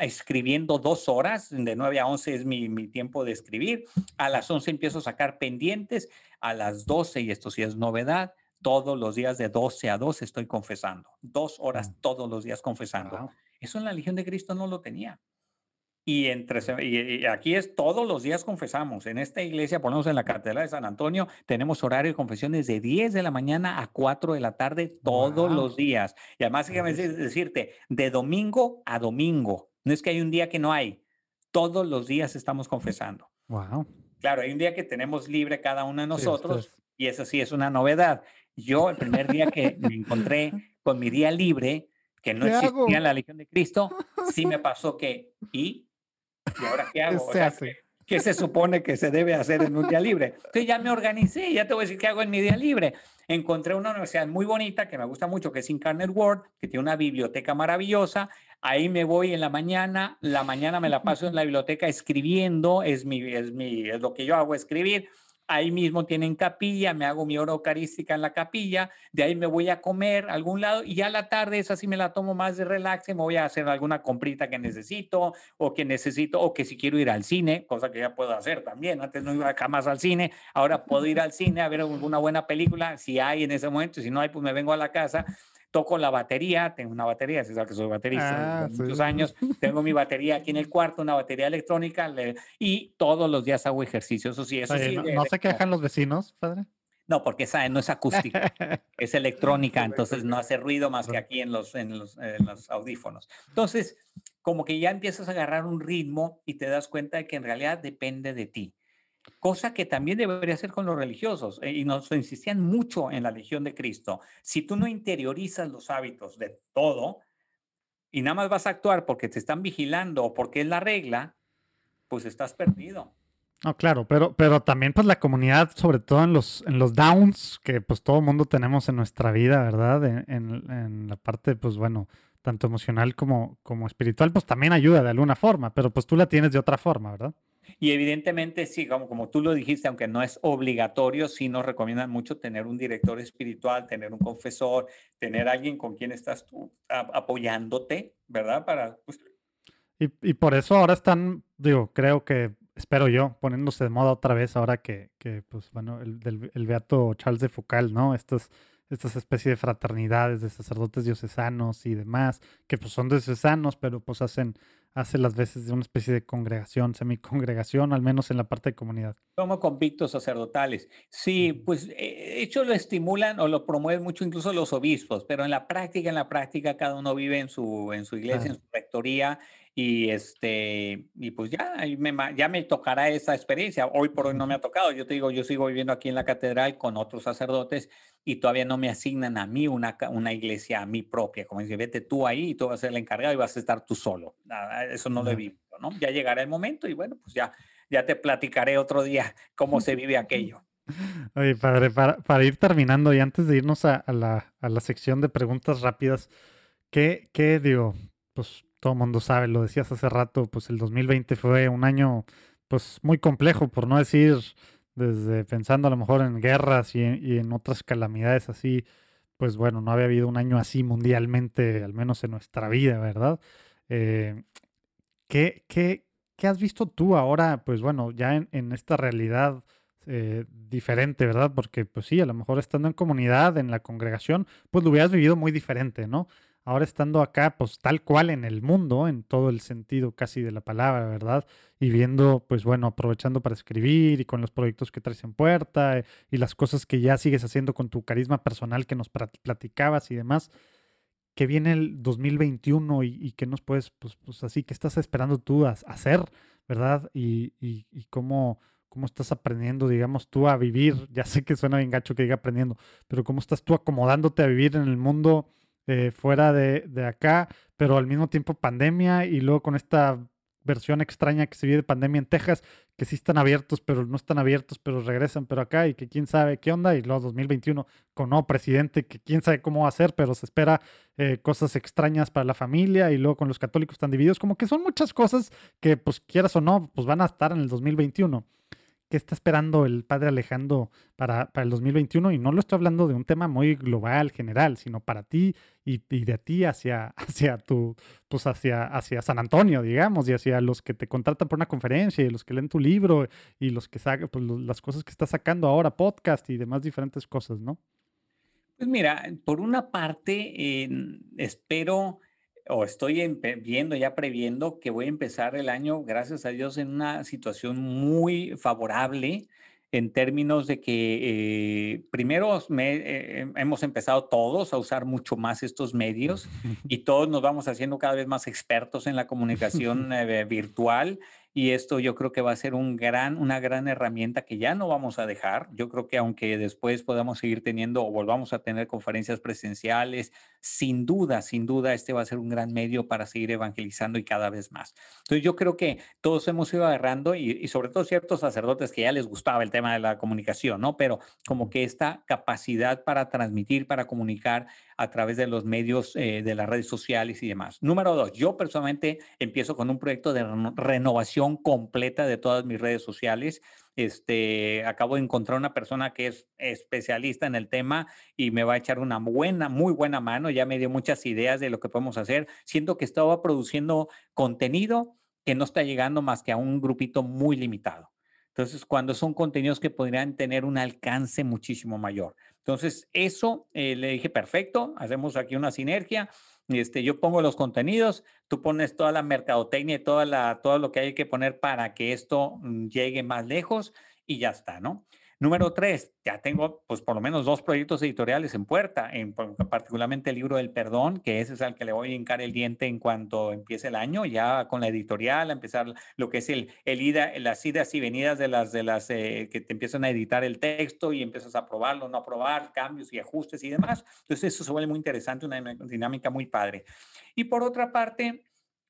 escribiendo dos horas. De 9 a 11 es mi, mi tiempo de escribir. A las 11 empiezo a sacar pendientes. A las 12, y esto sí es novedad, todos los días de 12 a 2 estoy confesando. Dos horas mm. todos los días confesando. Eso en la Legión de Cristo no lo tenía. Y, entre, y, aquí es todos los días confesamos. En esta iglesia, ponemos en la Catedral de San Antonio, tenemos horario de confesiones de 10 de la mañana a 4 de la tarde todos los días. Y además, déjame decirte, de domingo a domingo. No es que hay un día que no hay. Todos los días estamos confesando. Wow. Claro, hay un día que tenemos libre cada uno de nosotros y eso sí es una novedad. Yo el primer día que me encontré con mi día libre, que no existía en la Legión de Cristo, sí me [LAUGHS] pasó que, ¿y? ¿Y ahora qué hago? O sea, ¿Qué se supone que se debe hacer en un día libre? Entonces ya me organicé, ya te voy a decir qué hago en mi día libre. Encontré una universidad muy bonita que me gusta mucho, que es Incarnate World, que tiene una biblioteca maravillosa. Ahí me voy en la mañana, la mañana me la paso en la biblioteca escribiendo, es, mi, es, mi, es lo que yo hago, escribir ahí mismo tienen capilla, me hago mi hora eucarística en la capilla, de ahí me voy a comer a algún lado y ya la tarde esa sí me la tomo más de relax y me voy a hacer alguna comprita que necesito o que necesito o que si quiero ir al cine, cosa que ya puedo hacer también, antes no iba jamás al cine, ahora puedo ir al cine a ver alguna buena película, si hay en ese momento, si no hay pues me vengo a la casa toco la batería, tengo una batería, si sabes que soy baterista ah, muchos años, tengo mi batería aquí en el cuarto, una batería electrónica y todos los días hago ejercicio, eso sí, eso sí. ¿No, se quejan los vecinos, padre? No, porque esa no es acústica, [LAUGHS] es electrónica, entonces no hace ruido más que aquí en los, en los, en los audífonos. Entonces, como que ya empiezas a agarrar un ritmo y te das cuenta de que en realidad depende de ti cosa que también debería ser con los religiosos, eh, y nos insistían mucho en la Legión de Cristo. Si tú no interiorizas los hábitos de todo y nada más vas a actuar porque te están vigilando o porque es la regla, pues estás perdido. No, claro, pero, pero también pues la comunidad, sobre todo en los, en los downs que pues todo mundo tenemos en nuestra vida, ¿verdad? En, en, la parte, pues bueno, tanto emocional como, como espiritual, pues también ayuda de alguna forma, pero pues tú la tienes de otra forma, ¿verdad? Y evidentemente, sí, como, como tú lo dijiste, aunque no es obligatorio, sí nos recomiendan mucho tener un director espiritual, tener un confesor, tener alguien con quien estás tú apoyándote, ¿verdad? Para, pues y, y, por eso ahora están, digo, creo que, espero yo, poniéndose de moda otra vez ahora que, que pues bueno, el, del, el beato Charles de Foucault, ¿no? Estas, estas especies de fraternidades de sacerdotes diocesanos y demás, que pues son diocesanos, pero pues hacen hace las veces de una especie de congregación, semicongregación, al menos en la parte de comunidad. Como convictos sacerdotales. Sí, pues eh, de hecho lo estimulan o lo promueven mucho incluso los obispos, pero en la práctica, en la práctica cada uno vive en su, en su iglesia, en su rectoría y este y pues ya me, ya me tocará esa experiencia. Hoy por hoy no me ha tocado. Yo te digo, yo sigo viviendo aquí en la catedral con otros sacerdotes y todavía no me asignan a mí una, una iglesia a mí propia. Como dice, vete tú ahí y tú vas a ser el encargado y vas a estar tú solo. Eso no lo he vivido, ¿no? Ya llegará el momento y bueno, pues ya, ya te platicaré otro día [LAUGHS] cómo se vive [LAUGHS] aquello. Oye, padre, para, para ir terminando y antes de irnos a, a, la, a la sección de preguntas rápidas, ¿qué, qué digo? Pues todo el mundo sabe, lo decías hace rato, pues el 2020 fue un año pues muy complejo, por no decir desde pensando a lo mejor en guerras y en, otras calamidades así, pues bueno, no había habido un año así mundialmente, al menos en nuestra vida, ¿verdad? Eh, ¿qué, qué, qué, has visto tú ahora, pues bueno, ya en, esta realidad eh, diferente, ¿verdad? Porque pues sí, a lo mejor estando en comunidad, en la congregación, pues lo hubieras vivido muy diferente, ¿no? Ahora estando acá, pues tal cual en el mundo, en todo el sentido casi de la palabra, ¿verdad? Y viendo, pues bueno, aprovechando para escribir y con los proyectos que traes en puerta eh, y las cosas que ya sigues haciendo con tu carisma personal que nos platicabas y demás, que viene el 2021 y, y que nos puedes, pues, pues así, que estás esperando tú a, hacer, ¿verdad? Y, y, y cómo cómo estás aprendiendo, digamos, tú a vivir. Ya sé que suena bien gacho que diga aprendiendo, pero cómo estás tú acomodándote a vivir en el mundo eh, fuera de, acá, pero al mismo tiempo pandemia y luego con esta versión extraña que se vive de pandemia en Texas, que sí están abiertos, pero no están abiertos, pero regresan, pero acá y que quién sabe qué onda, y luego 2021 con nuevo presidente, que quién sabe cómo va a ser, pero se espera eh, cosas extrañas para la familia y luego con los católicos están divididos, como que son muchas cosas que pues quieras o no, pues van a estar en el 2021. ¿Qué está esperando el padre Alejandro para, para, el 2021? Y no lo estoy hablando de un tema muy global, general, sino para ti y, de ti hacia, [LAUGHS] hacia tu, pues hacia, hacia San Antonio, digamos, y hacia los que te contratan por una conferencia, y los que leen tu libro, y los que sacan, pues, las cosas que estás sacando ahora, podcast y demás diferentes cosas, ¿no? Pues mira, por una parte, espero o estoy viendo, ya previendo que voy a empezar el año, gracias a Dios, en una situación muy favorable en términos de que eh, primero me, eh, em, hemos empezado todos a usar mucho más estos medios [LAUGHS] y todos nos vamos haciendo cada vez más expertos en la [LAUGHS] comunicación eh, virtual y esto yo creo que va a ser un gran, una gran herramienta que ya no vamos a dejar. Yo creo que aunque después podamos seguir teniendo o volvamos a tener conferencias presenciales, sin duda, sin duda, este va a ser un gran medio para seguir evangelizando y cada vez más. Entonces yo creo que todos hemos ido agarrando y, y sobre todo ciertos sacerdotes que ya les gustaba el tema de la comunicación, ¿no? Pero como que esta capacidad para transmitir, para comunicar a través de los medios eh, de las redes sociales y demás. Número dos, yo personalmente empiezo con un proyecto de renovación completa de todas mis redes sociales. Este, acabo de encontrar una persona que es especialista en el tema y me va a echar una buena, muy buena mano. Ya me dio muchas ideas de lo que podemos hacer. Siento que estaba produciendo contenido que no está llegando más que a un grupito muy limitado. Entonces, cuando son contenidos que podrían tener un alcance muchísimo mayor. Entonces, eso eh, le dije, perfecto, hacemos aquí una sinergia. Este, yo pongo los contenidos, tú pones toda la mercadotecnia y toda la, todo lo que hay que poner para que esto mm, llegue más lejos y ya está, ¿no? Número tres, ya tengo pues por lo menos dos proyectos editoriales en puerta, en, particularmente el libro del perdón, que ese es al que le voy a hincar el diente en cuanto empiece el año, ya con la editorial, empezar lo que es el, ida, las idas y venidas de las, eh, que te empiezan a editar el texto y empiezas a aprobarlo, no aprobar, cambios y ajustes y demás. Entonces eso se vuelve muy interesante, una dinámica muy padre. Y por otra parte,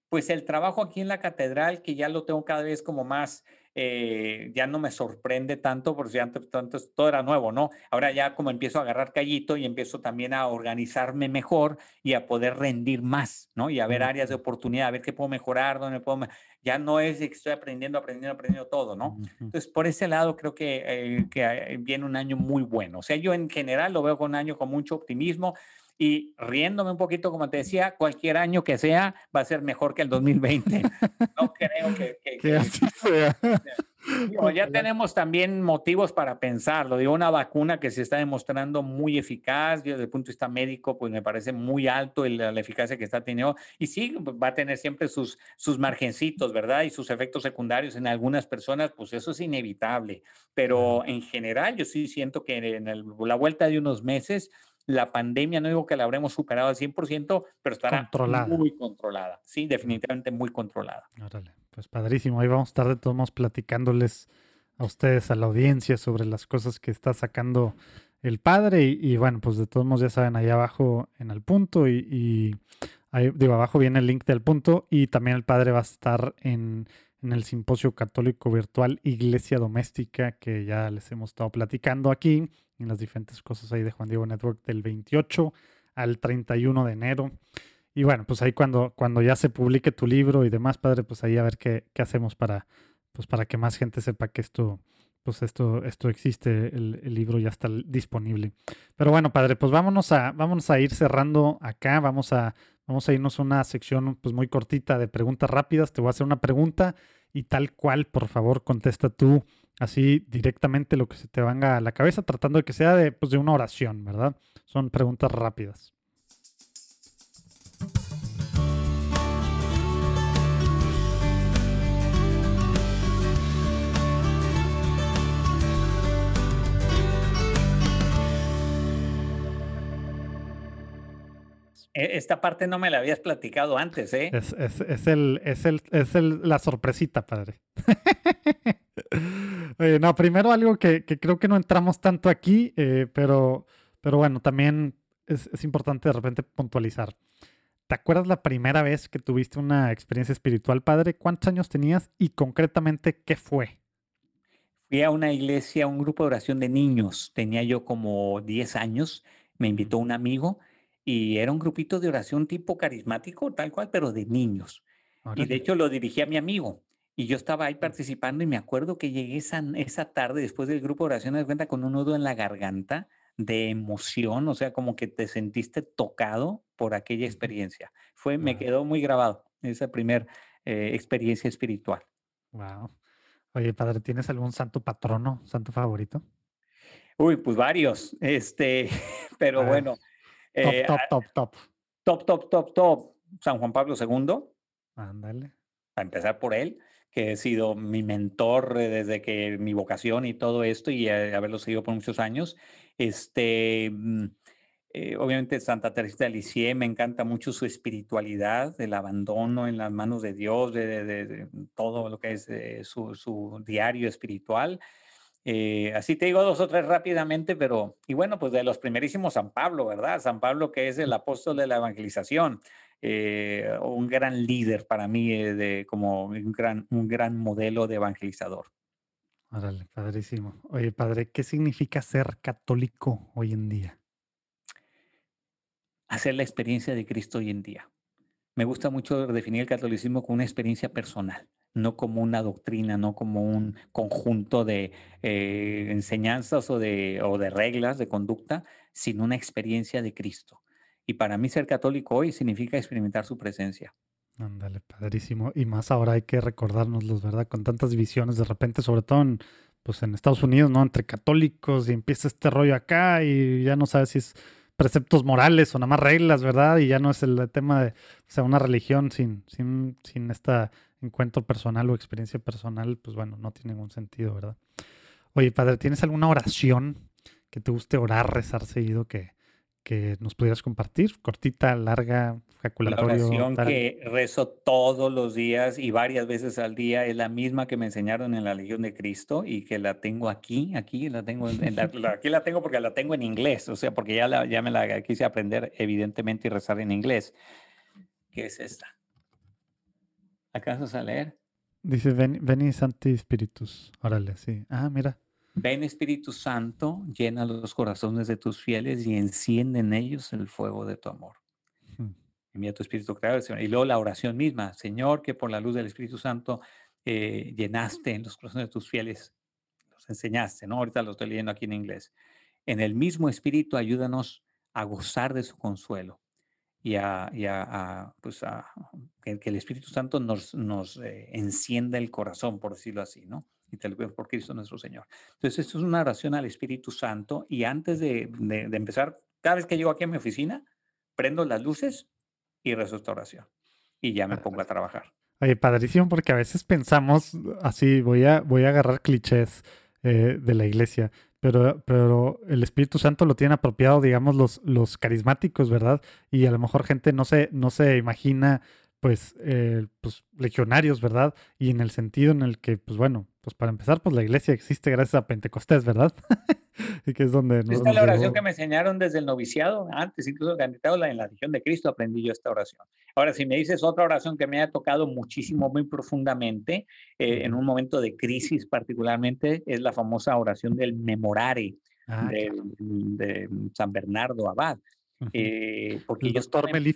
pues el trabajo aquí en la catedral, que ya lo tengo cada vez como más eh, ya no me sorprende tanto porque antes, tanto, todo era nuevo, ¿no? Ahora ya como empiezo a agarrar callito y empiezo también a organizarme mejor y a poder rendir más, ¿no? Y a ver áreas de oportunidad, a ver qué puedo mejorar, dónde puedo... Ya no es que estoy aprendiendo, aprendiendo, aprendiendo todo, ¿no? Entonces, por ese lado creo que, eh, que eh, viene un año muy bueno. O sea, yo en general lo veo con un año con mucho optimismo y riéndome un poquito, como te decía, cualquier año que sea va a ser mejor que el 2020. [LAUGHS] No creo que, que, así sea. ya tenemos también motivos para pensarlo. Digo, una vacuna que se está demostrando muy eficaz, desde el punto de vista médico, pues me parece muy alto la, la, eficacia que está teniendo. Y sí, va a tener siempre sus, sus margencitos, ¿verdad? Y sus efectos secundarios en algunas personas, pues eso es inevitable. Pero en general, yo sí siento que en el, la vuelta de unos meses la pandemia, no digo que la habremos superado al 100%, pero estará muy controlada. Sí, definitivamente muy controlada. Órale, pues padrísimo. Ahí vamos a estar de todos modos platicándoles a ustedes, a la audiencia, sobre las cosas que está sacando el padre. Y, bueno, pues de todos modos ya saben, ahí abajo en el punto y, ahí, digo, abajo viene el link del punto y también el padre va a estar en, en el simposio católico virtual Iglesia Doméstica que ya les hemos estado platicando aquí en las diferentes cosas ahí de Juan Diego Network del 28 al 31 de enero. Y bueno, pues ahí cuando, cuando ya se publique tu libro y demás, padre, pues ahí a ver qué, qué hacemos para, pues para que más gente sepa que esto, pues esto, esto existe, el, libro ya está disponible. Pero bueno, padre, pues vámonos a, vámonos a ir cerrando acá, vamos a, vamos a irnos a una sección pues muy cortita de preguntas rápidas. Te voy a hacer una pregunta y tal cual, por favor, contesta tú así directamente lo que se te venga a la cabeza, tratando de que sea de, pues, de una oración, ¿verdad? Son preguntas rápidas. E, esta parte no me la habías platicado antes, ¿eh? Es, es, es el, es, el, es el, la sorpresita, padre. [LAUGHS] no, primero algo que, que, creo que no entramos tanto aquí, eh, pero, pero bueno, también es, es, importante de repente puntualizar. ¿Te acuerdas la primera vez que tuviste una experiencia espiritual, padre? ¿Cuántos años tenías y concretamente qué fue? Fui a una iglesia, un grupo de oración de niños. Tenía yo como 10 años. Me invitó un amigo y era un grupito de oración tipo carismático, tal cual, pero de niños. Y de hecho lo dirigía a mi amigo. Y yo estaba ahí participando y me acuerdo que llegué esa, esa tarde después del grupo de oración, de cuenta con un nudo en la garganta de emoción, o sea, como que te sentiste tocado por aquella experiencia. Fue, me quedó muy grabado esa primera eh, experiencia espiritual. Wow. Oye, padre, ¿tienes algún santo patrono, santo favorito? Uy, pues varios, este, [LAUGHS] pero bueno. Eh, top, top, top, top. Top, top, top, San Juan Pablo II. Ándale. A empezar por él, que ha sido mi mentor desde que mi vocación y todo esto y haberlo seguido por muchos años. Este, mm, Eh, obviamente Santa Teresa de Lisieux me encanta mucho su espiritualidad, el abandono en las manos de Dios, de, todo lo que es eh, su, diario espiritual. Eh, así te digo dos o tres rápidamente, pero, y bueno, pues de los primerísimos San Pablo, ¿verdad? San Pablo que es el apóstol de la evangelización, un gran líder para mí, de, como un gran, un gran modelo de evangelizador. Órale, padrísimo. Oye, padre, ¿qué significa ser católico hoy en día? hacer la experiencia de Cristo hoy en día. Me gusta mucho definir el catolicismo como una experiencia personal, no como una doctrina, no como un conjunto de eh, enseñanzas o de, o de reglas de conducta, sino una experiencia de Cristo. Y para mí ser católico hoy significa experimentar su presencia. Ándale, padrísimo. Y más ahora hay que recordárnoslos, ¿verdad? Con tantas divisiones de repente, sobre todo en, pues en Estados Unidos, ¿no? Entre católicos y empieza este rollo acá y ya no sabes si es preceptos morales o nada más reglas, ¿verdad? Y ya no es el tema de, sea, una religión sin, sin, sin este encuentro personal o experiencia personal, pues bueno, no tiene ningún sentido, ¿verdad? Oye, padre, ¿tienes alguna oración que te guste orar, rezar seguido que, que nos pudieras compartir? Cortita, larga, jaculatorio. La oración que rezo todos los días y varias veces al día es la misma que me enseñaron en la Legión de Cristo y que la tengo aquí, aquí la tengo, en, aquí la tengo porque la tengo en inglés, o sea, porque ya, la, ya me la quise aprender evidentemente y rezar en inglés. ¿Qué es esta? ¿Acaso a leer? Dice, ven, veni Santi Spiritus. Órale, sí. Ah, mira. Ven Espíritu Santo, llena los corazones de tus fieles y enciende en ellos el fuego de tu amor. Envía tu Espíritu Creador. Y luego la oración misma, Señor, que por la luz del Espíritu Santo eh, llenaste en los corazones de tus fieles, los enseñaste, ¿no? Ahorita lo estoy leyendo aquí en inglés. En el mismo Espíritu ayúdanos a gozar de su consuelo y a, pues que, el Espíritu Santo nos, nos eh, encienda el corazón, por decirlo así, ¿no? Y te lo por Cristo nuestro Señor. Entonces, esto es una oración al Espíritu Santo y antes de, de, empezar, cada vez que llego aquí a mi oficina, prendo las luces y rezo esta oración y ya me pongo a trabajar. Oye, padrísimo, porque a veces pensamos así, voy a, voy a agarrar clichés eh, de la iglesia, pero, pero el Espíritu Santo lo tiene apropiado, digamos, los, los carismáticos, ¿verdad? Y a lo mejor gente no se, no se imagina pues, eh, pues legionarios, ¿verdad? Y en el sentido en el que, pues bueno, pues para empezar, pues la iglesia existe gracias a Pentecostés, ¿verdad? [LAUGHS] y que es donde... esta es la oración que me enseñaron desde el noviciado, antes incluso en la región de Cristo aprendí yo esta oración. Ahora, si me dices otra oración que me ha tocado muchísimo, muy profundamente, eh, en un momento de crisis particularmente, es la famosa oración del memorare ah, de, de San Bernardo Abad eh, porque yo estaba en,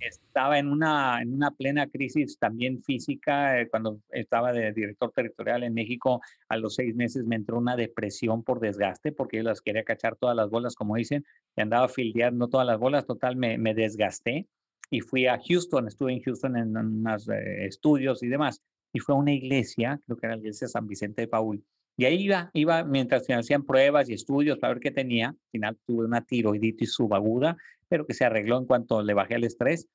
estaba en una, en una plena crisis también física, eh, cuando estaba de director territorial en México, a los seis meses me entró una depresión por desgaste, porque yo las quería cachar todas las bolas, como dicen, y andaba fildeando todas las bolas, total, me, me desgasté y fui a Houston, estuve en Houston en unos eh, estudios y demás, y fue a una iglesia, creo que era la iglesia San Vicente de Paul, y ahí iba, iba mientras se hacían pruebas y estudios para ver qué tenía. Al final tuve una tiroiditis subaguda, pero que se arregló en cuanto le bajé el estrés.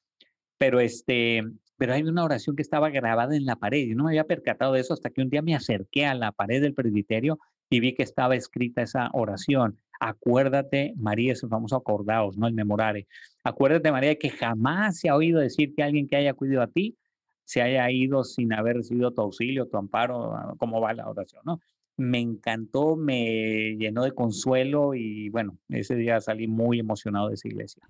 Pero, este, pero hay una oración que estaba grabada en la pared y no me había percatado de eso hasta que un día me acerqué a la pared del presbiterio y vi que estaba escrita esa oración. Acuérdate, María, es famoso acordaos, ¿no? El memorare. Acuérdate, María, que jamás se ha oído decir que alguien que haya cuidado a ti se haya ido sin haber recibido tu auxilio, tu amparo, cómo va la oración, ¿no? Me encantó, me llenó de consuelo y bueno, ese día salí muy emocionado de esa iglesia.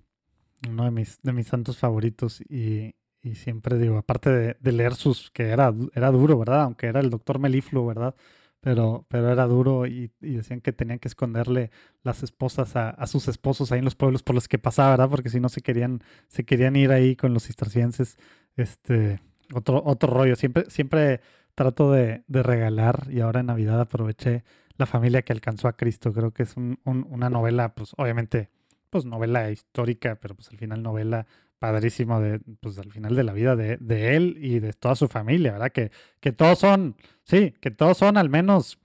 Uno de mis, de mis santos favoritos y, y siempre digo, aparte de, leer sus, que era, era duro, ¿verdad? Aunque era el doctor Melifluo, ¿verdad? Pero, pero era duro y, y, decían que tenían que esconderle las esposas a, a, sus esposos ahí en los pueblos por los que pasaba, ¿verdad? Porque si no se querían, se querían ir ahí con los cistercienses. Este, otro, otro rollo. Siempre, siempre trato de, regalar y ahora en Navidad aproveché La familia que alcanzó a Cristo. Creo que es una novela, pues obviamente, pues novela histórica, pero pues al final novela padrísimo de, pues al final de la vida de, él y de toda su familia, ¿verdad? Que, que todos son, sí, que todos son al menos,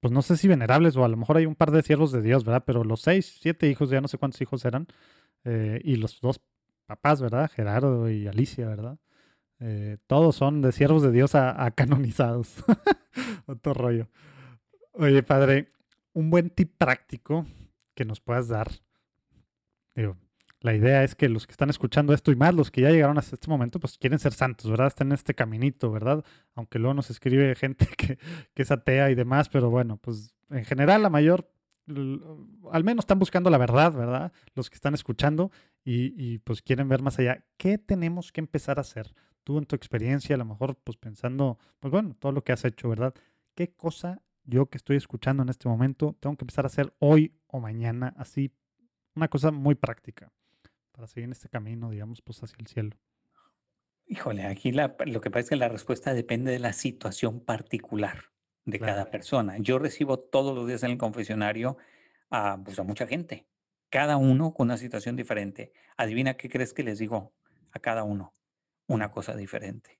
pues no sé si venerables o a lo mejor hay un par de siervos de Dios, ¿verdad? Pero los seis, siete hijos, ya no sé cuántos hijos eran, eh, y los dos papás, ¿verdad? Gerardo y Alicia, ¿verdad? Eh, todos son de siervos de Dios a, canonizados. [LAUGHS] Otro rollo. Oye, padre, un buen tip práctico que nos puedas dar digo, la idea es que los que están escuchando esto y más los que ya llegaron hasta este momento, pues quieren ser santos, ¿verdad? Están en este caminito, ¿verdad? Aunque luego nos escribe gente [LAUGHS] que, que es atea y demás, pero bueno, pues en general la mayor, al menos están buscando la verdad, ¿verdad? Los que están escuchando y, y pues quieren ver más allá. ¿Qué tenemos que empezar a hacer? Tú en tu experiencia, a lo mejor pues pensando, pues bueno, todo lo que has hecho, ¿verdad? ¿Qué cosa yo que estoy escuchando en este momento tengo que empezar a hacer hoy o mañana? Así, una cosa muy práctica para seguir en este camino, digamos, pues hacia el cielo? Híjole, aquí la, lo que pasa es que la respuesta depende de la situación particular de cada persona. Yo recibo todos los días en el confesionario a, pues, a mucha gente, cada uno con una situación diferente. Adivina qué crees que les digo a cada uno, una cosa diferente.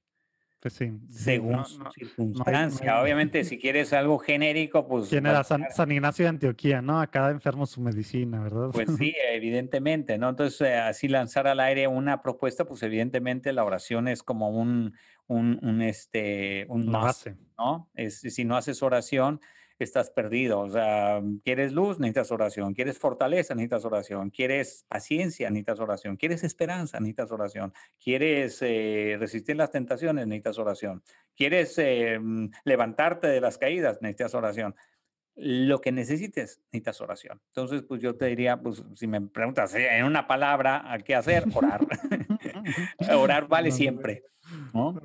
Pues sí, según su circunstancia. Obviamente, si quieres algo genérico, pues. Tiene a San, Ignacio de Antioquía, ¿no? A cada enfermo su medicina, ¿verdad? Pues sí, [LAUGHS] evidentemente, ¿no? Entonces, eh, así lanzar al aire una propuesta, pues evidentemente la oración es como un, un, un este, un base, ¿no? Es, si no haces oración, estás perdido. O sea, quieres luz, necesitas oración. Quieres fortaleza, necesitas oración. Quieres paciencia, necesitas oración. Quieres esperanza, necesitas oración. Quieres eh, resistir las tentaciones, necesitas oración. Quieres eh, mm, levantarte de las caídas, necesitas oración. Lo que necesites, necesitas oración. Entonces, pues yo te diría, pues si me preguntas eh, en una palabra, ¿qué hacer? Orar. [LAUGHS] orar vale [LAUGHS] siempre. ¿no?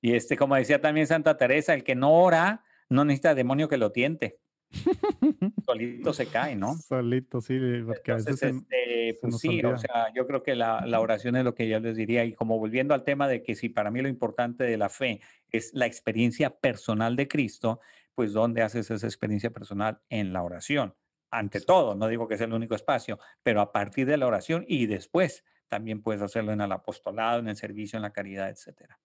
Y este, como decía también Santa Teresa, el que no ora, no necesita demonio que lo tiente. [LAUGHS] Solito se cae, ¿no? Solito, sí, porque a veces este, pues sí, o sea, yo creo que la, la, oración es lo que yo les diría. Y como volviendo al tema de que si para mí lo importante de la fe es la experiencia personal de Cristo, pues ¿dónde haces esa experiencia personal? En la oración. Ante todo, no digo que sea el único espacio, pero a partir de la oración y después también puedes hacerlo en el apostolado, en el servicio, en la caridad, etcétera.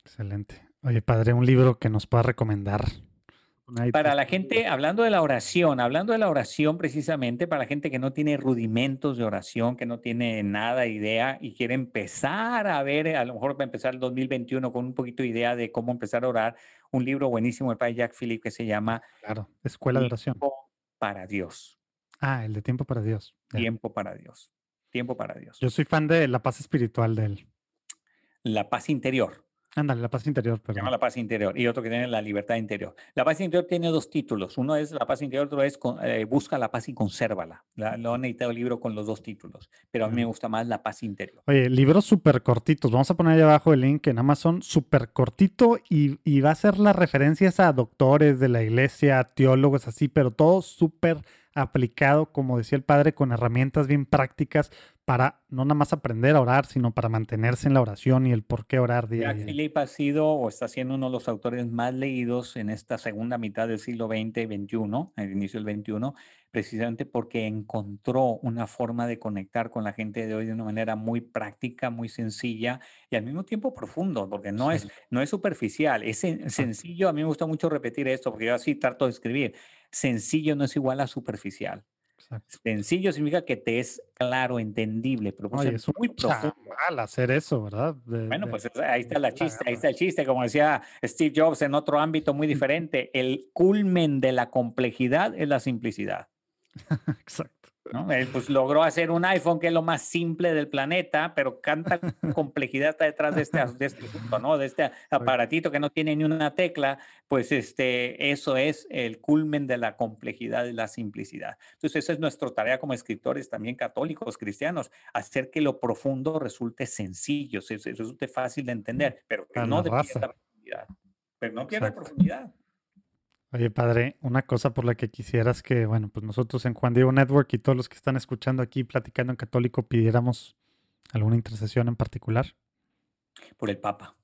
Excelente. Oye, padre, un libro que nos pueda recomendar para la gente, hablando de la oración, hablando de la oración precisamente, para la gente que no tiene rudimentos de oración, que no tiene nada de idea y quiere empezar a ver, a lo mejor para empezar el 2021 con un poquito de idea de cómo empezar a orar, un libro buenísimo del padre Jack Philip que se llama Claro, Escuela de Oración. Tiempo para Dios. Ah, el de Tiempo para Dios. Tiempo para Dios. Tiempo para Dios. Yo soy fan de la paz espiritual de él. La paz interior. Ándale, la paz interior. Se llama La paz interior y otro que tiene la libertad interior. La paz interior tiene dos títulos. Uno es La paz interior, otro es eh, Busca la paz y consérvala. lo han editado el libro con los dos títulos, pero a mí me gusta más La paz interior. Oye, libros súper cortitos. Vamos a poner ahí abajo el link en Amazon, súper cortito y, y, va a ser las referencias a doctores de la iglesia, teólogos así, pero todo súper aplicado, como decía el padre, con herramientas bien prácticas para no nada más aprender a orar, sino para mantenerse en la oración y el por qué orar día a día. Philip ha sido o está siendo uno de los autores más leídos en esta segunda mitad del siglo XX y XXI, el inicio del XXI, precisamente porque encontró una forma de conectar con la gente de hoy de una manera muy práctica, muy sencilla y al mismo tiempo profundo, porque no, es, no es superficial, es sencillo. A mí me gusta mucho repetir esto, porque yo así trato de escribir. Sencillo no es igual a superficial. Sencillo significa que te es claro, entendible, pero pues es muy profundo. Al hacer eso, ¿verdad? bueno, pues ahí está la chiste, ahí está el chiste, como decía Steve Jobs en otro ámbito muy [LAUGHS] diferente, el culmen de la complejidad es la simplicidad. Exacto. Él pues logró hacer un iPhone que es lo más simple del planeta, pero canta [LAUGHS] complejidad está detrás de este, de este ¿no? De este aparatito que no tiene ni una tecla, pues este, eso es el culmen de la complejidad y la simplicidad. Entonces, esa es nuestra tarea como escritores, también católicos, cristianos, hacer que lo profundo resulte sencillo, resulte fácil de entender, pero que no pierda profundidad. Pero no pierda profundidad. Oye, padre, una cosa por la que quisieras que, bueno, pues nosotros en Juan Diego Network y todos los que están escuchando aquí platicando en católico pidiéramos alguna intercesión en particular. Por el Papa.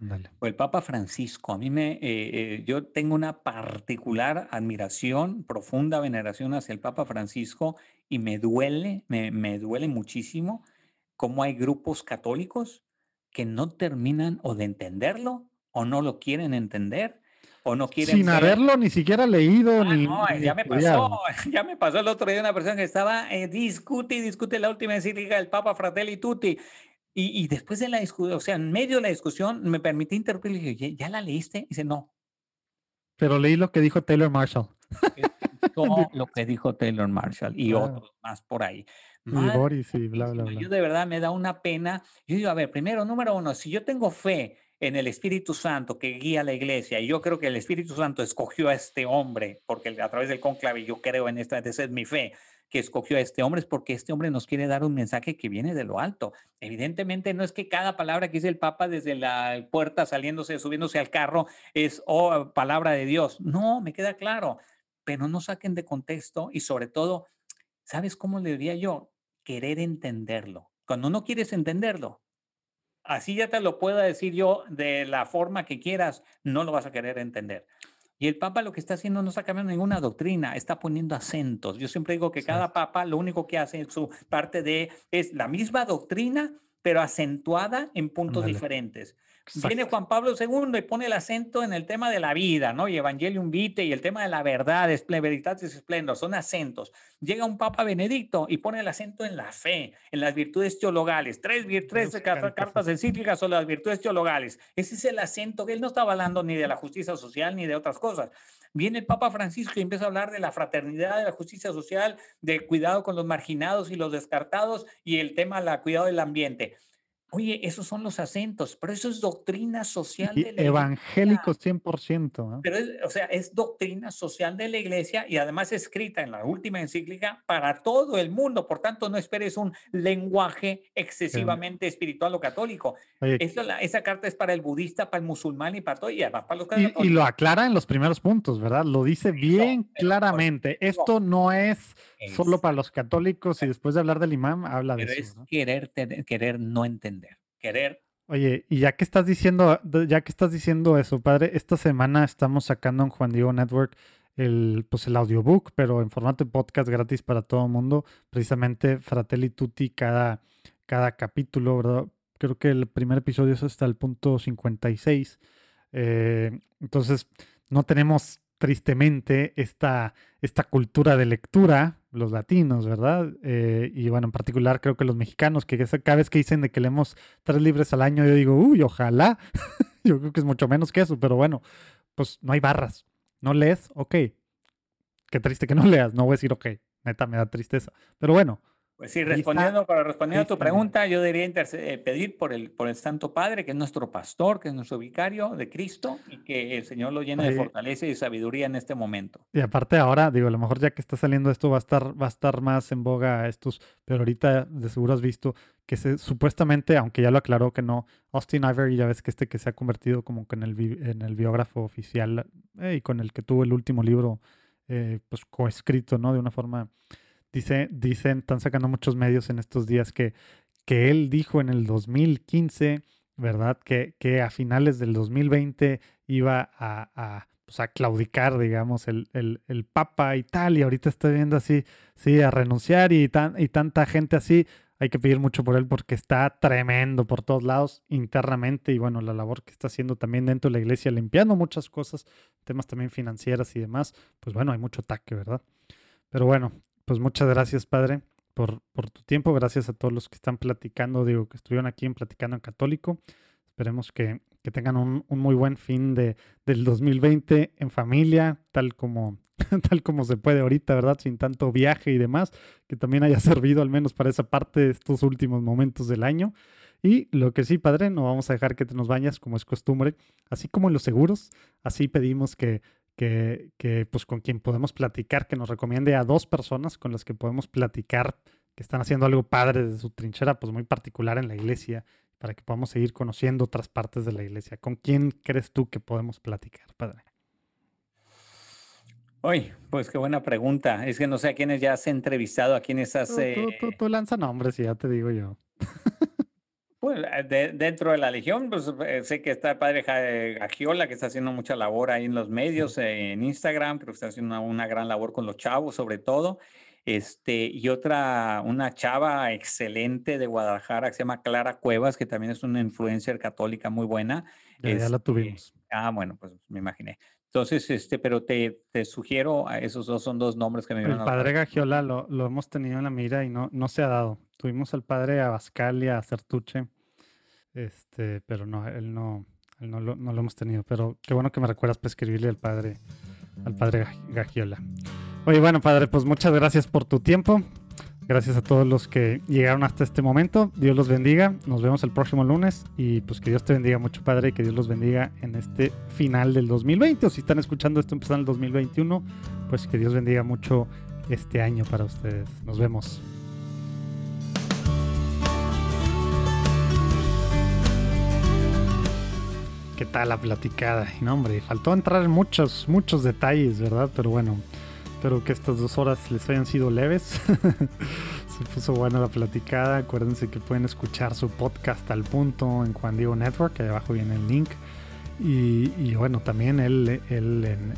Ándale. Por el Papa Francisco. A mí me, eh, eh, yo tengo una particular admiración, profunda veneración hacia el Papa Francisco y me duele, me, me duele muchísimo cómo hay grupos católicos que no terminan o de entenderlo o no lo quieren entender no Sin haberlo ni siquiera leído. Ah, ni, no, ya me pasó, [LAUGHS] ya me pasó el otro día una persona que estaba eh, discute y discute la última encíclica del Papa Fratelli Tutti. Y, y después de la discusión, o sea, en medio de la discusión, me permití interrumpir y dije, ¿ya la leíste? Y dice, no. Pero leí lo que dijo Taylor Marshall. [LAUGHS] lo que dijo Taylor Marshall y otros más por ahí. y Boris y bla, bla, bla. Yo de verdad me da una pena. Yo digo, a ver, primero, número uno, si yo tengo fe en el Espíritu Santo que guía a la iglesia, y yo creo que el Espíritu Santo escogió a este hombre, porque a través del conclave yo creo en esta, esa es mi fe, que escogió a este hombre es porque este hombre nos quiere dar un mensaje que viene de lo alto. Evidentemente no es que cada palabra que dice el Papa desde la puerta saliéndose, subiéndose al carro es oh, palabra de Dios. No, me queda claro, pero no saquen de contexto y sobre todo, ¿sabes cómo le diría yo? Querer entenderlo. Cuando no quieres entenderlo, así ya te lo puedo decir yo de la forma que quieras, no lo vas a querer entender. Y el Papa lo que está haciendo no está cambiando ninguna doctrina, está poniendo acentos. Yo siempre digo que cada Papa lo único que hace en su parte de es la misma doctrina, pero acentuada en puntos diferentes. Viene Juan Pablo II y pone el acento en el tema de la vida, ¿no? Y Evangelium Vitae y el tema de la verdad, Veritatis Splendor, son acentos. Llega un Papa Benedicto y pone el acento en la fe, en las virtudes teologales. Tres, tres cartas encíclicas son las virtudes teologales. Ese es el acento que él no estaba hablando ni de la justicia social ni de otras cosas. Viene el Papa Francisco y empieza a hablar de la fraternidad, de la justicia social, de cuidado con los marginados y los descartados y el tema del cuidado del ambiente. Oye, esos son los acentos, pero eso es doctrina social de la evangélico 100%. Pero, o sea, es doctrina social de la iglesia y además escrita en la última encíclica para todo el mundo. Por tanto, no esperes un lenguaje excesivamente espiritual o católico. esa carta es para el budista, para el musulmán y para todo, y además para los católicos. Y, lo aclara en los primeros puntos, ¿verdad? Lo dice bien claramente. Esto no es solo para los católicos y después de hablar del imán, habla de eso. Es querer, querer no entender, querer. Oye, y ya que estás diciendo, ya que estás diciendo eso, padre, esta semana estamos sacando en Juan Diego Network el, pues el audiobook, pero en formato de podcast gratis para todo el mundo, precisamente Fratelli Tutti cada, cada capítulo, ¿verdad? Creo que el primer episodio es hasta el punto 56. Eh, entonces, no tenemos tristemente esta, esta cultura de lectura, los latinos, ¿verdad? Eh, y bueno, en particular creo que los mexicanos, que cada vez que dicen de que leemos tres libros al año, yo digo, uy, ojalá. [LAUGHS] yo creo que es mucho menos que eso, pero bueno, pues no hay barras. No lees, ok. Qué triste que no leas, no voy a decir, ok, neta, me da tristeza. Pero bueno, pues sí, respondiendo, para responder a tu pregunta, yo debería eh, pedir por el, por el Santo Padre, que es nuestro pastor, que es nuestro vicario de Cristo, y que el Señor lo llene de fortaleza y sabiduría en este momento. Y aparte ahora, digo, a lo mejor ya que está saliendo esto va a estar, va a estar más en boga estos, pero ahorita de seguro has visto que se, supuestamente, aunque ya lo aclaró que no, Austin Ivory, ya ves que este que se ha convertido como que en el, en el biógrafo oficial eh, y con el que tuvo el último libro, eh, pues coescrito, ¿no? De una forma Dice, dicen, están sacando muchos medios en estos días que, que él dijo en el 2015, ¿verdad? Que, que a finales del 2020 iba a, a, pues a claudicar, digamos, el, el, el, Papa y tal, y ahorita estoy viendo así, sí, a renunciar y, tan, y tanta gente así. Hay que pedir mucho por él porque está tremendo por todos lados internamente y bueno, la labor que está haciendo también dentro de la iglesia, limpiando muchas cosas, temas también financieras y demás, pues bueno, hay mucho ataque, ¿verdad? Pero bueno, pues muchas gracias, Padre, por, por, tu tiempo. Gracias a todos los que están platicando, digo, que estuvieron aquí en Platicando en Católico. Esperemos que, que tengan un, un, muy buen fin de, del 2020 en familia, tal como, [LAUGHS] tal como se puede ahorita, ¿verdad? Sin tanto viaje y demás, que también haya [LAUGHS] servido al menos para esa parte de estos últimos momentos del año. Y lo que sí, padre, no vamos a dejar que te nos bañas como es costumbre, así como en los seguros, así pedimos que que, pues con quien podemos platicar, que nos recomiende a dos personas con las que podemos platicar, que están haciendo algo padre de su trinchera, pues muy particular en la iglesia, para que podamos seguir conociendo otras partes de la iglesia. ¿Con quién crees tú que podemos platicar, padre? Uy, pues qué buena pregunta. Es que no sé a quiénes ya has entrevistado, a quiénes has... Tú, tú, tú lanza nombres y ya te digo yo. [LAUGHS] Pues de, dentro de la Legión, pues eh, sé que está el padre Agiola, que está haciendo mucha labor ahí en los medios, en Instagram, pero está haciendo una, gran labor con los chavos, sobre todo. Este, y otra, una chava excelente de Guadalajara que se llama Clara Cuevas, que también es una influencer católica muy buena. Ya, la este, tuvimos. Ah, bueno, pues me imaginé. Entonces, este, pero te, te sugiero, esos dos son dos nombres que me El padre Gagiola lo, lo, hemos tenido en la mira y no, no se ha dado. Tuvimos al padre Abascal y a Certuche, este, pero no, él no, él no, lo, no lo hemos tenido. Pero qué bueno que me recuerdas para escribirle al padre, al padre Gagiola. Oye, bueno, padre, pues muchas gracias por tu tiempo. Gracias a todos los que llegaron hasta este momento. Dios los bendiga. Nos vemos el próximo lunes. Y pues que Dios te bendiga mucho, Padre. Y que Dios los bendiga en este final del 2020. O si están escuchando esto empezando el 2021, pues que Dios bendiga mucho este año para ustedes. Nos vemos. ¿Qué tal la platicada? No, hombre, faltó entrar en muchos, muchos detalles, ¿verdad? Pero bueno, espero que estas dos horas les hayan sido leves. [LAUGHS] Se puso buena la platicada. Acuérdense que pueden escuchar su podcast al punto en Juan Diego Network. Ahí abajo viene el link. Y, bueno, también él, él en,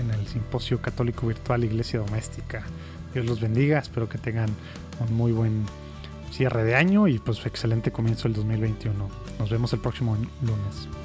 en el Simposio Católico Virtual Iglesia Doméstica. Dios los bendiga. Espero que tengan un muy buen cierre de año y pues excelente comienzo del 2021. Nos vemos el próximo lunes.